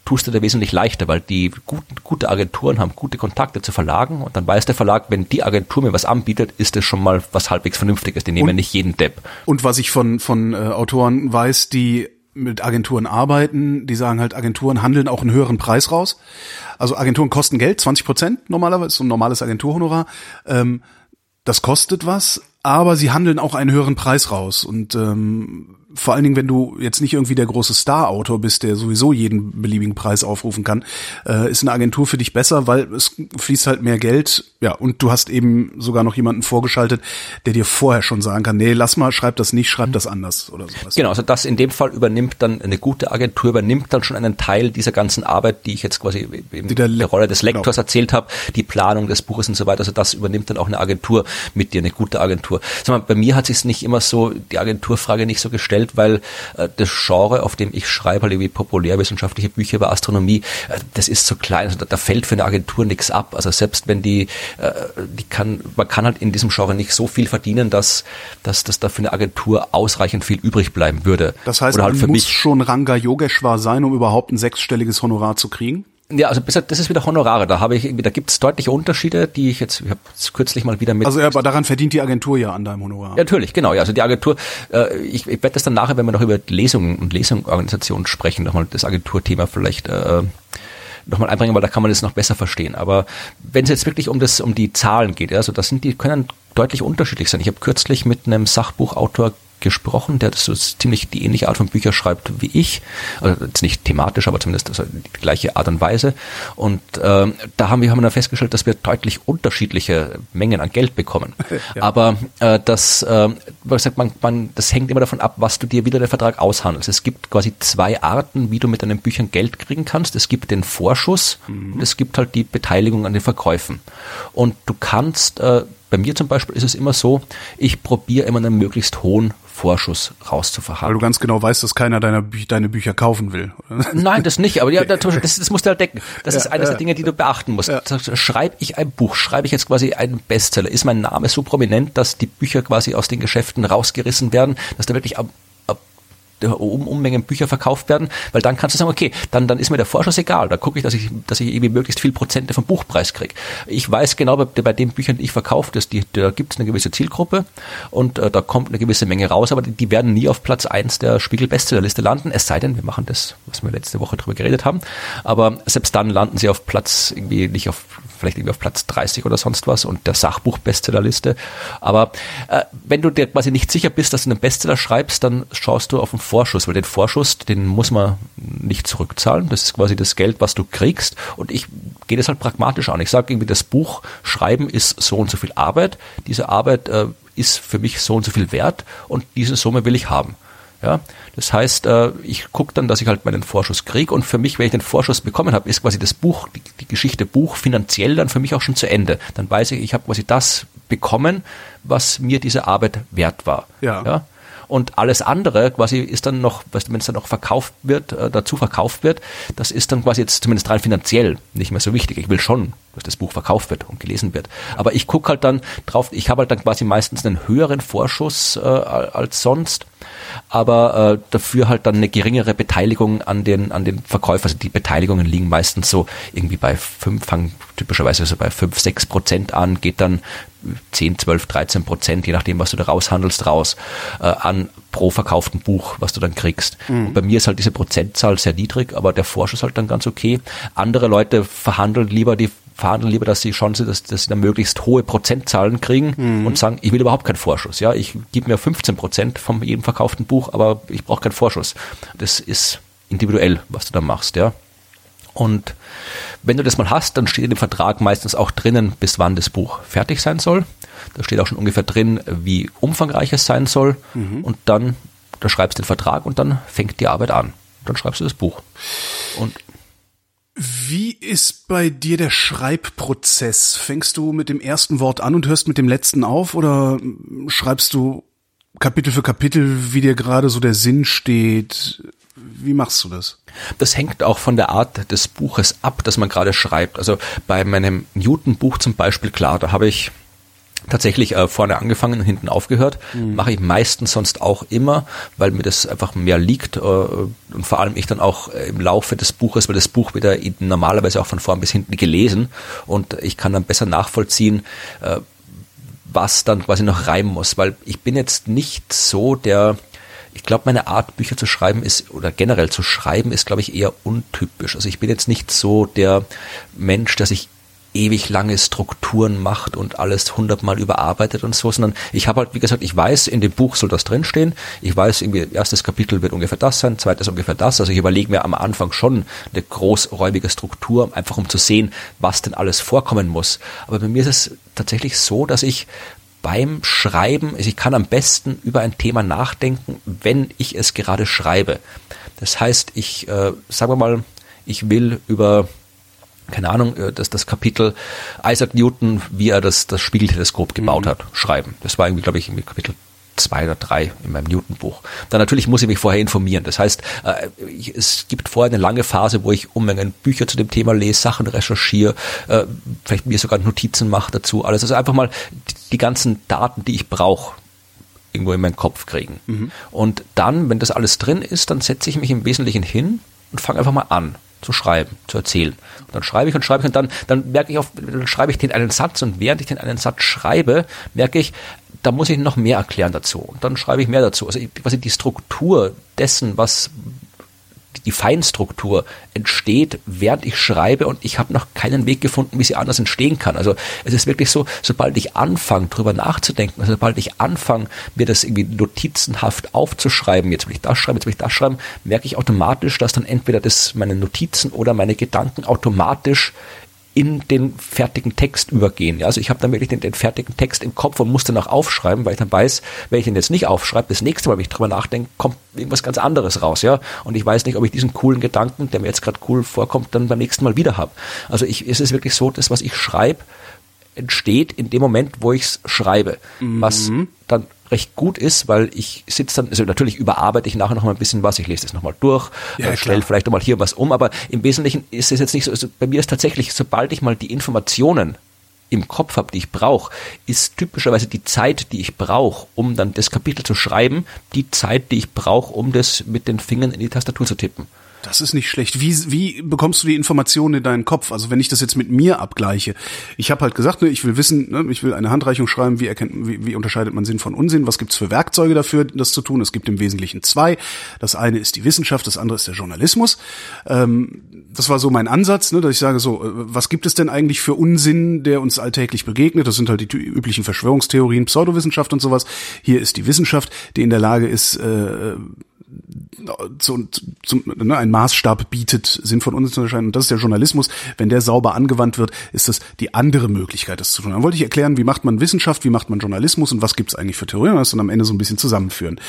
tust du dir wesentlich leichter, weil die gut, gute Agenturen haben gute Kontakte zu Verlagen und dann weiß der Verlag, wenn die Agentur mir was anbietet, ist das schon mal was halbwegs Vernünftiges. Die nehmen und, nicht jeden Depp. Und was ich von, von äh, Autoren weiß, die mit Agenturen arbeiten, die sagen halt, Agenturen handeln auch einen höheren Preis raus. Also Agenturen kosten Geld, 20 Prozent normalerweise, so ein normales Agenturhonorar. Ähm, das kostet was, aber sie handeln auch einen höheren Preis raus. Und ähm, vor allen Dingen, wenn du jetzt nicht irgendwie der große Star-Autor bist, der sowieso jeden beliebigen Preis aufrufen kann, äh, ist eine Agentur für dich besser, weil es fließt halt mehr Geld, ja, und du hast eben sogar noch jemanden vorgeschaltet, der dir vorher schon sagen kann, nee, lass mal, schreib das nicht, schreib das anders oder sowas. Genau, also das in dem Fall übernimmt dann eine gute Agentur, übernimmt dann schon einen Teil dieser ganzen Arbeit, die ich jetzt quasi in der, der, Rolle des Lektors genau. erzählt habe, die Planung des Buches und so weiter, also das übernimmt dann auch eine Agentur mit dir, eine gute Agentur. Sag mal, bei mir hat sich nicht immer so, die Agenturfrage nicht so gestellt, weil äh, das Genre, auf dem ich schreibe, halt irgendwie populärwissenschaftliche Bücher über Astronomie, äh, das ist so klein, also da, da, fällt für eine Agentur nichts ab. Also selbst wenn die, äh, die kann, man kann halt in diesem Genre nicht so viel verdienen, dass, dass, dass da für eine Agentur ausreichend viel übrig bleiben würde. Das heißt, Oder halt man muss schon Ranga Yogeshwar sein, um überhaupt ein sechsstelliges Honorar zu kriegen? Ja, also das ist wieder Honorare. Da habe ich irgendwie, da gibt es deutliche Unterschiede, die ich jetzt, ich habe kürzlich mal wieder mit. Also ja, aber daran verdient die Agentur ja an deinem Honorar. Ja, natürlich, genau. Ja, also die Agentur, äh, ich, ich werde das dann nachher, wenn wir noch über Lesungen und Lesungsorganisationen sprechen, nochmal das Agenturthema vielleicht äh, nochmal einbringen, weil da kann man das noch besser verstehen. Aber wenn es jetzt wirklich um das, um die Zahlen geht, also das sind die können deutlich unterschiedlich sein. Ich habe kürzlich mit einem Sachbuchautor gesprochen, der das so ziemlich die ähnliche Art von Bücher schreibt wie ich. Also jetzt nicht thematisch, aber zumindest also die gleiche Art und Weise. Und ähm, da haben wir haben dann festgestellt, dass wir deutlich unterschiedliche Mengen an Geld bekommen. Ja. Aber äh, das, äh, gesagt, man, man, das hängt immer davon ab, was du dir wieder der Vertrag aushandelst. Es gibt quasi zwei Arten, wie du mit deinen Büchern Geld kriegen kannst. Es gibt den Vorschuss mhm. und es gibt halt die Beteiligung an den Verkäufen. Und du kannst äh, bei mir zum Beispiel ist es immer so, ich probiere immer einen möglichst hohen Vorschuss rauszuverhandeln. Weil du ganz genau weißt, dass keiner deiner Bü deine Bücher kaufen will. Nein, das nicht. Aber ja, das, das musst du halt decken. Das ja, ist eines ja. der Dinge, die du beachten musst. Ja. Schreibe ich ein Buch, schreibe ich jetzt quasi einen Bestseller, ist mein Name so prominent, dass die Bücher quasi aus den Geschäften rausgerissen werden, dass da wirklich am Unmengen Bücher verkauft werden, weil dann kannst du sagen, okay, dann, dann ist mir der Vorschuss egal. Da gucke ich, dass ich, dass ich irgendwie möglichst viel Prozente vom Buchpreis kriege. Ich weiß genau, bei, bei den Büchern, die ich verkaufe, dass die, da gibt es eine gewisse Zielgruppe und äh, da kommt eine gewisse Menge raus, aber die, die werden nie auf Platz eins der Spiegel-Bestsellerliste landen, es sei denn, wir machen das, was wir letzte Woche drüber geredet haben. Aber selbst dann landen sie auf Platz irgendwie nicht auf vielleicht irgendwie auf Platz 30 oder sonst was und der Sachbuch-Bestsellerliste. Aber äh, wenn du dir quasi nicht sicher bist, dass du einen Bestseller schreibst, dann schaust du auf den Vorschuss, weil den Vorschuss, den muss man nicht zurückzahlen. Das ist quasi das Geld, was du kriegst. Und ich gehe das halt pragmatisch an. Ich sage irgendwie, das Buch schreiben ist so und so viel Arbeit. Diese Arbeit äh, ist für mich so und so viel wert und diese Summe will ich haben. Ja, das heißt, äh, ich gucke dann, dass ich halt meinen Vorschuss kriege und für mich, wenn ich den Vorschuss bekommen habe, ist quasi das Buch, die, die Geschichte Buch finanziell dann für mich auch schon zu Ende. Dann weiß ich, ich habe quasi das bekommen, was mir diese Arbeit wert war. Ja. ja? Und alles andere quasi ist dann noch, weißt wenn es dann noch verkauft wird, äh, dazu verkauft wird, das ist dann quasi jetzt zumindest rein finanziell nicht mehr so wichtig. Ich will schon, dass das Buch verkauft wird und gelesen wird. Aber ich gucke halt dann drauf, ich habe halt dann quasi meistens einen höheren Vorschuss äh, als sonst aber äh, dafür halt dann eine geringere Beteiligung an den an den Verkäufer. Also die Beteiligungen liegen meistens so irgendwie bei fünf, fangen typischerweise so bei fünf, sechs Prozent an, geht dann 10, 12, 13 Prozent, je nachdem, was du da raushandelst, raus äh, an pro verkauften Buch, was du dann kriegst. Mhm. bei mir ist halt diese Prozentzahl sehr niedrig, aber der Vorschuss halt dann ganz okay. Andere Leute verhandeln lieber die verhandeln lieber, dass sie Chance, dass, dass sie dann möglichst hohe Prozentzahlen kriegen mhm. und sagen, ich will überhaupt keinen Vorschuss. Ja, ich gebe mir 15 Prozent von jedem verkauften Buch, aber ich brauche keinen Vorschuss. Das ist individuell, was du da machst, ja. Und wenn du das mal hast, dann steht in dem Vertrag meistens auch drinnen, bis wann das Buch fertig sein soll. Da steht auch schon ungefähr drin, wie umfangreich es sein soll. Mhm. Und dann, da schreibst du den Vertrag und dann fängt die Arbeit an. Dann schreibst du das Buch. Und wie ist bei dir der Schreibprozess? Fängst du mit dem ersten Wort an und hörst mit dem letzten auf oder schreibst du Kapitel für Kapitel, wie dir gerade so der Sinn steht? Wie machst du das? Das hängt auch von der Art des Buches ab, das man gerade schreibt. Also bei meinem Newton-Buch zum Beispiel, klar, da habe ich tatsächlich äh, vorne angefangen und hinten aufgehört. Mhm. Mache ich meistens sonst auch immer, weil mir das einfach mehr liegt äh, und vor allem ich dann auch äh, im Laufe des Buches, weil das Buch wieder normalerweise auch von vorn bis hinten gelesen und ich kann dann besser nachvollziehen, äh, was dann quasi noch reimen muss, weil ich bin jetzt nicht so der ich glaube, meine Art, Bücher zu schreiben ist, oder generell zu schreiben, ist, glaube ich, eher untypisch. Also ich bin jetzt nicht so der Mensch, der sich ewig lange Strukturen macht und alles hundertmal überarbeitet und so, sondern ich habe halt, wie gesagt, ich weiß, in dem Buch soll das drinstehen. Ich weiß, irgendwie, erstes Kapitel wird ungefähr das sein, zweites ungefähr das. Also ich überlege mir am Anfang schon eine großräumige Struktur, einfach um zu sehen, was denn alles vorkommen muss. Aber bei mir ist es tatsächlich so, dass ich beim Schreiben, also ich kann am besten über ein Thema nachdenken, wenn ich es gerade schreibe. Das heißt, ich, äh, sagen wir mal, ich will über keine Ahnung, äh, das, das Kapitel Isaac Newton, wie er das, das Spiegelteleskop gebaut mhm. hat, schreiben. Das war irgendwie, glaube ich, irgendwie Kapitel zwei oder drei in meinem Newton-Buch. Dann natürlich muss ich mich vorher informieren. Das heißt, äh, es gibt vorher eine lange Phase, wo ich Unmengen Bücher zu dem Thema lese, Sachen recherchiere, äh, vielleicht mir sogar Notizen mache dazu, alles. Also einfach mal die ganzen Daten, die ich brauche, irgendwo in meinen Kopf kriegen. Mhm. Und dann, wenn das alles drin ist, dann setze ich mich im Wesentlichen hin und fange einfach mal an zu schreiben, zu erzählen. Und dann schreibe ich und schreibe ich und dann, dann merke ich auf, dann schreibe ich den einen Satz und während ich den einen Satz schreibe, merke ich, da muss ich noch mehr erklären dazu. Und dann schreibe ich mehr dazu. Also quasi die Struktur dessen, was die Feinstruktur entsteht, während ich schreibe und ich habe noch keinen Weg gefunden, wie sie anders entstehen kann. Also es ist wirklich so, sobald ich anfange, drüber nachzudenken, also sobald ich anfange, mir das irgendwie notizenhaft aufzuschreiben, jetzt will ich das schreiben, jetzt will ich das schreiben, merke ich automatisch, dass dann entweder das meine Notizen oder meine Gedanken automatisch in den fertigen Text übergehen. Ja, also ich habe dann wirklich den, den, fertigen Text im Kopf und muss dann auch aufschreiben, weil ich dann weiß, wenn ich den jetzt nicht aufschreibe, das nächste Mal, wenn ich drüber nachdenke, kommt irgendwas ganz anderes raus, ja. Und ich weiß nicht, ob ich diesen coolen Gedanken, der mir jetzt gerade cool vorkommt, dann beim nächsten Mal wieder habe. Also ich, es ist wirklich so, das, was ich schreibe, entsteht in dem Moment, wo ich es schreibe. Mhm. Was dann recht gut ist, weil ich sitze dann, also natürlich überarbeite ich nachher noch mal ein bisschen was, ich lese das nochmal durch, ja, äh, stelle vielleicht nochmal hier was um, aber im Wesentlichen ist es jetzt nicht so, also bei mir ist tatsächlich, sobald ich mal die Informationen im Kopf habe, die ich brauche, ist typischerweise die Zeit, die ich brauche, um dann das Kapitel zu schreiben, die Zeit, die ich brauche, um das mit den Fingern in die Tastatur zu tippen. Das ist nicht schlecht. Wie, wie bekommst du die Informationen in deinen Kopf? Also wenn ich das jetzt mit mir abgleiche. Ich habe halt gesagt, ne, ich will wissen, ne, ich will eine Handreichung schreiben, wie, erkennt, wie, wie unterscheidet man Sinn von Unsinn? Was gibt's für Werkzeuge dafür, das zu tun? Es gibt im Wesentlichen zwei. Das eine ist die Wissenschaft, das andere ist der Journalismus. Ähm, das war so mein Ansatz, ne, dass ich sage so, äh, was gibt es denn eigentlich für Unsinn, der uns alltäglich begegnet? Das sind halt die üblichen Verschwörungstheorien, Pseudowissenschaft und sowas. Hier ist die Wissenschaft, die in der Lage ist, äh, zu, zu, ne, ein Maßstab bietet, Sinn von uns zu unterscheiden. Und das ist der Journalismus. Wenn der sauber angewandt wird, ist das die andere Möglichkeit, das zu tun. Dann wollte ich erklären, wie macht man Wissenschaft, wie macht man Journalismus und was gibt es eigentlich für Theorien das dann am Ende so ein bisschen zusammenführen.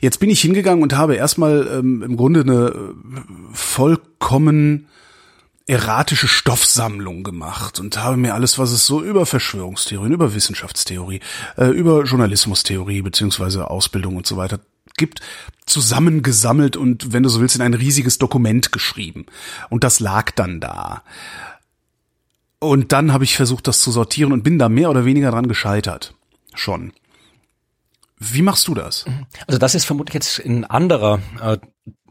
Jetzt bin ich hingegangen und habe erstmal ähm, im Grunde eine äh, vollkommen erratische Stoffsammlung gemacht und habe mir alles, was es so über Verschwörungstheorien, über Wissenschaftstheorie, äh, über Journalismustheorie beziehungsweise Ausbildung und so weiter gibt, zusammengesammelt und, wenn du so willst, in ein riesiges Dokument geschrieben. Und das lag dann da. Und dann habe ich versucht, das zu sortieren und bin da mehr oder weniger dran gescheitert. Schon. Wie machst du das? Also das ist vermutlich jetzt ein anderer äh,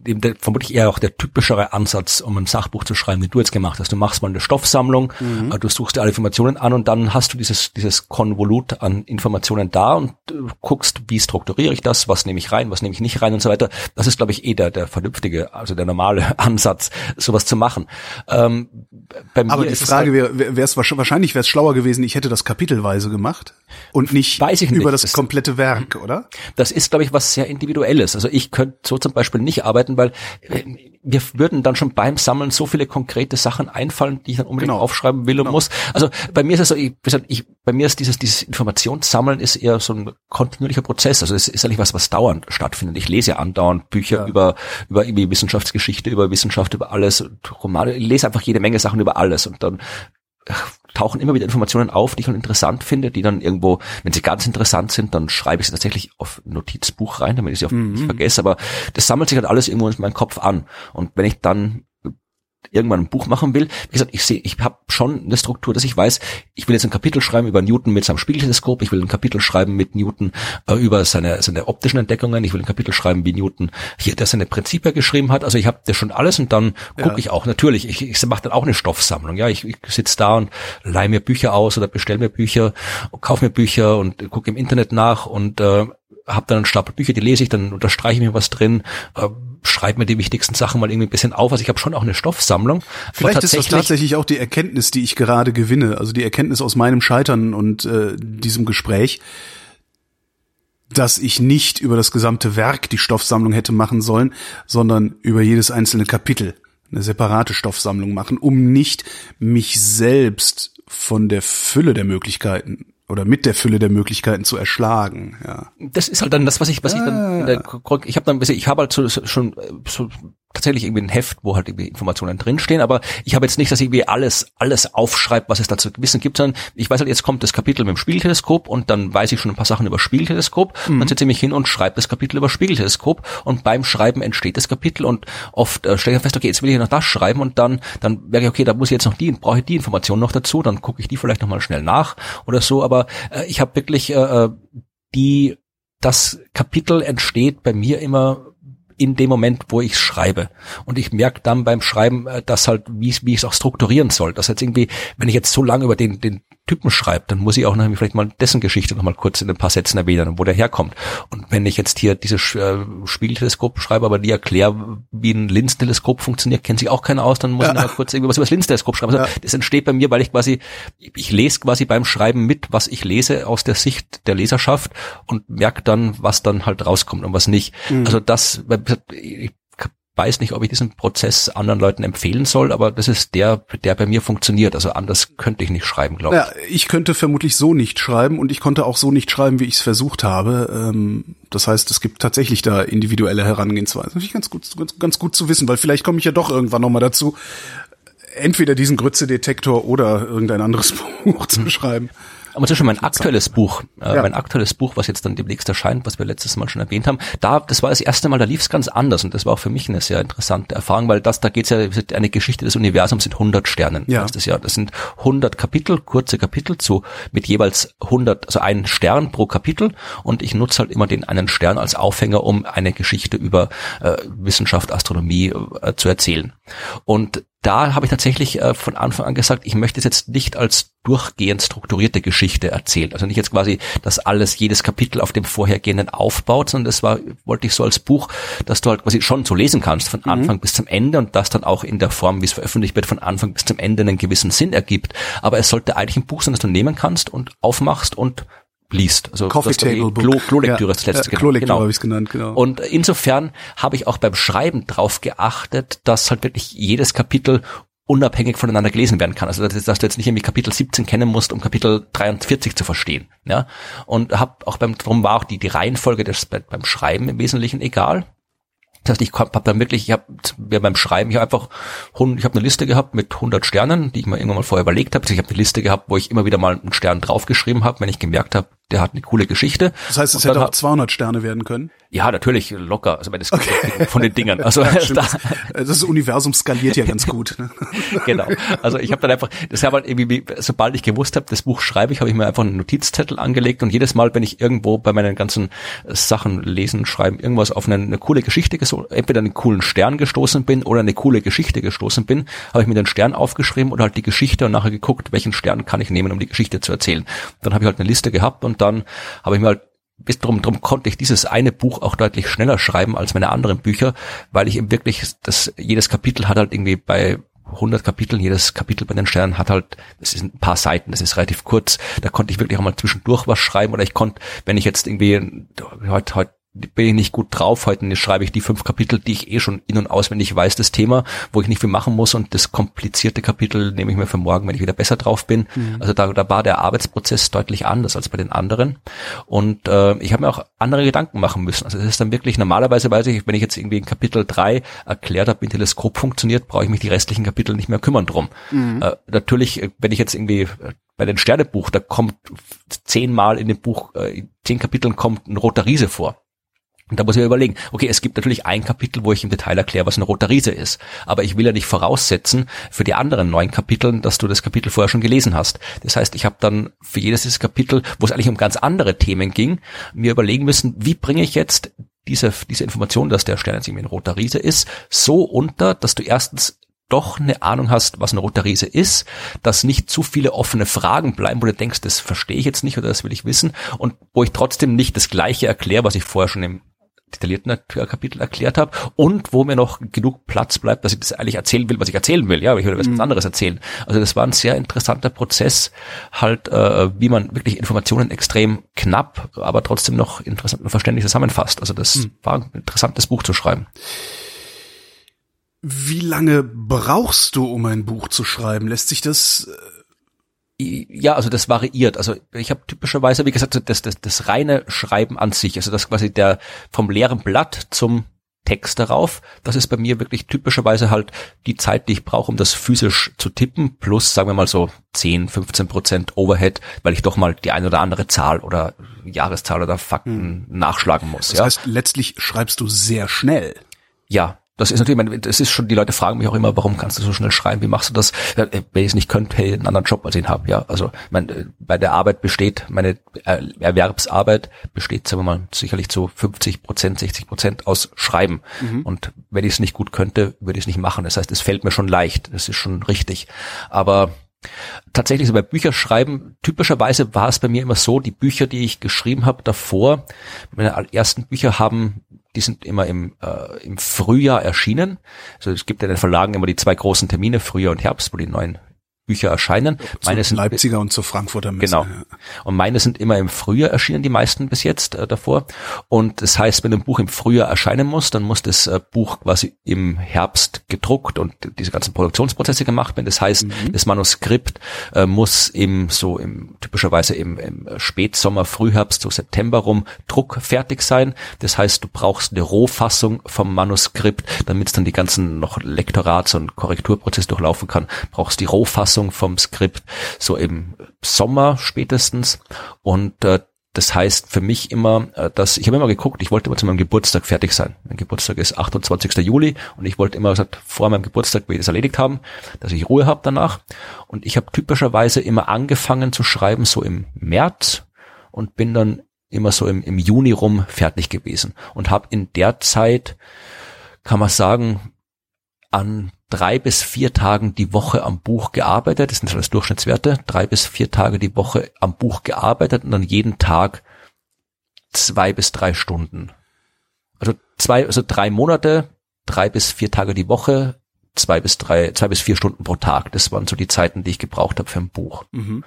der, vermutlich eher auch der typischere Ansatz, um ein Sachbuch zu schreiben, wie du jetzt gemacht hast. Du machst mal eine Stoffsammlung, mhm. Äh, du suchst dir alle Informationen an und dann hast du dieses, dieses Konvolut an Informationen da und äh, guckst, wie strukturiere ich das, was nehme ich rein, was nehme ich nicht rein und so weiter. Das ist, glaube ich, eh der, der vernünftige, also der normale Ansatz, sowas zu machen. Ähm, Aber die Frage wäre, wäre es wahrscheinlich wäre es schlauer gewesen, ich hätte das kapitelweise gemacht und nicht, Weiß ich nicht. über das, das komplette Werk, oder? Das ist, glaube ich, was sehr individuelles. Also ich könnte so zum Beispiel nicht arbeiten, weil äh, mir würden dann schon beim Sammeln so viele konkrete Sachen einfallen, die ich dann unbedingt genau. aufschreiben will und genau. muss. Also bei mir ist es so, ich, ich, bei mir ist dieses, dieses Informationssammeln ist eher so ein kontinuierlicher Prozess. Also es ist eigentlich was, was dauernd stattfindet. Ich lese ja andauernd Bücher ja. über, über irgendwie Wissenschaftsgeschichte, über Wissenschaft, über alles, Romane. Ich lese einfach jede Menge Sachen über alles und dann tauchen immer wieder Informationen auf, die ich dann interessant finde, die dann irgendwo, wenn sie ganz interessant sind, dann schreibe ich sie tatsächlich auf Notizbuch rein, damit ich sie auch mhm. nicht vergesse. Aber das sammelt sich halt alles irgendwo in meinem Kopf an. Und wenn ich dann irgendwann ein Buch machen will. Wie gesagt, ich sehe, ich habe schon eine Struktur, dass ich weiß, ich will jetzt ein Kapitel schreiben über Newton mit seinem Spiegelteleskop, ich will ein Kapitel schreiben mit Newton äh, über seine, seine optischen Entdeckungen, ich will ein Kapitel schreiben, wie Newton hier der seine Prinzipien geschrieben hat. Also ich habe das schon alles und dann ja. gucke ich auch natürlich, ich, ich mache dann auch eine Stoffsammlung. Ja, ich, ich sitze da und leihe mir Bücher aus oder bestelle mir Bücher, kaufe mir Bücher und gucke im Internet nach und äh, habe dann einen Stapel Bücher, die lese ich, dann unterstreiche ich mir was drin. Äh, schreibe mir die wichtigsten Sachen mal irgendwie ein bisschen auf. Also ich habe schon auch eine Stoffsammlung. Vielleicht ist das tatsächlich auch die Erkenntnis, die ich gerade gewinne. Also die Erkenntnis aus meinem Scheitern und äh, diesem Gespräch, dass ich nicht über das gesamte Werk die Stoffsammlung hätte machen sollen, sondern über jedes einzelne Kapitel eine separate Stoffsammlung machen, um nicht mich selbst von der Fülle der Möglichkeiten oder mit der Fülle der Möglichkeiten zu erschlagen. Ja. Das ist halt dann das, was ich, was ah. ich dann, der, ich habe dann, ich habe halt so, schon so tatsächlich irgendwie ein Heft, wo halt irgendwie Informationen drinstehen, aber ich habe jetzt nicht, dass ich irgendwie alles, alles aufschreibe, was es da zu wissen gibt, sondern ich weiß halt, jetzt kommt das Kapitel mit dem Spiegelteleskop und dann weiß ich schon ein paar Sachen über Spiegelteleskop, mhm. dann setze ich mich hin und schreibe das Kapitel über Spiegelteleskop und beim Schreiben entsteht das Kapitel und oft äh, stelle ich fest, okay, jetzt will ich noch das schreiben und dann, dann merke ich, okay, da muss ich jetzt noch die, brauche ich die Information noch dazu, dann gucke ich die vielleicht nochmal schnell nach oder so, aber äh, ich habe wirklich äh, äh die, das Kapitel entsteht bei mir immer in dem Moment, wo ich schreibe. Und ich merke dann beim Schreiben, äh, dass halt, wie, wie ich es auch strukturieren soll. Dass jetzt irgendwie, wenn ich jetzt so lange über den, den Typen schreibt, dann muss ich auch noch vielleicht mal dessen Geschichte noch mal kurz in ein paar Sätzen erwähnen, wo der herkommt. Und wenn ich jetzt hier dieses äh, Spiegelteleskop schreibe, aber die erkläre, wie ein Linzteleskop funktioniert, kennt sich auch keiner aus, dann muss ja. ich noch kurz irgendwie was über das Linzteleskop schreiben. Also ja. das entsteht bei mir, weil ich quasi, ich lese quasi beim Schreiben mit, was ich lese aus der Sicht der Leserschaft und merke dann, was dann halt rauskommt und was nicht. Mhm. Also das, ich weiß nicht, ob ich diesen Prozess anderen Leuten empfehlen soll, aber das ist der, der bei mir funktioniert. Also anders könnte ich nicht schreiben, glaube ich. Ja, ich könnte vermutlich so nicht schreiben und ich konnte auch so nicht schreiben, wie ich es versucht habe. Ähm, das heißt, es gibt tatsächlich da individuelle Herangehensweisen. Das ist ganz gut, ganz, ganz gut zu wissen, weil vielleicht komme ich ja doch irgendwann nochmal dazu, entweder diesen Grütze-Detektor oder irgendein anderes Buch zu schreiben. Aber zum Beispiel mein aktuelles Buch, äh, ja. mein aktuelles Buch, was jetzt dann demnächst erscheint, was wir letztes Mal schon erwähnt haben, da, das war das erste Mal, da lief es ganz anders und das war auch für mich eine sehr interessante Erfahrung, weil das, da geht es ja, eine Geschichte des Universums sind 100 Sternen. Ja. Das, ja, das sind 100 Kapitel, kurze Kapitel zu, mit jeweils 100, also einen Stern pro Kapitel und ich nutze halt immer den einen Stern als Aufhänger, um eine Geschichte über äh, Wissenschaft, Astronomie äh, zu erzählen. Und da habe ich tatsächlich äh, von Anfang an gesagt, ich möchte es jetzt nicht als durchgehend strukturierte Geschichte erzählen. Also nicht jetzt quasi, dass alles, jedes Kapitel auf dem vorhergehenden aufbaut, sondern das war, wollte ich so als Buch, dass du halt quasi schon so lesen kannst, von mhm. Anfang bis zum Ende und das dann auch in der Form, wie es veröffentlicht wird, von Anfang bis zum Ende einen gewissen Sinn ergibt. Aber es sollte eigentlich ein Buch sein, das du nehmen kannst und aufmachst und liest. Also Coffee Table Book. Klo, Klolektüre ja, das letzte. Äh, Klolektüre genau. habe ich genannt, genau. Und insofern habe ich auch beim Schreiben drauf geachtet, dass halt wirklich jedes Kapitel unabhängig voneinander gelesen werden kann. Also dass, dass du jetzt nicht irgendwie Kapitel 17 kennen musst, um Kapitel 43 zu verstehen. Ja, und hab auch beim, darum war auch die die Reihenfolge des beim Schreiben im Wesentlichen egal. Das heißt, ich habe dann wirklich, ich habe mir beim Schreiben, ich habe einfach, ich habe eine Liste gehabt mit 100 Sternen, die ich mir irgendwann mal vorher überlegt habe. Also ich habe eine Liste gehabt, wo ich immer wieder mal einen Stern draufgeschrieben habe, wenn ich gemerkt habe, der hat eine coole Geschichte. Das heißt, es hätte auch 200 Sterne werden können? Ja, natürlich, locker. Also das okay. von den Dingern. Also ja, da, das Universum skaliert ja ganz gut. Ne? genau. Also ich habe dann einfach, das habe halt irgendwie, sobald ich gewusst habe, das Buch schreibe ich, habe ich mir einfach einen Notizzettel angelegt und jedes Mal, wenn ich irgendwo bei meinen ganzen Sachen lesen, schreiben, irgendwas auf eine, eine coole Geschichte, entweder einen coolen Stern gestoßen bin oder eine coole Geschichte gestoßen bin, habe ich mir den Stern aufgeschrieben oder halt die Geschichte und nachher geguckt, welchen Stern kann ich nehmen, um die Geschichte zu erzählen. Dann habe ich halt eine Liste gehabt und dann habe ich mir halt bis drum, drum konnte ich dieses eine Buch auch deutlich schneller schreiben als meine anderen Bücher, weil ich eben wirklich, das, jedes Kapitel hat halt irgendwie bei 100 Kapiteln, jedes Kapitel bei den Sternen hat halt, das ist ein paar Seiten, das ist relativ kurz, da konnte ich wirklich auch mal zwischendurch was schreiben oder ich konnte, wenn ich jetzt irgendwie heute, heute bin ich nicht gut drauf. Heute schreibe ich die fünf Kapitel, die ich eh schon in- und auswendig weiß, das Thema, wo ich nicht viel machen muss und das komplizierte Kapitel nehme ich mir für morgen, wenn ich wieder besser drauf bin. Mhm. Also da, da war der Arbeitsprozess deutlich anders als bei den anderen. Und äh, ich habe mir auch andere Gedanken machen müssen. Also es ist dann wirklich, normalerweise weiß ich, wenn ich jetzt irgendwie in Kapitel drei erklärt habe, wie ein Teleskop funktioniert, brauche ich mich die restlichen Kapitel nicht mehr kümmern drum. Mhm. Äh, natürlich, wenn ich jetzt irgendwie bei den Sternebuch, da kommt zehnmal in dem Buch, äh, in zehn Kapiteln kommt ein roter Riese vor. Und da muss ich mir überlegen, okay, es gibt natürlich ein Kapitel, wo ich im Detail erkläre, was eine rote Riese ist. Aber ich will ja nicht voraussetzen für die anderen neun Kapiteln, dass du das Kapitel vorher schon gelesen hast. Das heißt, ich habe dann für jedes dieses Kapitel, wo es eigentlich um ganz andere Themen ging, mir überlegen müssen, wie bringe ich jetzt diese, diese Information, dass der Stern jetzt irgendwie ein roter Riese ist, so unter, dass du erstens doch eine Ahnung hast, was eine rote Riese ist, dass nicht zu viele offene Fragen bleiben, wo du denkst, das verstehe ich jetzt nicht oder das will ich wissen und wo ich trotzdem nicht das gleiche erkläre, was ich vorher schon im detaillierten Kapitel erklärt habe und wo mir noch genug Platz bleibt, dass ich das eigentlich erzählen will, was ich erzählen will. Ja, ich will was mhm. anderes erzählen. Also das war ein sehr interessanter Prozess, halt, äh, wie man wirklich Informationen extrem knapp, aber trotzdem noch interessant und verständlich zusammenfasst. Also das mhm. war ein interessantes Buch zu schreiben. Wie lange brauchst du, um ein Buch zu schreiben? Lässt sich das äh, ja, also das variiert. Also ich habe typischerweise, wie gesagt, das, das, das reine Schreiben an sich, also das quasi der vom leeren Blatt zum Text darauf. Das ist bei mir wirklich typischerweise halt die Zeit, die ich brauche, um das physisch zu tippen, plus sagen wir mal so 10, 15 Prozent Overhead, weil ich doch mal die eine oder andere Zahl oder Jahreszahl oder Fakten hm. nachschlagen muss. Das ja? heißt, letztlich schreibst du sehr schnell. Ja, das ist natürlich, das ist schon, die Leute fragen mich auch immer, warum kannst du so schnell schreiben, wie machst du das? Wenn ich es nicht könnte, hätte ich einen anderen Job als ich ihn habe, ja. Also mein, äh, bei der Arbeit besteht, meine äh, Erwerbsarbeit besteht, sagen wir mal, sicherlich zu 50 Prozent, 60 Prozent aus Schreiben. Mhm. Und wenn ich es nicht gut könnte, würde ich es nicht machen. Das heißt, es fällt mir schon leicht, das ist schon richtig. Aber tatsächlich so bei Bücherschreiben, typischerweise war es bei mir immer so, die Bücher, die ich geschrieben habe davor, meine ersten Bücher haben die sind immer im, äh, im Frühjahr erschienen. Also es gibt in den Verlagen immer die zwei großen Termine, Frühjahr und Herbst, wo die neuen Bücher erscheinen. Meine sind Leipziger und zur Frankfurter Messe. Genau. Und meine sind immer im Frühjahr erschienen, die meisten bis jetzt äh, davor. Und das heißt, wenn ein Buch im Frühjahr erscheinen muss, dann muss das äh, Buch quasi im Herbst gedruckt und diese ganzen Produktionsprozesse gemacht werden. Das heißt, mhm. das Manuskript äh, muss im so im typischerweise im, im Spätsommer, Frühherbst, so September rum druckfertig sein. Das heißt, du brauchst eine Rohfassung vom Manuskript, damit es dann die ganzen noch Lektorats- und Korrekturprozesse durchlaufen kann. Brauchst die Rohfassung Fassung vom Skript so im Sommer spätestens und äh, das heißt für mich immer, äh, dass ich habe immer geguckt, ich wollte immer zu meinem Geburtstag fertig sein. Mein Geburtstag ist 28. Juli und ich wollte immer gesagt, vor meinem Geburtstag will ich das erledigt haben, dass ich Ruhe habe danach. Und ich habe typischerweise immer angefangen zu schreiben so im März und bin dann immer so im, im Juni rum fertig gewesen und habe in der Zeit, kann man sagen, an drei bis vier Tagen die Woche am Buch gearbeitet, das sind alles Durchschnittswerte, drei bis vier Tage die Woche am Buch gearbeitet und dann jeden Tag zwei bis drei Stunden. Also zwei, also drei Monate, drei bis vier Tage die Woche, zwei bis drei, zwei bis vier Stunden pro Tag. Das waren so die Zeiten, die ich gebraucht habe für ein Buch. Mhm.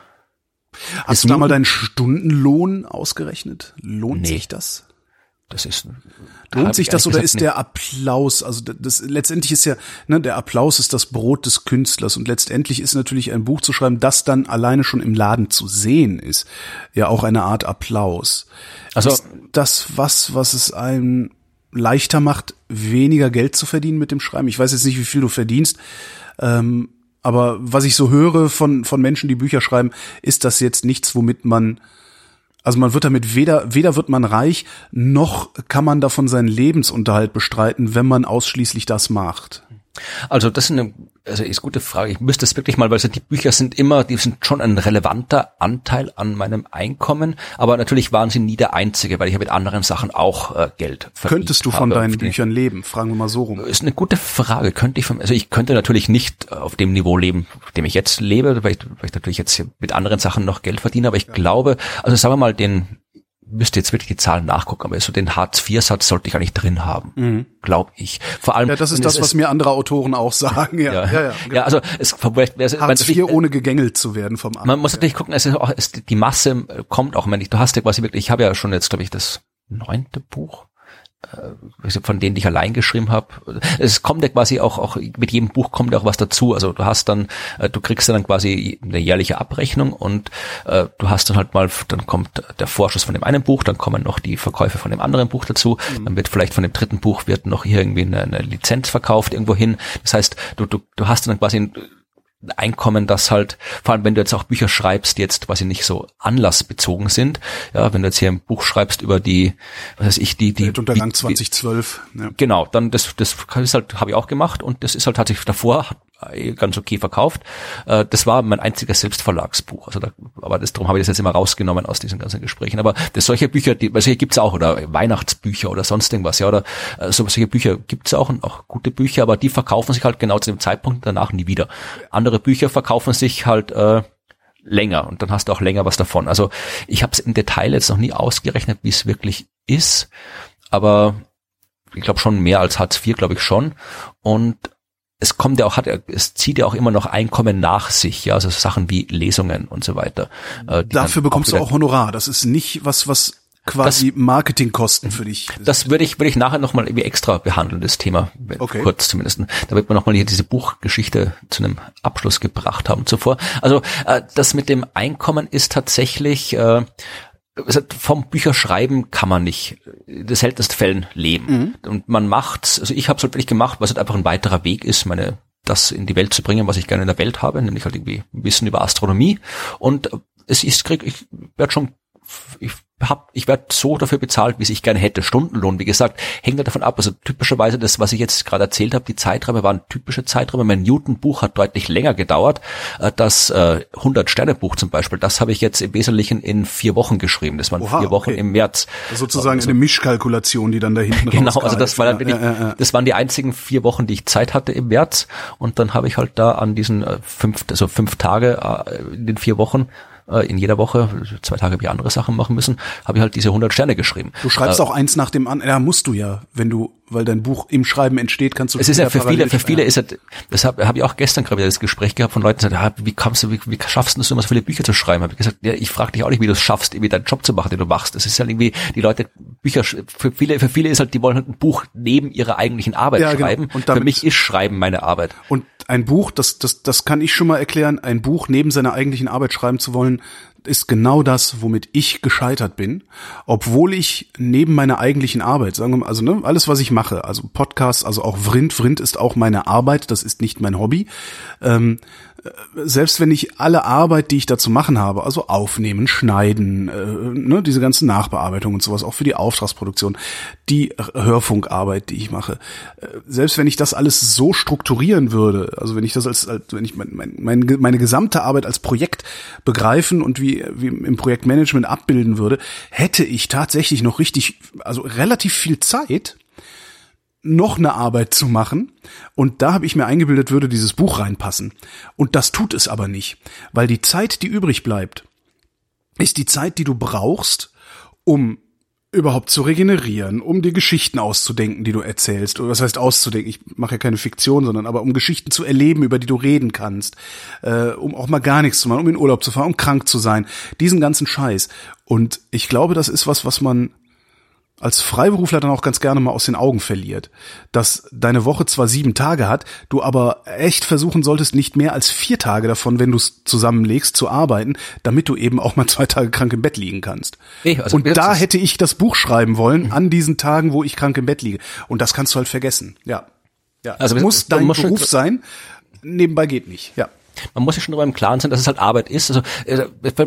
Hast Ist du da mal deinen Stundenlohn ausgerechnet? Lohnt nee. sich das? Das ist lohnt sich das oder ist der Applaus? Also das letztendlich ist ja ne, der Applaus ist das Brot des Künstlers und letztendlich ist natürlich ein Buch zu schreiben, das dann alleine schon im Laden zu sehen ist, ja auch eine Art Applaus. Also ist das was, was es einem leichter macht, weniger Geld zu verdienen mit dem Schreiben. Ich weiß jetzt nicht, wie viel du verdienst. Ähm, aber was ich so höre von, von Menschen, die Bücher schreiben, ist das jetzt nichts, womit man also man wird damit weder, weder wird man reich, noch kann man davon seinen Lebensunterhalt bestreiten, wenn man ausschließlich das macht. Also das ist eine also ist gute Frage. Ich müsste es wirklich mal, weil die Bücher sind immer, die sind schon ein relevanter Anteil an meinem Einkommen, aber natürlich waren sie nie der einzige, weil ich ja mit anderen Sachen auch äh, Geld verdient Könntest du von deinen Büchern leben? Fragen wir mal so rum. Ist eine gute Frage. Könnte ich von, also ich könnte natürlich nicht auf dem Niveau leben, auf dem ich jetzt lebe, weil ich, weil ich natürlich jetzt mit anderen Sachen noch Geld verdiene, aber ich ja. glaube, also sagen wir mal den müsste jetzt wirklich die Zahlen nachgucken, aber so den Hartz-IV-Satz sollte ich eigentlich drin haben, mhm. glaube ich. Vor allem. Ja, das ist das, was mir andere Autoren auch sagen. Ja, ja, ja, ja, genau. ja also es Hartz IV ohne gegängelt zu werden vom Amt. Man muss natürlich gucken, es ist auch, es, die Masse kommt auch, wenn ich, du hast ja quasi wirklich, ich habe ja schon jetzt, glaube ich, das neunte Buch äh, von denen ich allein geschrieben habe. Es kommt ja quasi auch, auch mit jedem Buch kommt ja auch was dazu. Also du hast dann, äh, du kriegst dann quasi eine jährliche Abrechnung und äh, du hast dann halt mal, dann kommt der Vorschuss von dem einen Buch, dann kommen noch die Verkäufe von dem anderen Buch dazu, mhm. dann wird vielleicht von dem dritten Buch wird noch irgendwie eine, eine Lizenz verkauft irgendwo hin. Das heißt, du, du, du hast dann quasi ein, Einkommen, das halt, vor allem wenn du jetzt auch Bücher schreibst, jetzt quasi nicht so anlassbezogen sind, ja, wenn du jetzt hier ein Buch schreibst über die, was weiß ich, die, die. Weltuntergang 2012. Ja. Genau, dann das, das ist halt, habe ich auch gemacht und das ist halt tatsächlich davor, ganz okay verkauft. Äh, das war mein einziges Selbstverlagsbuch. Also da, aber das, darum habe ich das jetzt immer rausgenommen aus diesen ganzen Gesprächen. Aber das, solche Bücher, die, solche gibt's auch, oder Weihnachtsbücher oder sonst irgendwas, ja, oder äh, so, solche Bücher gibt's auch und auch gute Bücher, aber die verkaufen sich halt genau zu dem Zeitpunkt danach nie wieder. Andere Bücher verkaufen sich halt äh, länger und dann hast du auch länger was davon. Also ich habe es im Detail jetzt noch nie ausgerechnet, wie es wirklich ist, aber ich glaube schon mehr als Hartz IV, glaube ich schon. Und es kommt ja auch, hat, es zieht ja auch immer noch Einkommen nach sich, ja, also Sachen wie Lesungen und so weiter. Äh, Dafür bekommst auch du auch Honorar. Das ist nicht was, was quasi das, Marketingkosten für dich. Das würde ich, würde ich nachher nochmal irgendwie extra behandeln, das Thema, okay. kurz zumindest. Da wird man nochmal hier diese Buchgeschichte zu einem Abschluss gebracht haben zuvor. Also äh, das mit dem Einkommen ist tatsächlich äh, vom Bücherschreiben kann man nicht in den seltensten Fällen leben. Mhm. Und man macht, also ich habe es halt wirklich gemacht, was halt einfach ein weiterer Weg ist, meine das in die Welt zu bringen, was ich gerne in der Welt habe, nämlich halt irgendwie Wissen über Astronomie. Und es ist, krieg, ich werde schon, ich hab, ich werde so dafür bezahlt, wie ich gerne hätte. Stundenlohn, wie gesagt, hängt ja davon ab. Also typischerweise das, was ich jetzt gerade erzählt habe, die Zeiträume waren typische Zeiträume. Mein Newton-Buch hat deutlich länger gedauert. Äh, das äh, 100-Sterne-Buch zum Beispiel, das habe ich jetzt im Wesentlichen in vier Wochen geschrieben. Das waren Oha, vier Wochen okay. im März. Sozusagen also, eine Mischkalkulation, die dann da hinten Genau, also das, war dann ja, ja. das waren die einzigen vier Wochen, die ich Zeit hatte im März. Und dann habe ich halt da an diesen äh, fünf, also fünf Tage äh, in den vier Wochen äh, in jeder Woche, zwei Tage habe ich andere Sachen machen müssen, habe ich halt diese 100 Sterne geschrieben. Du schreibst äh, auch eins nach dem anderen, ja musst du ja, wenn du, weil dein Buch im Schreiben entsteht, kannst du Es ist ja für viele, für viele ist es, das habe hab ich auch gestern gerade wieder das Gespräch gehabt von Leuten, die sagen, ah, wie kommst du, wie, wie schaffst du es immer so viele Bücher zu schreiben? Habe ich gesagt, ja, ich frage dich auch nicht, wie du es schaffst, irgendwie deinen Job zu machen, den du machst. Das ist ja irgendwie, die Leute, Bücher, für viele, für viele ist halt, die wollen halt ein Buch neben ihrer eigentlichen Arbeit ja, genau. schreiben. Und für mich ist Schreiben meine Arbeit. Und ein Buch, das, das, das kann ich schon mal erklären, ein Buch neben seiner eigentlichen Arbeit schreiben zu wollen, ist genau das, womit ich gescheitert bin, obwohl ich neben meiner eigentlichen Arbeit, sagen wir mal, also ne, alles, was ich mache, also Podcasts, also auch Vrind, Vrind ist auch meine Arbeit, das ist nicht mein Hobby, ähm, selbst wenn ich alle Arbeit, die ich dazu machen habe, also aufnehmen, schneiden, äh, ne, diese ganze Nachbearbeitung und sowas, auch für die Auftragsproduktion, die Hörfunkarbeit, die ich mache, äh, selbst wenn ich das alles so strukturieren würde, also wenn ich das als, als wenn ich mein, mein, meine, meine gesamte Arbeit als Projekt begreifen und wie, wie im Projektmanagement abbilden würde, hätte ich tatsächlich noch richtig, also relativ viel Zeit, noch eine Arbeit zu machen. Und da habe ich mir eingebildet, würde dieses Buch reinpassen. Und das tut es aber nicht, weil die Zeit, die übrig bleibt, ist die Zeit, die du brauchst, um überhaupt zu regenerieren, um dir Geschichten auszudenken, die du erzählst. Oder was heißt auszudenken? Ich mache ja keine Fiktion, sondern aber um Geschichten zu erleben, über die du reden kannst, äh, um auch mal gar nichts zu machen, um in Urlaub zu fahren, um krank zu sein, diesen ganzen Scheiß. Und ich glaube, das ist was, was man als Freiberufler dann auch ganz gerne mal aus den Augen verliert, dass deine Woche zwar sieben Tage hat, du aber echt versuchen solltest, nicht mehr als vier Tage davon, wenn du es zusammenlegst, zu arbeiten, damit du eben auch mal zwei Tage krank im Bett liegen kannst. Nee, also und da hätte ich das Buch schreiben wollen mhm. an diesen Tagen, wo ich krank im Bett liege. Und das kannst du halt vergessen. Ja. Ja, also muss dein Beruf sein. Nebenbei geht nicht. Ja man muss sich schon darüber im Klaren sein, dass es halt Arbeit ist. Also äh,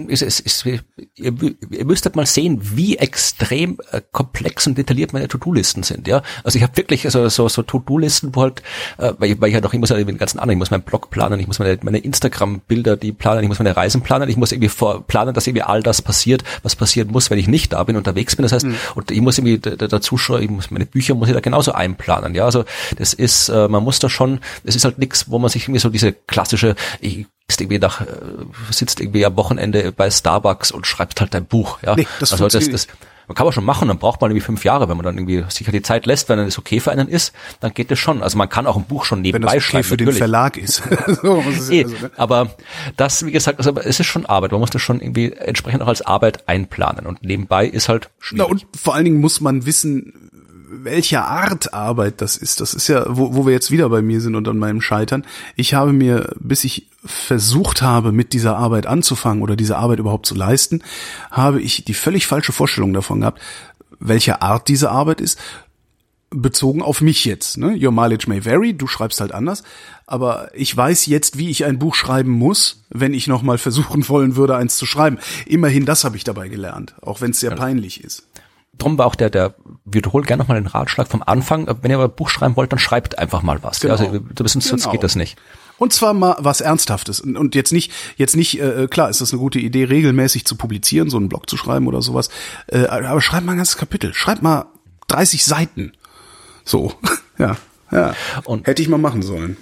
es, es, es, ihr, ihr müsstet mal sehen, wie extrem äh, komplex und detailliert meine To-Do-Listen sind. Ja, also ich habe wirklich also so, so To-Do-Listen, wo halt, äh, weil, ich, weil ich halt auch, ich muss ja den ganzen anderen, ich muss meinen Blog planen, ich muss meine, meine Instagram-Bilder, die planen, ich muss meine Reisen planen, ich muss irgendwie vor, planen, dass irgendwie all das passiert, was passieren muss, wenn ich nicht da bin, unterwegs bin. Das heißt, mhm. und ich muss irgendwie dazu schreiben, ich muss meine Bücher muss ich da genauso einplanen. Ja, also das ist, äh, man muss da schon, es ist halt nichts, wo man sich irgendwie so diese klassische ich bist irgendwie nach, äh, sitzt irgendwie am Wochenende bei Starbucks und schreibst halt dein Buch, ja. Nee, das also das, das, man kann man schon machen, dann braucht man irgendwie fünf Jahre, wenn man dann irgendwie sich halt die Zeit lässt, wenn es okay für einen ist, dann geht das schon. Also man kann auch ein Buch schon nebenbei wenn das okay schreiben. für natürlich. den Verlag ist. so, ist e, also, ne? Aber das, wie gesagt, also es ist schon Arbeit. Man muss das schon irgendwie entsprechend auch als Arbeit einplanen und nebenbei ist halt schwierig. Na und vor allen Dingen muss man wissen, welcher Art Arbeit das ist. Das ist ja, wo, wo wir jetzt wieder bei mir sind und an meinem Scheitern. Ich habe mir, bis ich versucht habe, mit dieser Arbeit anzufangen oder diese Arbeit überhaupt zu leisten, habe ich die völlig falsche Vorstellung davon gehabt, welche Art diese Arbeit ist, bezogen auf mich jetzt. Ne? Your mileage may vary, du schreibst halt anders, aber ich weiß jetzt, wie ich ein Buch schreiben muss, wenn ich nochmal versuchen wollen würde, eins zu schreiben. Immerhin das habe ich dabei gelernt, auch wenn es sehr peinlich ist drum war auch der, der wiederholt gerne nochmal den Ratschlag vom Anfang, wenn ihr ein Buch schreiben wollt, dann schreibt einfach mal was. Genau. Ja, also sonst, genau. geht das nicht. Und zwar mal was Ernsthaftes. Und jetzt nicht, jetzt nicht, äh, klar, ist das eine gute Idee, regelmäßig zu publizieren, so einen Blog zu schreiben oder sowas. Äh, aber schreib mal ein ganzes Kapitel. Schreib mal 30 Seiten. So, ja, ja. Und Hätte ich mal machen sollen.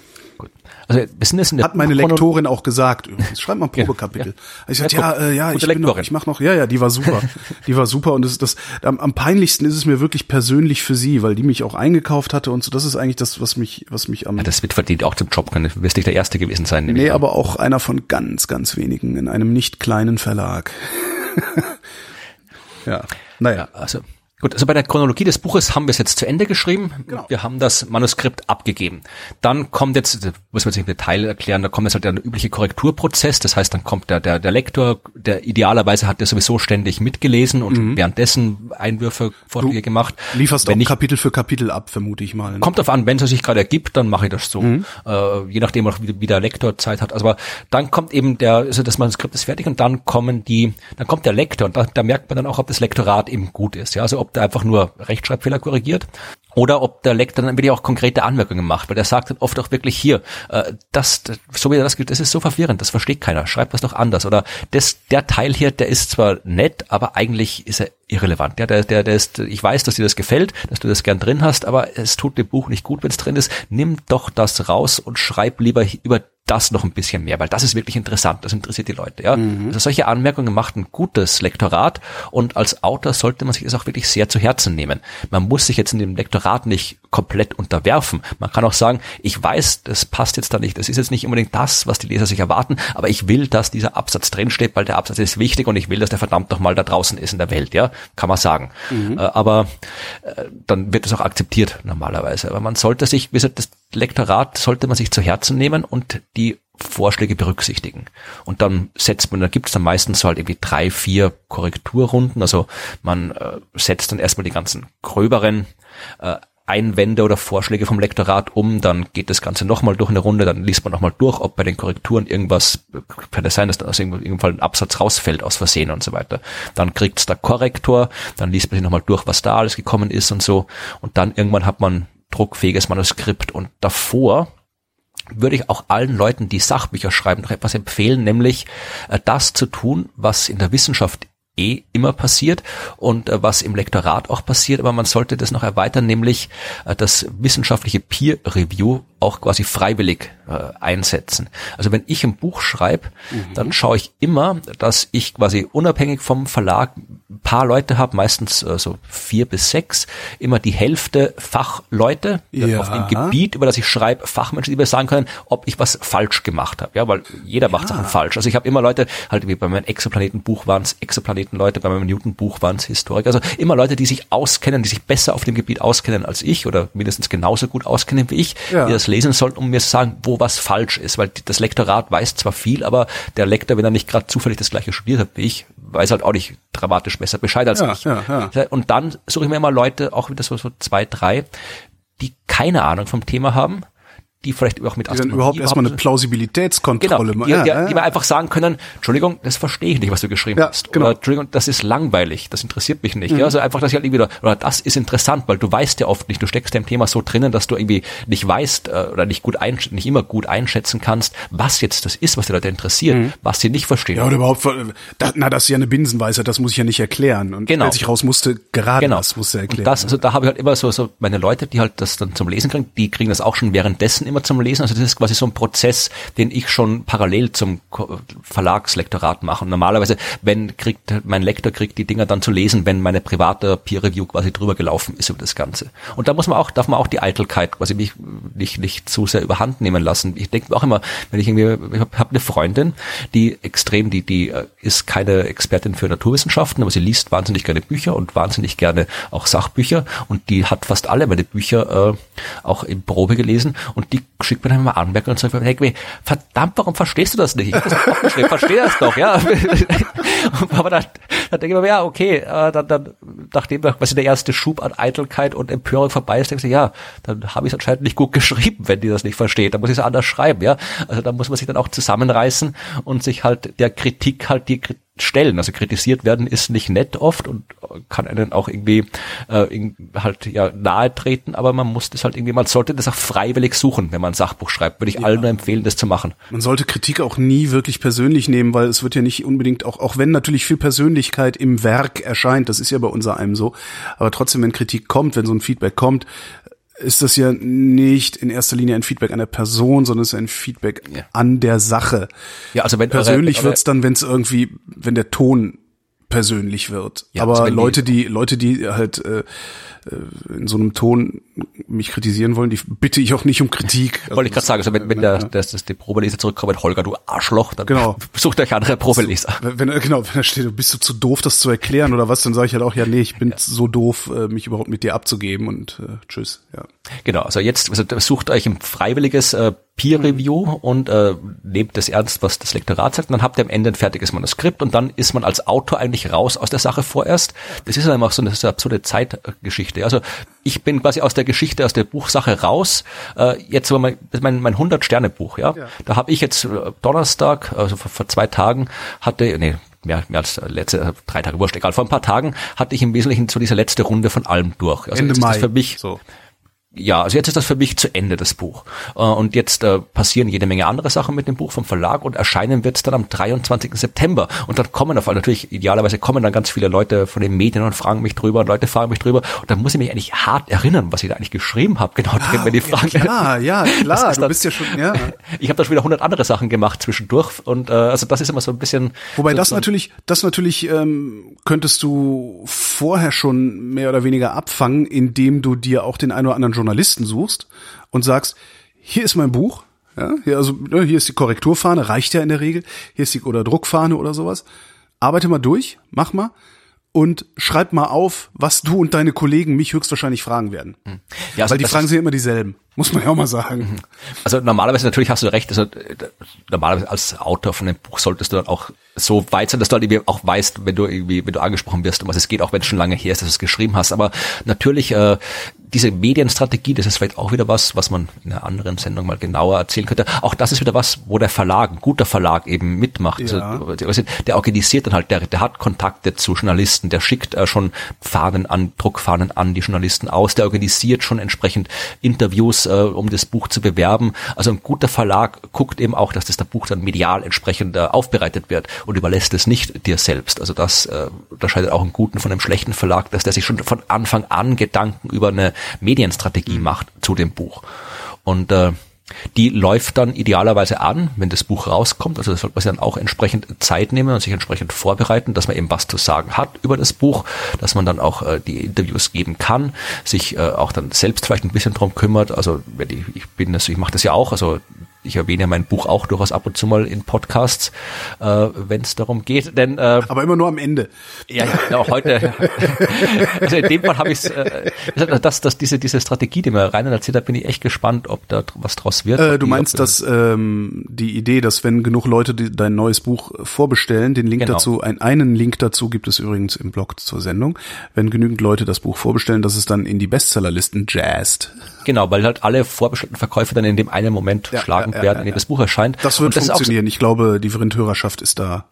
Also wir sind jetzt in der Hat meine Lektorin auch gesagt übrigens. Schreib mal Probekapitel. Ja, Ich sagte, ja, ja, äh, ja ich, bin noch, ich mach noch, ja, ja, die war super. die war super und das, das am, am peinlichsten ist es mir wirklich persönlich für sie, weil die mich auch eingekauft hatte und so. Das ist eigentlich das, was mich, was mich am. Ja, das wird verdient auch zum Job können. Du wirst nicht der Erste gewesen sein. Nee, aber auch einer von ganz, ganz wenigen in einem nicht kleinen Verlag. ja, naja. Ja, also Gut, also bei der Chronologie des Buches haben wir es jetzt zu Ende geschrieben. Genau. Wir haben das Manuskript abgegeben. Dann kommt jetzt, muss man sich im Detail erklären, da kommt jetzt halt der übliche Korrekturprozess. Das heißt, dann kommt der, der, der Lektor, der idealerweise hat der sowieso ständig mitgelesen und mhm. währenddessen Einwürfe, Vorträge gemacht. Lieferst wenn auch ich, Kapitel für Kapitel ab, vermute ich mal. Ne? Kommt darauf an, wenn es sich gerade ergibt, dann mache ich das so. Mhm. Äh, je nachdem, wie, wie der Lektor Zeit hat. Also aber dann kommt eben der, also das Manuskript ist fertig und dann kommen die, dann kommt der Lektor und da, da merkt man dann auch, ob das Lektorat eben gut ist. Ja, also ob der einfach nur Rechtschreibfehler korrigiert oder ob der Lektor dann wirklich auch konkrete Anmerkungen macht, weil der sagt dann oft auch wirklich hier, äh, das, so wie er das gilt, das ist so verwirrend, das versteht keiner, schreibt das doch anders. Oder das, der Teil hier, der ist zwar nett, aber eigentlich ist er irrelevant. Ja, der, der, der ist, ich weiß, dass dir das gefällt, dass du das gern drin hast, aber es tut dem Buch nicht gut, wenn es drin ist. Nimm doch das raus und schreib lieber über das noch ein bisschen mehr, weil das ist wirklich interessant, das interessiert die Leute. Ja? Mhm. Also solche Anmerkungen macht ein gutes Lektorat und als Autor sollte man sich das auch wirklich sehr zu Herzen nehmen. Man muss sich jetzt in dem Lektorat nicht komplett unterwerfen. Man kann auch sagen, ich weiß, das passt jetzt da nicht, das ist jetzt nicht unbedingt das, was die Leser sich erwarten, aber ich will, dass dieser Absatz drinsteht, weil der Absatz ist wichtig und ich will, dass der verdammt nochmal da draußen ist in der Welt, ja, kann man sagen. Mhm. Äh, aber äh, dann wird es auch akzeptiert normalerweise. Aber man sollte sich, wie gesagt, das Lektorat sollte man sich zu Herzen nehmen und die Vorschläge berücksichtigen. Und dann setzt man, da gibt es dann meistens so halt irgendwie drei, vier Korrekturrunden. Also man äh, setzt dann erstmal die ganzen gröberen äh, Einwände oder Vorschläge vom Lektorat um, dann geht das Ganze nochmal durch eine Runde, dann liest man nochmal durch, ob bei den Korrekturen irgendwas, kann es sein, dass da aus irgendeinem Fall ein Absatz rausfällt aus Versehen und so weiter. Dann kriegt's der Korrektor, dann liest man sich nochmal durch, was da alles gekommen ist und so. Und dann irgendwann hat man druckfähiges Manuskript. Und davor würde ich auch allen Leuten, die Sachbücher schreiben, noch etwas empfehlen, nämlich äh, das zu tun, was in der Wissenschaft eh immer passiert und äh, was im Lektorat auch passiert, aber man sollte das noch erweitern, nämlich äh, das wissenschaftliche Peer Review auch quasi freiwillig äh, einsetzen. Also wenn ich ein Buch schreibe, mhm. dann schaue ich immer, dass ich quasi unabhängig vom Verlag ein paar Leute habe, meistens äh, so vier bis sechs, immer die Hälfte Fachleute ja. auf dem Gebiet, über das ich schreibe, Fachmenschen, die mir sagen können, ob ich was falsch gemacht habe. Ja, weil jeder macht ja. Sachen falsch. Also ich habe immer Leute, halt wie bei meinem Exoplanetenbuch waren es Exoplanetenleute, bei meinem Newton-Buch waren es Historiker. Also immer Leute, die sich auskennen, die sich besser auf dem Gebiet auskennen als ich oder mindestens genauso gut auskennen wie ich, ja. die das lesen sollten, um mir zu sagen, wo was falsch ist, weil das Lektorat weiß zwar viel, aber der Lektor, wenn er nicht gerade zufällig das gleiche studiert hat wie ich, weiß halt auch nicht dramatisch besser Bescheid als ja, ich. Ja, ja. Und dann suche ich mir immer Leute, auch wieder so, so zwei, drei, die keine Ahnung vom Thema haben, die vielleicht auch mit die Astronomie dann überhaupt erstmal eine Plausibilitätskontrolle genau, die, die, ja, die, die einfach sagen können, Entschuldigung, das verstehe ich nicht, was du geschrieben ja, hast. Genau. Oder Entschuldigung, das ist langweilig, das interessiert mich nicht. Mhm. Ja, also einfach, dass ich halt irgendwie, oder das ist interessant, weil du weißt ja oft nicht, du steckst ja im Thema so drinnen, dass du irgendwie nicht weißt äh, oder nicht gut ein, nicht immer gut einschätzen kannst, was jetzt das ist, was die Leute interessiert, mhm. was sie nicht verstehen. Ja, oder überhaupt, da, na, das ist ja eine Binsenweisheit, das muss ich ja nicht erklären. Und genau. als ich raus musste, gerade genau. das musste erklären. Und das, also da habe ich halt immer so, so meine Leute, die halt das dann zum Lesen kriegen, die kriegen das auch schon währenddessen immer zum Lesen. Also das ist quasi so ein Prozess, den ich schon parallel zum Verlagslektorat mache. Und normalerweise, wenn kriegt mein Lektor kriegt die Dinger dann zu lesen, wenn meine private Peer Review quasi drüber gelaufen ist über das Ganze. Und da muss man auch, darf man auch die Eitelkeit quasi mich nicht, nicht zu sehr überhand nehmen lassen. Ich denke auch immer, wenn ich irgendwie, ich habe hab eine Freundin, die extrem, die, die äh, ist keine Expertin für Naturwissenschaften, aber sie liest wahnsinnig gerne Bücher und wahnsinnig gerne auch Sachbücher und die hat fast alle meine Bücher äh, auch in Probe gelesen und die schickt mir dann immer Anmerkungen und sagt, hey, verdammt, warum verstehst du das nicht? Ich habe das auch geschrieben, verstehe das doch, ja. aber dann, dann denke ich mir, ja, okay, äh, dann, dann, nachdem was der erste Schub an Eitelkeit und Empörung vorbei ist, denke ich, ja, dann habe ich es anscheinend nicht gut geschrieben, wenn die das nicht versteht. Dann muss ich es anders schreiben, ja. Also da muss man sich dann auch zusammenreißen und sich halt der Kritik halt die stellen. Also kritisiert werden ist nicht nett oft und kann einen auch irgendwie äh, halt ja nahe treten, aber man muss das halt irgendwie, man sollte das auch freiwillig suchen, wenn man ein Sachbuch schreibt. Würde ich ja. allen nur empfehlen, das zu machen. Man sollte Kritik auch nie wirklich persönlich nehmen, weil es wird ja nicht unbedingt auch, auch wenn natürlich viel Persönlichkeit im Werk erscheint, das ist ja bei unser einem so, aber trotzdem, wenn Kritik kommt, wenn so ein Feedback kommt, ist das ja nicht in erster Linie ein Feedback an der Person, sondern es ist ein Feedback Ja. an der Sache. Ja, also wenn Persönlich eure- wird's dann, wenn es irgendwie, wenn der Ton persönlich wird. Ja, Aber also Leute, die Leute, die halt äh, äh, in so einem Ton mich kritisieren wollen, die bitte ich auch nicht um Kritik. Also Wollte ich gerade sagen, also wenn, wenn Ja, der, ja. das, das, die Probeleser zurückkommt, Holger, du Arschloch, dann Genau. sucht euch andere Probeleser. Wenn, wenn- genau, wenn da steht, bist du zu doof, das zu erklären oder was, dann sage ich halt auch, ja, nee, ich bin so doof, äh, mich überhaupt mit dir abzugeben und äh, tschüss. Ja. Genau, also jetzt also sucht euch ein freiwilliges äh, Peer Review und äh, nehmt das ernst, was das Lektorat sagt, und dann habt ihr am Ende ein fertiges Manuskript und dann ist man als Autor eigentlich raus aus der Sache vorerst. Das ist einfach so eine, so eine absurde Zeitgeschichte. Also ich bin quasi aus der Geschichte, aus der Buchsache raus. Äh, jetzt so mein, mein, mein 100-Sterne-Buch, ja. Ja. Da habe ich jetzt äh, Donnerstag, also vor, vor zwei Tagen, hatte, nee, mehr, mehr als letzte äh, drei Tage, wurscht, egal, vor ein paar Tagen hatte ich im Wesentlichen so diese letzte Runde von allem durch. Also Ende Mai. für mich so. Ja, also jetzt ist das für mich zu Ende, das Buch. Äh, Und jetzt äh, passieren jede Menge andere Sachen mit dem Buch vom Verlag und erscheinen wird es dann am 23. September. Und dann kommen auf natürlich, idealerweise kommen dann ganz viele Leute von den Medien und fragen mich drüber und Leute fragen mich drüber. Und dann muss ich mich eigentlich hart erinnern, was ich da eigentlich geschrieben habe. Genau, wenn die fragen. Ja, ja, klar, Das ist du dann- bist ja schon, ja. Ich habe da schon wieder hundert andere Sachen gemacht zwischendurch. Und äh, also das ist immer so ein bisschen. Wobei so, das so, natürlich, das natürlich ähm, könntest du vorher schon mehr oder weniger abfangen, indem du dir auch den einen oder anderen Journalisten suchst und sagst, hier ist mein Buch, ja, hier, also ne, hier ist die Korrekturfahne, reicht ja in der Regel, hier ist die oder Druckfahne oder sowas. Arbeite mal durch, mach mal und schreib mal auf, was du und deine Kollegen mich höchstwahrscheinlich fragen werden. Ja, also Weil die Fragen sind immer dieselben, muss man ja auch mal sagen. Also normalerweise natürlich hast du recht, also normalerweise als Autor von einem Buch solltest du dann auch so weit sein, dass du halt irgendwie auch weißt, wenn du irgendwie, wenn du angesprochen wirst, um was es geht, auch wenn es schon lange her ist, dass du es geschrieben hast. Aber natürlich äh, diese Medienstrategie, das ist vielleicht auch wieder was, was man in einer anderen Sendung mal genauer erzählen könnte. Auch das ist wieder was, wo der Verlag, ein guter Verlag eben mitmacht. Ja. Also, der organisiert dann halt, der, der hat Kontakte zu Journalisten, der schickt äh, schon Fahnen an, Druckfahnen an die Journalisten aus, der organisiert schon entsprechend Interviews, äh, um das Buch zu bewerben. Also ein guter Verlag guckt eben auch, dass das der Buch dann medial entsprechend äh, aufbereitet wird und überlässt es nicht dir selbst. Also das äh, unterscheidet auch einen guten von einem schlechten Verlag, dass der sich schon von Anfang an Gedanken über eine Medienstrategie macht zu dem Buch. Und äh, die läuft dann idealerweise an, wenn das Buch rauskommt. Also das sollte man sich dann auch entsprechend Zeit nehmen und sich entsprechend vorbereiten, dass man eben was zu sagen hat über das Buch, dass man dann auch äh, die Interviews geben kann, sich äh, auch dann selbst vielleicht ein bisschen drum kümmert. Also ich bin das, ich mache das ja auch. Also ich erwähne ja mein Buch auch durchaus ab und zu mal in Podcasts, äh, wenn es darum geht. Denn äh, Aber immer nur am Ende. ja, ja, auch heute. also in dem Fall habe ich äh, das, das, diese, diese Strategie, die mir Rainer erzählt hat, bin ich echt gespannt, ob da was draus wird. Äh, du die- meinst, ob- dass ähm, die Idee, dass wenn genug Leute die, dein neues Buch vorbestellen, den Link Genau. dazu, ein, einen Link dazu gibt es übrigens im Blog zur Sendung, wenn genügend Leute das Buch vorbestellen, dass es dann in die Bestsellerlisten jazzt. Genau, weil halt alle vorbestellten Verkäufe dann in dem einen Moment Ja, schlagen ja, werden, in dem das Buch erscheint. Das wird ist auch so- funktionieren. Ich glaube, die Vrindhörerschaft ist da.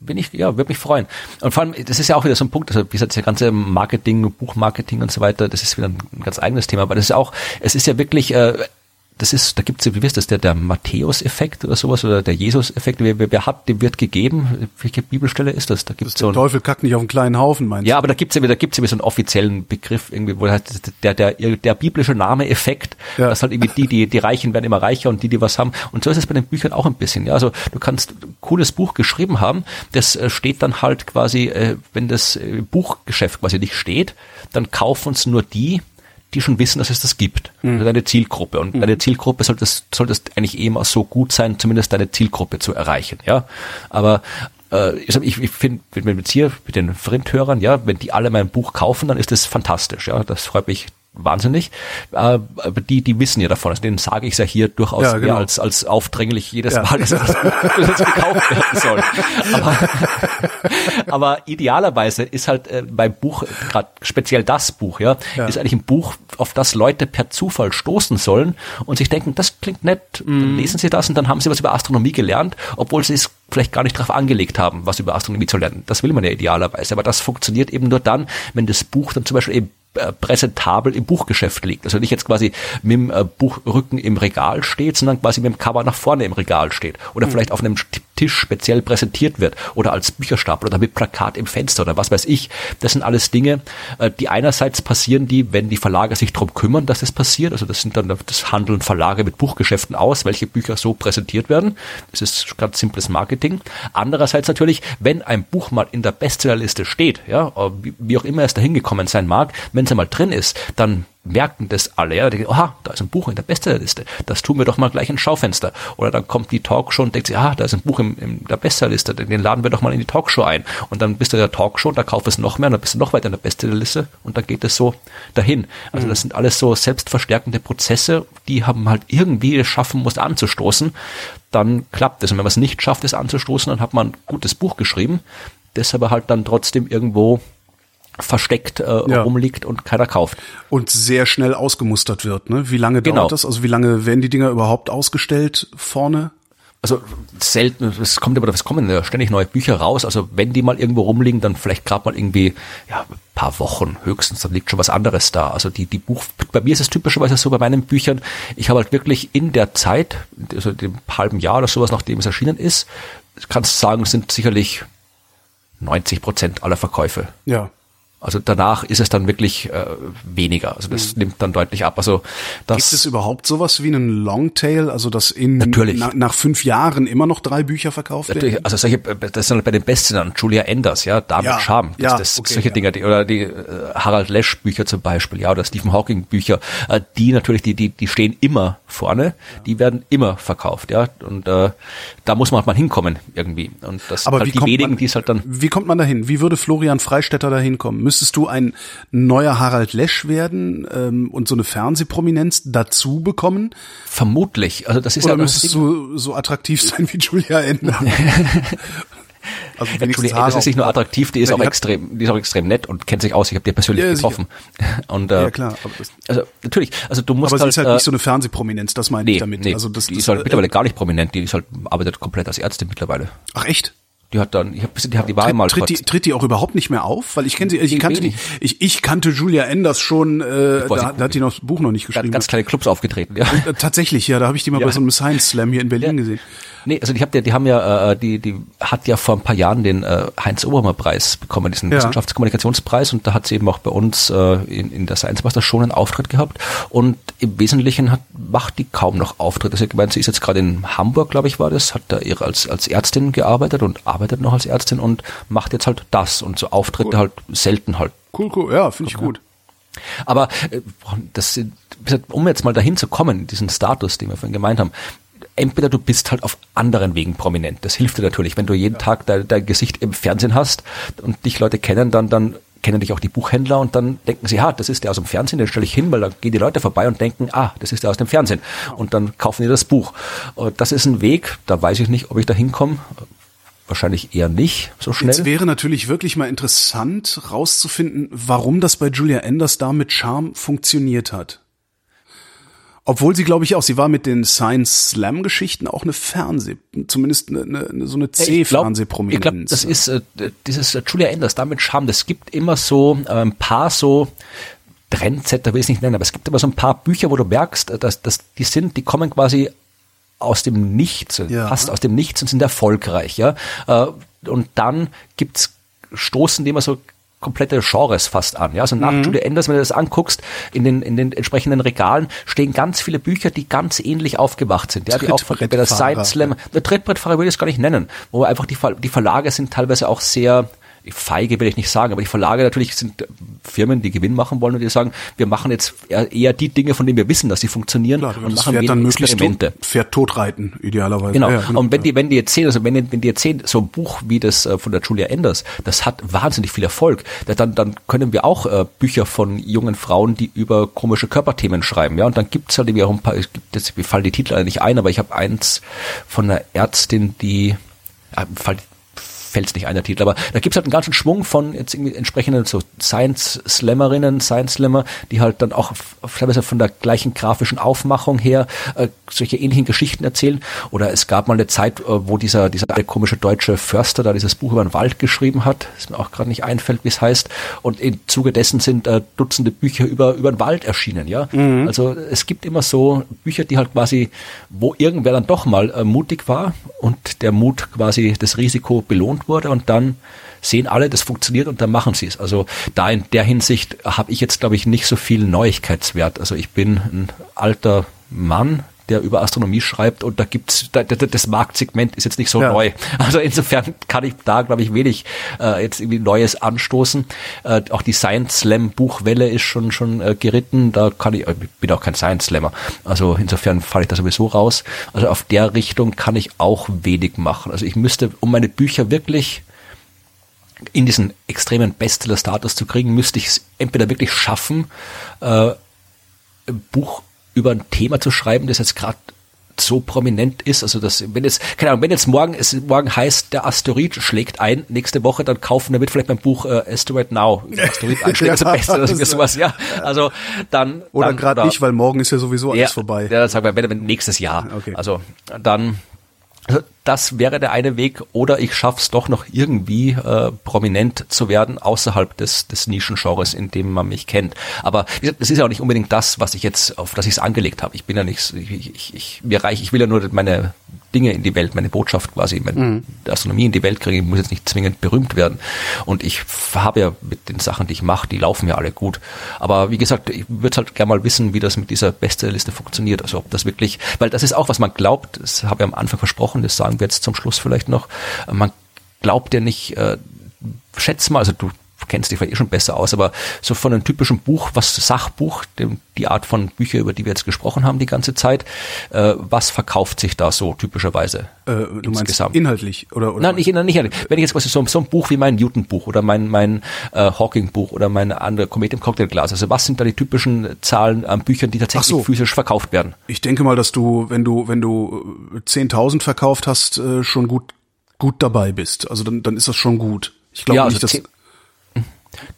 bin ich, ja, würde mich freuen. Und vor allem, das ist ja auch wieder so ein Punkt, also wie gesagt, das ganze Marketing, Buchmarketing und so weiter, das ist wieder ein ganz eigenes Thema, aber das ist ja auch, es ist ja wirklich, äh, das ist, da gibt's, wie wisst das, der, der Matthäus-Effekt oder sowas, oder der Jesus-Effekt, wer, wer, wer hat, dem wird gegeben. Welche Bibelstelle ist das? Da gibt's so Der ein, Teufel kackt nicht auf einen kleinen Haufen, meinst ja, aber da gibt's ja wieder, da gibt's ja wieder so einen offiziellen Begriff irgendwie, wo halt der, der, der biblische Name Effekt, Ja. dass halt irgendwie die, die, die Reichen werden immer reicher und die, die was haben. Und so ist es bei den Büchern auch ein bisschen. Ja, also du kannst ein cooles Buch geschrieben haben, das äh, steht dann halt quasi, äh, wenn das äh, Buchgeschäft quasi nicht steht, dann kaufen es nur die, die schon wissen, dass es das gibt. Also deine Zielgruppe. Und deine Zielgruppe solltest, solltest eigentlich eh immer so gut sein, zumindest deine Zielgruppe zu erreichen. Ja, aber äh, ich, ich, finde, wenn jetzt hier mit den Frindhörern, ja, wenn die alle mein Buch kaufen, dann ist das fantastisch. Ja, das freut mich wahnsinnig. Äh, aber die, die wissen ja davon. Also denen sage ich es ja hier durchaus Ja, genau. als, als aufdringlich jedes Ja. Mal, dass das, das gekauft werden soll. Aber, aber idealerweise ist halt äh, beim Buch, gerade speziell das Buch, ja, Ja. ist eigentlich ein Buch, auf das Leute per Zufall stoßen sollen und sich denken, das klingt nett, Mhm. lesen sie das und dann haben sie was über Astronomie gelernt, obwohl sie es vielleicht gar nicht darauf angelegt haben, was über Astronomie zu lernen. Das will man ja idealerweise. Aber das funktioniert eben nur dann, wenn das Buch dann zum Beispiel eben präsentabel im Buchgeschäft liegt. Also nicht jetzt quasi mit dem äh, Buchrücken im Regal steht, sondern quasi mit dem Cover nach vorne im Regal steht. Oder vielleicht auf einem Tisch speziell präsentiert wird oder als Bücherstapel oder mit Plakat im Fenster oder was weiß ich. Das sind alles Dinge, äh, die einerseits passieren, die, wenn die Verlage sich darum kümmern, dass es passiert. Also das sind dann das Handeln Verlage mit Buchgeschäften aus, welche Bücher so präsentiert werden. Das ist ganz simples Marketing. Andererseits natürlich, wenn ein Buch mal in der Bestsellerliste steht, ja, wie auch immer es dahin gekommen sein mag, wenn es einmal drin ist, dann merken das alle, ja, denken, aha, da ist ein Buch in der Bestsellerliste, das tun wir doch mal gleich ins Schaufenster. Oder dann kommt die Talkshow und denkt sich, ah, da ist ein Buch im, in der Bestsellerliste, den laden wir doch mal in die Talkshow ein. Und dann bist du in der Talkshow und da kaufst du es noch mehr und dann bist du noch weiter in der Bestsellerliste und dann geht es so dahin. Also das sind alles so selbstverstärkende Prozesse, die haben halt irgendwie es schaffen muss anzustoßen, dann klappt es. Und wenn man es nicht schafft, es anzustoßen, dann hat man ein gutes Buch geschrieben, das aber halt dann trotzdem irgendwo versteckt äh, ja. rumliegt und keiner kauft. Und sehr schnell ausgemustert wird, ne? Wie lange genau. dauert das? Also wie lange werden die Dinger überhaupt ausgestellt vorne? Also selten, es kommt aber, es kommen ja ständig neue Bücher raus. Also wenn die mal irgendwo rumliegen, dann vielleicht gerade mal irgendwie ja, ein paar Wochen höchstens, dann liegt schon was anderes da. Also die, die Buch, bei mir ist es typischerweise so bei meinen Büchern, ich habe halt wirklich in der Zeit, also dem halben Jahr oder sowas, nachdem es erschienen ist, kannst du sagen, sind sicherlich 90 Prozent aller Verkäufe. Ja. Also danach ist es dann wirklich äh, weniger. Also das mhm. nimmt dann deutlich ab. Also das gibt es überhaupt sowas wie einen Longtail, also dass in natürlich. Na, nach fünf Jahren immer noch drei Bücher verkauft natürlich. werden? Also solche, das sind halt bei den Bestsellern Julia Enders, ja, David ja, Charme, das, ja, das okay, solche ja. Dinger, die, oder die äh, Harald Lesch Bücher zum Beispiel, ja, oder Stephen Hawking Bücher, äh, die natürlich, die die die stehen immer vorne, die werden immer verkauft, ja, und äh, da muss man halt mal hinkommen irgendwie. Und das Aber halt wie die wenigen, man, die es halt dann. Wie kommt man dahin? Wie würde Florian Freistetter da hinkommen? Müsstest du ein neuer Harald Lesch werden ähm, und so eine Fernsehprominenz dazu bekommen? Vermutlich. Also das ist Oder ja müsstest du so attraktiv sein wie Julia Ender? also wenigstens Haare das ist nicht nur attraktiv, die ist Ja, auch die extrem, die ist auch extrem nett und kennt sich aus. Ich habe die persönlich Ja, getroffen. Und äh, Ja, klar. Also natürlich, also du musst aber sie halt, ist halt äh, nicht so eine Fernsehprominenz, das meine nee, ich damit. nee, also das, die ist halt äh, mittlerweile gar nicht prominent, die ist halt arbeitet komplett als Ärztin mittlerweile. Ach echt? Die hat dann, ich habe die, hat die war Tritt, mal tritt, die, tritt die auch überhaupt nicht mehr auf? Weil ich kenne sie, ich kannte die, ich, ich kannte Julia Enders schon, äh, da, da hat die noch das Buch noch nicht geschrieben. ganz kleine Clubs aufgetreten, ja. Äh, Tatsächlich, ja, da habe ich die mal Ja. bei so einem Science Slam hier in Berlin gesehen. Nee, also die, habt ja, die haben ja, äh, die, die hat ja vor ein paar Jahren den äh, Heinz Oberhammer Preis bekommen, diesen Ja. Wissenschaftskommunikationspreis. Und da hat sie eben auch bei uns äh, in, in der Science Master schon einen Auftritt gehabt. Und im Wesentlichen hat, macht die kaum noch Auftritte. Also ich meine, sie ist jetzt gerade in Hamburg, glaube ich, war das, hat da ihre als, als Ärztin gearbeitet und arbeitet noch als Ärztin und macht jetzt halt das. Und so Auftritte halt selten halt. Cool, cool, ja, finde ich gut. aber äh, das, sind- um jetzt mal dahin zu kommen, diesen Status, den wir vorhin gemeint haben, entweder du bist halt auf anderen Wegen prominent. Das hilft dir natürlich, wenn du jeden Tag dein, dein Gesicht im Fernsehen hast und dich Leute kennen, dann dann kennen dich auch die Buchhändler und dann denken sie, ha, das ist der aus dem Fernsehen, den stelle ich hin, weil dann gehen die Leute vorbei und denken, ah, das ist der aus dem Fernsehen. Und dann kaufen die das Buch. Und das ist ein Weg, da weiß ich nicht, ob ich da hinkomme. Wahrscheinlich eher nicht so schnell. Jetzt wäre natürlich wirklich mal interessant rauszufinden, warum das bei Julia Enders da mit Charme funktioniert hat. Obwohl sie, glaube ich, auch, sie war mit den Science Slam Geschichten auch eine Fernseh, zumindest eine, eine, so eine Ich glaube, C-Fernsehprominenz. ich glaub, das ist äh, dieses äh, Julia Enders, damit Charme. Es gibt immer so äh, ein paar so Trendsetter will ich es nicht nennen, aber es gibt immer so ein paar Bücher, wo du merkst, äh, dass, dass die sind, die kommen quasi aus dem Nichts, äh, Ja. fast aus dem Nichts und sind erfolgreich, ja. Äh, Und dann gibt's stoßen die immer so komplette Genres fast an. Ja, also nach Mhm. Julia Enders, wenn du das anguckst, in den, in den entsprechenden Regalen stehen ganz viele Bücher, die ganz ähnlich aufgemacht sind. Ja, die auch von bei der. Science Slam, der Trittbrettfahrer würde ich es gar nicht nennen, wo einfach die, Ver- die Verlage sind teilweise auch sehr feige will ich nicht sagen, aber die Verlage natürlich sind Firmen, die Gewinn machen wollen und die sagen, wir machen jetzt eher die Dinge, von denen wir wissen, dass sie funktionieren Klar, und machen Pferd dann möglichst Experimente. tot, Pferd totreiten, idealerweise. Genau. Ja, ja, Und wenn die, wenn die jetzt sehen, also wenn, die- wenn die jetzt sehen, so ein Buch wie das äh, von der Julia Enders, das hat wahnsinnig viel Erfolg. Da- Dann, dann können wir auch äh, Bücher von jungen Frauen, die über komische Körperthemen schreiben. Ja, und dann gibt's halt irgendwie auch ein paar, es gibt jetzt, mir fallen die Titel nicht ein, aber ich habe eins von einer Ärztin, die, äh, fallen fällt es nicht ein, der Titel. Aber da gibt's halt einen ganzen Schwung von jetzt irgendwie entsprechenden so Science-Slammerinnen, Science-Slammer, die halt dann auch teilweise von der gleichen grafischen Aufmachung her äh, solche ähnlichen Geschichten erzählen. Oder es gab mal eine Zeit, äh, wo dieser, dieser komische deutsche Förster da dieses Buch über den Wald geschrieben hat, das mir auch gerade nicht einfällt, wie es heißt. Und im Zuge dessen sind äh, Dutzende Bücher über, über den Wald erschienen, ja. Mhm. Also es gibt immer so Bücher, die halt quasi, wo irgendwer dann doch mal äh, mutig war und der Mut quasi das Risiko belohnt wurde und dann sehen alle, das funktioniert und dann machen sie es. Also da in der Hinsicht habe ich jetzt, glaube ich, nicht so viel Neuigkeitswert. Also ich bin ein alter Mann, der über Astronomie schreibt und da gibt's da, da, das Marktsegment ist jetzt nicht so ja. neu. Also insofern kann ich da glaube ich wenig äh, jetzt irgendwie Neues anstoßen. Äh, auch die Science Slam Buchwelle ist schon schon äh, geritten. Da kann ich, ich bin auch kein Science Slammer. Also insofern falle ich da sowieso raus. Also auf der Richtung kann ich auch wenig machen. Also ich müsste um meine Bücher wirklich in diesen extremen Bestseller-Status zu kriegen, müsste ich es entweder wirklich schaffen, äh, Buch über ein Thema zu schreiben, das jetzt gerade so prominent ist, also das, wenn jetzt, keine Ahnung, wenn jetzt morgen es morgen heißt, der Asteroid schlägt ein, nächste Woche, dann kaufen damit vielleicht mein Buch äh, Asteroid Now, Asteroid einschlägt ja, beste, oder irgendwie sowas, ja. Also dann. Oder gerade nicht, weil morgen ist ja sowieso alles ja, vorbei. Ja, dann sagen wir, wenn, wenn nächstes Jahr. Okay. Also dann das wäre der eine Weg, oder ich schaff's doch noch irgendwie äh, prominent zu werden außerhalb des, des Nischengenres, in dem man mich kennt. Aber das ist ja auch nicht unbedingt das, was ich jetzt, auf das ich es angelegt habe. Ich bin ja nicht, ich, ich, ich, mir reich, ich will ja nur meine Dinge in die Welt, meine Botschaft quasi, meine mhm. Astronomie in die Welt kriegen. Ich muss jetzt nicht zwingend berühmt werden. Und ich habe ja mit den Sachen, die ich mache, die laufen ja alle gut. Aber wie gesagt, ich würde halt gerne mal wissen, wie das mit dieser Bestsellerliste funktioniert. Also ob das wirklich, weil das ist auch, was man glaubt, das habe ich am Anfang versprochen, das sagen wir jetzt zum Schluss vielleicht noch, man glaubt ja nicht, äh, schätz mal, also du kennst dich vielleicht eh schon besser aus, aber so von einem typischen Buch, was Sachbuch, dem, die Art von Bücher, über die wir jetzt gesprochen haben die ganze Zeit, äh, was verkauft sich da so typischerweise? Äh, du meinst inhaltlich oder, oder Nein, nicht, nicht inhaltlich. Wenn ich jetzt quasi so, so ein Buch wie mein Newton-Buch oder mein mein äh, Hawking-Buch oder mein andere Komet im Cocktailglas, also was sind da die typischen Zahlen an Büchern, die tatsächlich so. physisch verkauft werden? Ich denke mal, dass du, wenn du wenn du 10.000 verkauft hast, äh, schon gut gut dabei bist. Also dann dann ist das schon gut. Ich glaube ja, nicht, also dass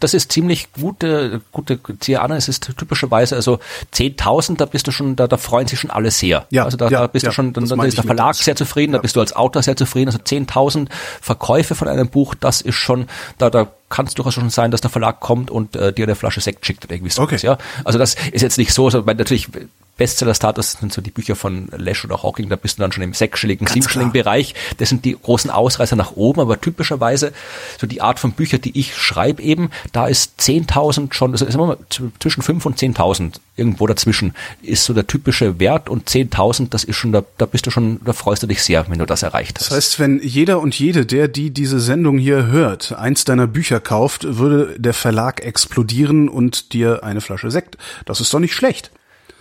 das ist ziemlich gute, gute Ziane. Es ist typischerweise, also 10.000, da bist du schon, da, da freuen sich schon alle sehr. Ja, also da, ja, da bist ja, du schon, dann, dann ist der Verlag sehr zufrieden, da bist du als Autor sehr zufrieden. Also 10.000 Verkäufe von einem Buch, das ist schon, da, da kann es durchaus schon sein, dass der Verlag kommt und äh, dir eine Flasche Sekt schickt oder irgendwie so. Okay. Ja, also das ist jetzt nicht so, also, weil natürlich Bestseller-Status sind so die Bücher von Lesch oder Hawking, da bist du dann schon im sechsstelligen, siebenstelligen Bereich. Das sind die großen Ausreißer nach oben, aber typischerweise so die Art von Büchern, die ich schreibe eben, da ist 10.000 schon, also ist immer zwischen 5 und 10.000 irgendwo dazwischen ist so der typische Wert und 10.000, das ist schon, da, da bist du schon, da freust du dich sehr, wenn du das erreicht hast. Das heißt, wenn jeder und jede, der die diese Sendung hier hört, eins deiner Bücher kauft, würde der Verlag explodieren und dir eine Flasche Sekt. Das ist doch nicht schlecht.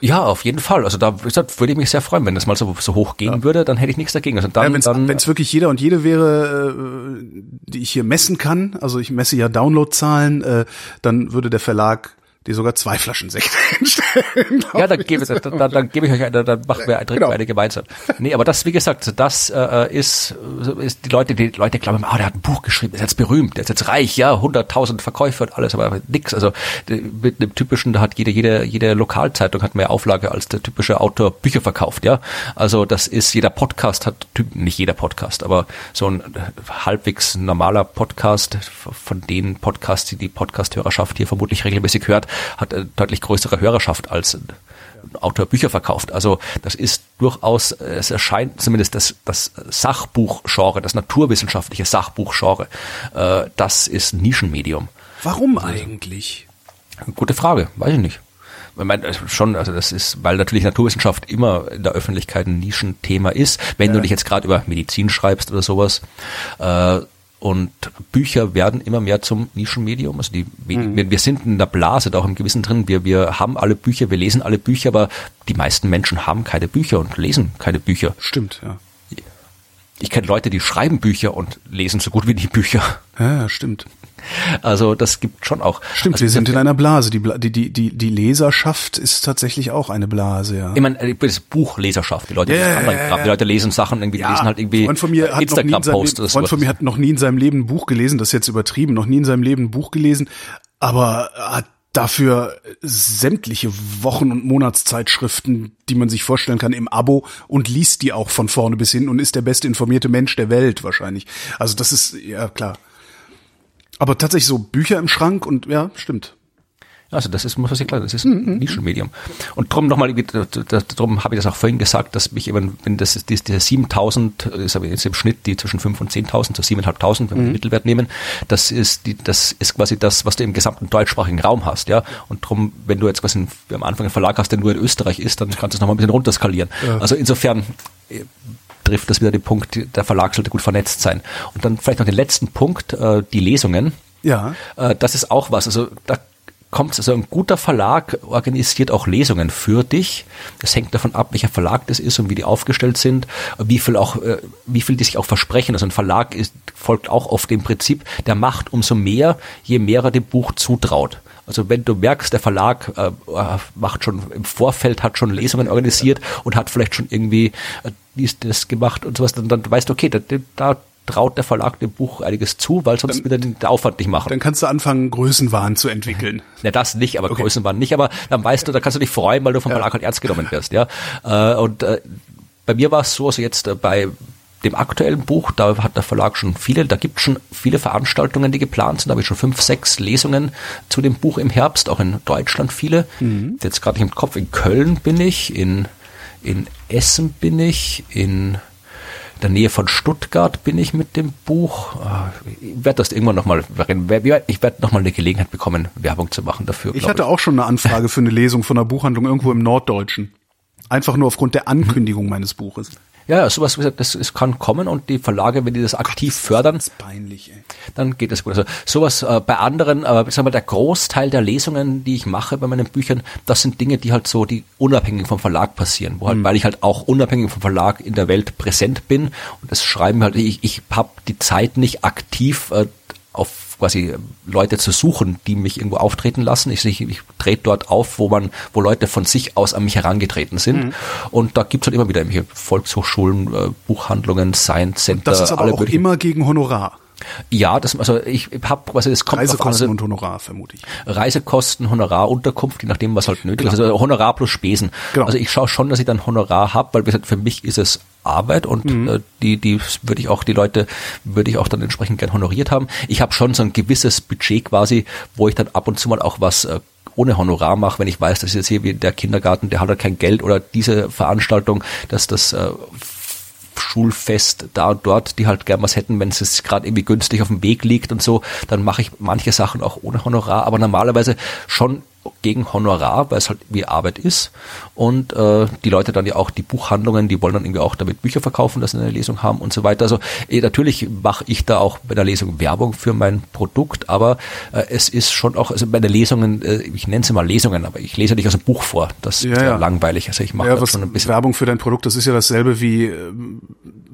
Ja, auf jeden Fall. Also da würde ich mich sehr freuen, wenn das mal so, so hoch gehen ja. würde, dann hätte ich nichts dagegen. Also dann, ja, wenn es wirklich jeder und jede wäre, äh, die ich hier messen kann, also ich messe ja Downloadzahlen, äh, dann würde der Verlag die sogar zwei Flaschen Sekt hinstellen. Ja, dann gebe, da, da, dann gebe ich euch, eine, dann machen wir, trinken genau. eine gemeinsam. Nee, aber das, wie gesagt, das äh, ist, ist die Leute, die Leute glauben, oh, der hat ein Buch geschrieben, der ist jetzt berühmt, der ist jetzt reich, ja, 100.000 Verkäufe und alles, aber nix. Also mit dem typischen, da hat jede, jede, jede Lokalzeitung hat mehr Auflage als der typische Autor Bücher verkauft, ja. Also das ist, jeder Podcast hat, nicht jeder Podcast, aber so ein halbwegs normaler Podcast von den Podcasts, die die Podcast-Hörerschaft hier vermutlich regelmäßig hört, hat eine deutlich größere Hörerschaft als ein Autor Bücher verkauft. Also das ist durchaus, es erscheint zumindest das, das Sachbuchgenre, das naturwissenschaftliche Sachbuchgenre, äh, das ist Nischenmedium. Warum eigentlich? Gute Frage, weiß ich nicht. Ich meine, schon, also das ist, weil natürlich Naturwissenschaft immer in der Öffentlichkeit ein Nischenthema ist. Wenn ja. du dich jetzt gerade über Medizin schreibst oder sowas, äh, und Bücher werden immer mehr zum Nischenmedium. Also die, mhm. wir, wir, sind in der Blase da auch im Gewissen drin. Wir, wir haben alle Bücher, wir lesen alle Bücher, aber die meisten Menschen haben keine Bücher und lesen keine Bücher. Stimmt, ja. Ich kenne Leute, die schreiben Bücher und lesen so gut wie die Bücher. Ja, stimmt. Also das gibt schon auch. Stimmt, also, wir sind in einer Blase. Die, die, die, die, die Leserschaft ist tatsächlich auch eine Blase, ja. Ich meine, äh, das Buchleserschaft. Die Leute, Ja, ja, ja, Kram. ja. die Leute lesen Sachen, irgendwie die lesen halt irgendwie Freund von mir hat noch nie in seinem Instagram-Posts Freund von mir hat noch nie in seinem Leben ein Buch gelesen, das ist jetzt übertrieben, noch nie in seinem Leben ein Buch gelesen, aber hat dafür sämtliche Wochen- und Monatszeitschriften, die man sich vorstellen kann, im Abo und liest die auch von vorne bis hin und ist der best informierte Mensch der Welt wahrscheinlich. Also das ist, ja klar. Aber tatsächlich so Bücher im Schrank und ja, stimmt. Also das ist, muss man sich klar, das ist ein Nischenmedium. Und drum nochmal, darum habe ich das auch vorhin gesagt, dass mich eben, wenn das ist, diese 7000, das habe ich jetzt im Schnitt, die zwischen 5 und 10.000, so 7.500, wenn wir den Mittelwert nehmen, das ist die, das ist quasi das, was du im gesamten deutschsprachigen Raum hast, ja. Und drum, wenn du jetzt quasi einen, am Anfang einen Verlag hast, der nur in Österreich ist, dann kannst du es nochmal ein bisschen runterskalieren. Also insofern, trifft das wieder den Punkt, der Verlag sollte gut vernetzt sein. Und dann vielleicht noch den letzten Punkt, äh, die Lesungen. Ja. Äh, das ist auch was. Also da kommt also ein guter Verlag organisiert auch Lesungen für dich. Das hängt davon ab, welcher Verlag das ist und wie die aufgestellt sind, wie viel auch, äh, wie viel die sich auch versprechen. Also ein Verlag ist, folgt auch oft dem Prinzip, der macht umso mehr, je mehr er dem Buch zutraut. Also wenn du merkst, der Verlag äh, macht schon im Vorfeld, hat schon Lesungen organisiert und hat vielleicht schon irgendwie äh, dies, das gemacht und sowas, dann, dann weißt du, okay, da, da traut der Verlag dem Buch einiges zu, weil sonst wieder den Aufwand nicht machen. Dann kannst du anfangen, Größenwahn zu entwickeln. Ja, das nicht, aber Größenwahn nicht. Aber dann weißt du, da kannst du dich freuen, weil du vom Verlag halt ernst genommen wirst. Ja, äh, und äh, bei mir war es so, also jetzt äh, bei dem aktuellen Buch, da hat der Verlag schon viele, da gibt schon viele Veranstaltungen, die geplant sind. Da habe ich schon fünf, sechs Lesungen zu dem Buch im Herbst, auch in Deutschland viele. Jetzt gerade nicht im Kopf. In Köln bin ich, in in Essen bin ich, in der Nähe von Stuttgart bin ich mit dem Buch. Ah, Ich werde das irgendwann nochmal, ich werde nochmal eine Gelegenheit bekommen, Werbung zu machen dafür. Ich hatte auch schon eine Anfrage für eine Lesung von einer Buchhandlung irgendwo im Norddeutschen. Einfach nur aufgrund der Ankündigung meines Buches. Ja, sowas, wie gesagt, das, es kann kommen und die Verlage, wenn die das aktiv fördern, Das ist peinlich, dann geht es gut. Also sowas äh, bei anderen, aber sagen wir, der Großteil der Lesungen, die ich mache bei meinen Büchern, das sind Dinge, die halt so, die unabhängig vom Verlag passieren, wo halt, weil ich halt auch unabhängig vom Verlag in der Welt präsent bin und das schreiben halt, ich, ich habe die Zeit nicht aktiv äh, auf quasi Leute zu suchen, die mich irgendwo auftreten lassen. Ich, ich, ich trete dort auf, wo man, wo Leute von sich aus an mich herangetreten sind. Und da gibt's halt immer wieder irgendwelche Volkshochschulen, äh, Buchhandlungen, Science Center, Das ist aber alle auch möglichen- immer gegen Honorar. ja, das, also ich habe quasi, es kommt an, Reisekosten also und Honorar, vermute ich. Reisekosten, Honorar, Unterkunft, je nachdem, was halt nötig ist. Also Honorar plus Spesen. Genau. Also ich schaue schon, dass ich dann Honorar habe, weil wie gesagt, für mich ist es Arbeit und Mhm. äh, die, die würde ich auch, die Leute würde ich auch dann entsprechend gern honoriert haben. Ich habe schon so ein gewisses Budget quasi, wo ich dann ab und zu mal auch was äh, ohne Honorar mache, wenn ich weiß, dass jetzt hier wie der Kindergarten, der hat halt kein Geld oder diese Veranstaltung, dass das äh, Schulfest da und dort, die halt gern was hätten, wenn es jetzt gerade irgendwie günstig auf dem Weg liegt und so, dann mache ich manche Sachen auch ohne Honorar, aber normalerweise schon gegen Honorar, weil es halt wie Arbeit ist. Und äh, die Leute dann ja auch, die Buchhandlungen, die wollen dann irgendwie auch damit Bücher verkaufen, dass sie eine Lesung haben und so weiter. Also eh, natürlich mache ich da auch bei der Lesung Werbung für mein Produkt, aber äh, es ist schon auch, also bei den Lesungen, äh, ich nenne sie mal Lesungen, aber ich lese nicht aus dem Buch vor. Das Ja, ist ja langweilig. Also ich mache Ja, schon ein bisschen. Werbung für dein Produkt, das ist ja dasselbe wie ähm,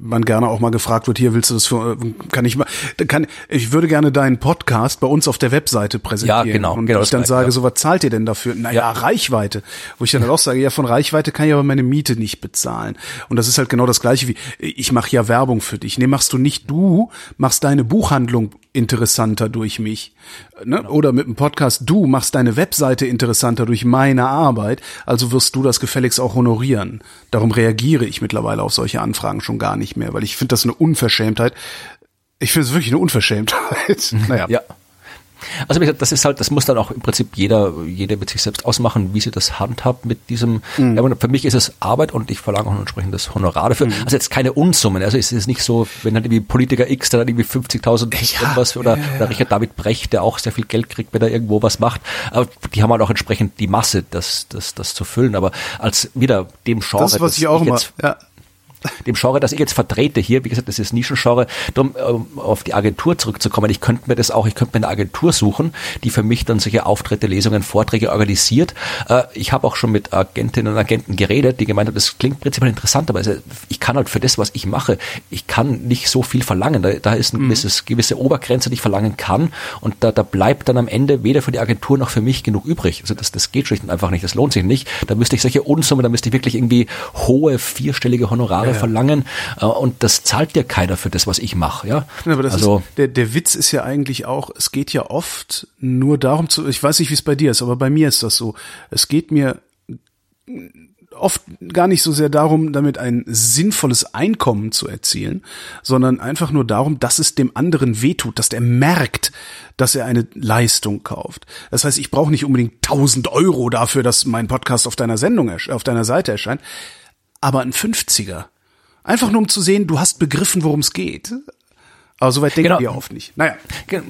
man gerne auch mal gefragt wird, hier willst du das für, äh, kann ich mal, kann, ich würde gerne deinen Podcast bei uns auf der Webseite präsentieren. Ja, genau, Und genau ich dann sage, ja. so was zahlt ihr denn dafür? Naja, Ja. Reichweite. Wo ich dann halt auch sage, ja, von Reichweite kann ich aber meine Miete nicht bezahlen. Und das ist halt genau das gleiche wie, ich mache ja Werbung für dich. Nee, machst du nicht du, machst deine Buchhandlung interessanter durch mich. Ne? Genau. Oder mit dem Podcast, du machst deine Webseite interessanter durch meine Arbeit, also wirst du das gefälligst auch honorieren. Darum reagiere ich mittlerweile auf solche Anfragen schon gar nicht mehr, weil ich finde das eine Unverschämtheit. Ich finde es wirklich eine Unverschämtheit. naja. Ja. Also wie gesagt, das ist halt, das muss dann auch im Prinzip jeder, jeder mit sich selbst ausmachen, wie sie das handhabt mit diesem. Mhm. Ja, für mich ist es Arbeit und ich verlange auch ein entsprechendes Honorar dafür. Mhm. Also jetzt keine Unsummen. Also es ist nicht so, wenn dann irgendwie Politiker X, dann irgendwie 50.000 irgendwas oder, oder Richard David Brecht, der auch sehr viel Geld kriegt, wenn er irgendwo was macht. Aber die haben halt auch entsprechend die Masse, das, das, das zu füllen. Aber als wieder dem Genre, Das, was ich auch immer, jetzt ja, dem Genre, das ich jetzt vertrete hier, wie gesagt, das ist Nischengenre, darum um auf die Agentur zurückzukommen, ich könnte mir das auch, ich könnte mir eine Agentur suchen, die für mich dann solche Auftritte, Lesungen, Vorträge organisiert. Äh, ich habe auch schon mit Agentinnen und Agenten geredet, die gemeint haben, das klingt prinzipiell interessant, aber ich kann halt für das, was ich mache, ich kann nicht so viel verlangen. Da, ist eine mhm. gewisse Obergrenze, die ich verlangen kann und da, da bleibt dann am Ende weder für die Agentur noch für mich genug übrig. Also das, das geht schlicht und einfach nicht, das lohnt sich nicht. Da müsste ich solche Unsummen, da müsste ich wirklich irgendwie hohe vierstellige Honorare ja, ja. verlangen äh, und das zahlt dir keiner für das, was ich mache. Ja? also, ist, der, der Witz ist ja eigentlich auch, es geht ja oft nur darum zu, ich weiß nicht, wie es bei dir ist, aber bei mir ist das so. Es geht mir oft gar nicht so sehr darum, damit ein sinnvolles Einkommen zu erzielen, sondern einfach nur darum, dass es dem anderen wehtut, dass der merkt, dass er eine Leistung kauft. Das heißt, ich brauche nicht unbedingt 1000 Euro dafür, dass mein Podcast auf deiner Sendung, auf deiner Seite erscheint, aber ein 50er. Einfach nur um zu sehen, du hast begriffen, worum es geht. Aber soweit denken genau. wir oft nicht. Naja.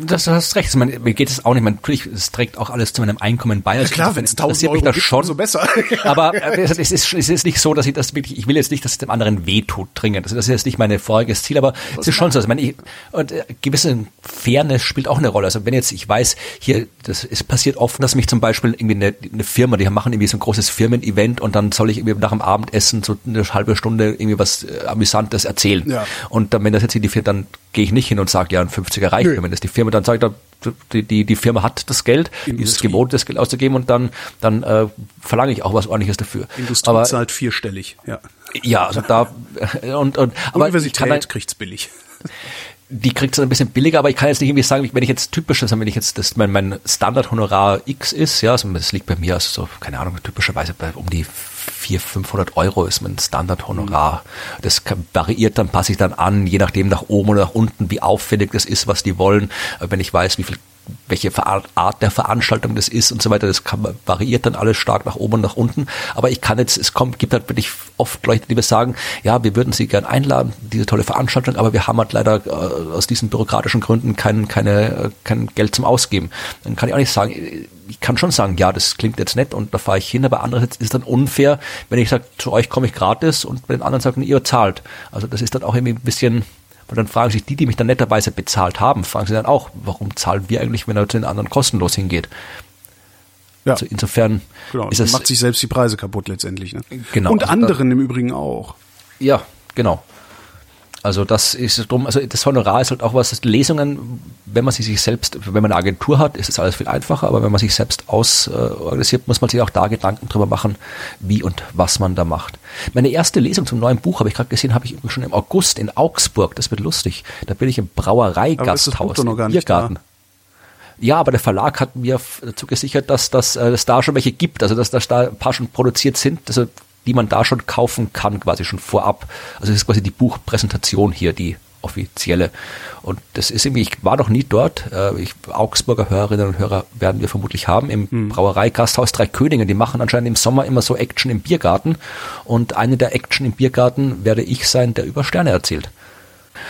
Das, du hast recht. Man, mir geht es auch nicht. Man, natürlich, es trägt auch alles zu meinem Einkommen bei. Also ja klar, wenn es tausend Euro mich das schon. so besser. aber äh, es ist, es ist nicht so, dass ich das wirklich, ich will jetzt nicht, dass es dem anderen wehtut dringend. Also das ist jetzt nicht mein voriges Ziel, aber es ist schon so. Also, ich meine, ich, und äh, gewisse Fairness spielt auch eine Rolle. Also wenn jetzt, ich weiß, hier, das ist passiert oft, dass mich zum Beispiel irgendwie eine, eine Firma, die machen irgendwie so ein großes Firmen-Event und dann soll ich irgendwie nach dem Abendessen so eine halbe Stunde irgendwie was äh, Amüsantes erzählen. Ja. Und dann, wenn das jetzt die Firma, dann gehe ich nicht hin und sage, ja, ein 50er reicht mir. Wenn das die Firma dann sagt, die, die, die Firma hat das Geld, Industrie. dieses Gebot, das Geld auszugeben und dann, dann äh, verlange ich auch was ordentliches dafür. Industrie aber, zahlt vierstellig, ja. Ja, also da und, und aber Universität kann, kriegt's billig. Die kriegt es ein bisschen billiger, aber ich kann jetzt nicht irgendwie sagen, wenn ich jetzt typisch, also wenn ich jetzt das mein, mein Standardhonorar X ist, ja, also das liegt bei mir also so, keine Ahnung, typischerweise bei um die 400, 500 Euro ist mein Standardhonorar. Das variiert dann, passe ich dann an, je nachdem nach oben oder nach unten, wie auffällig das ist, was die wollen. Wenn ich weiß, wie viel welche Art der Veranstaltung das ist und so weiter. Das kann, variiert dann alles stark nach oben und nach unten. Aber ich kann jetzt, es kommt, gibt halt wirklich oft Leute, die mir sagen, ja, wir würden Sie gern einladen, diese tolle Veranstaltung, aber wir haben halt leider äh, aus diesen bürokratischen Gründen kein, keine, äh, kein Geld zum Ausgeben. Dann kann ich auch nicht sagen, ich kann schon sagen, ja, das klingt jetzt nett und da fahre ich hin, aber andererseits ist es dann unfair, wenn ich sage, zu euch komme ich gratis und bei den anderen sagen, ihr zahlt. Also das ist dann auch irgendwie ein bisschen, und dann fragen sich die, die mich dann netterweise bezahlt haben, fragen sie dann auch, warum zahlen wir eigentlich, wenn er zu den anderen kostenlos hingeht? Ja. Also insofern genau, ist es macht sich selbst die Preise kaputt letztendlich. Ne? Genau. Und also anderen im Übrigen auch. Ja, genau. Also das ist drum, also das Honorar ist halt auch was, Lesungen, wenn man sie sich selbst, wenn man eine Agentur hat, ist es alles viel einfacher, aber wenn man sich selbst ausorganisiert, muss man sich auch da Gedanken drüber machen, wie und was man da macht. Meine erste Lesung zum neuen Buch, habe ich gerade gesehen, habe ich schon im August in Augsburg, das wird lustig. Da bin ich im Brauereigasthaus im Biergarten. Ja, aber der Verlag hat mir dazu gesichert, dass, dass, dass äh, es da schon welche gibt, also dass, dass da ein paar schon produziert sind. Also die man da schon kaufen kann, quasi schon vorab. Also es ist quasi die Buchpräsentation hier, die offizielle. Und das ist irgendwie, ich war noch nie dort. Äh, ich, Augsburger Hörerinnen und Hörer werden wir vermutlich haben im hm. Brauereigasthaus Drei Könige. Die machen anscheinend im Sommer immer so Action im Biergarten. Und eine der Action im Biergarten werde ich sein, der über Sterne erzählt.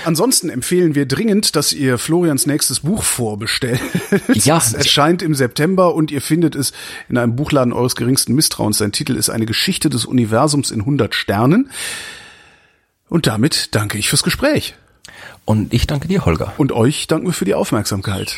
Ansonsten empfehlen wir dringend, dass ihr Florians nächstes Buch vorbestellt. Ja. Es erscheint im September und ihr findet es in einem Buchladen eures geringsten Misstrauens. Sein Titel ist eine Geschichte des Universums in 100 Sternen. Und damit danke ich fürs Gespräch. Und ich danke dir, Holger. Und euch danken wir für die Aufmerksamkeit.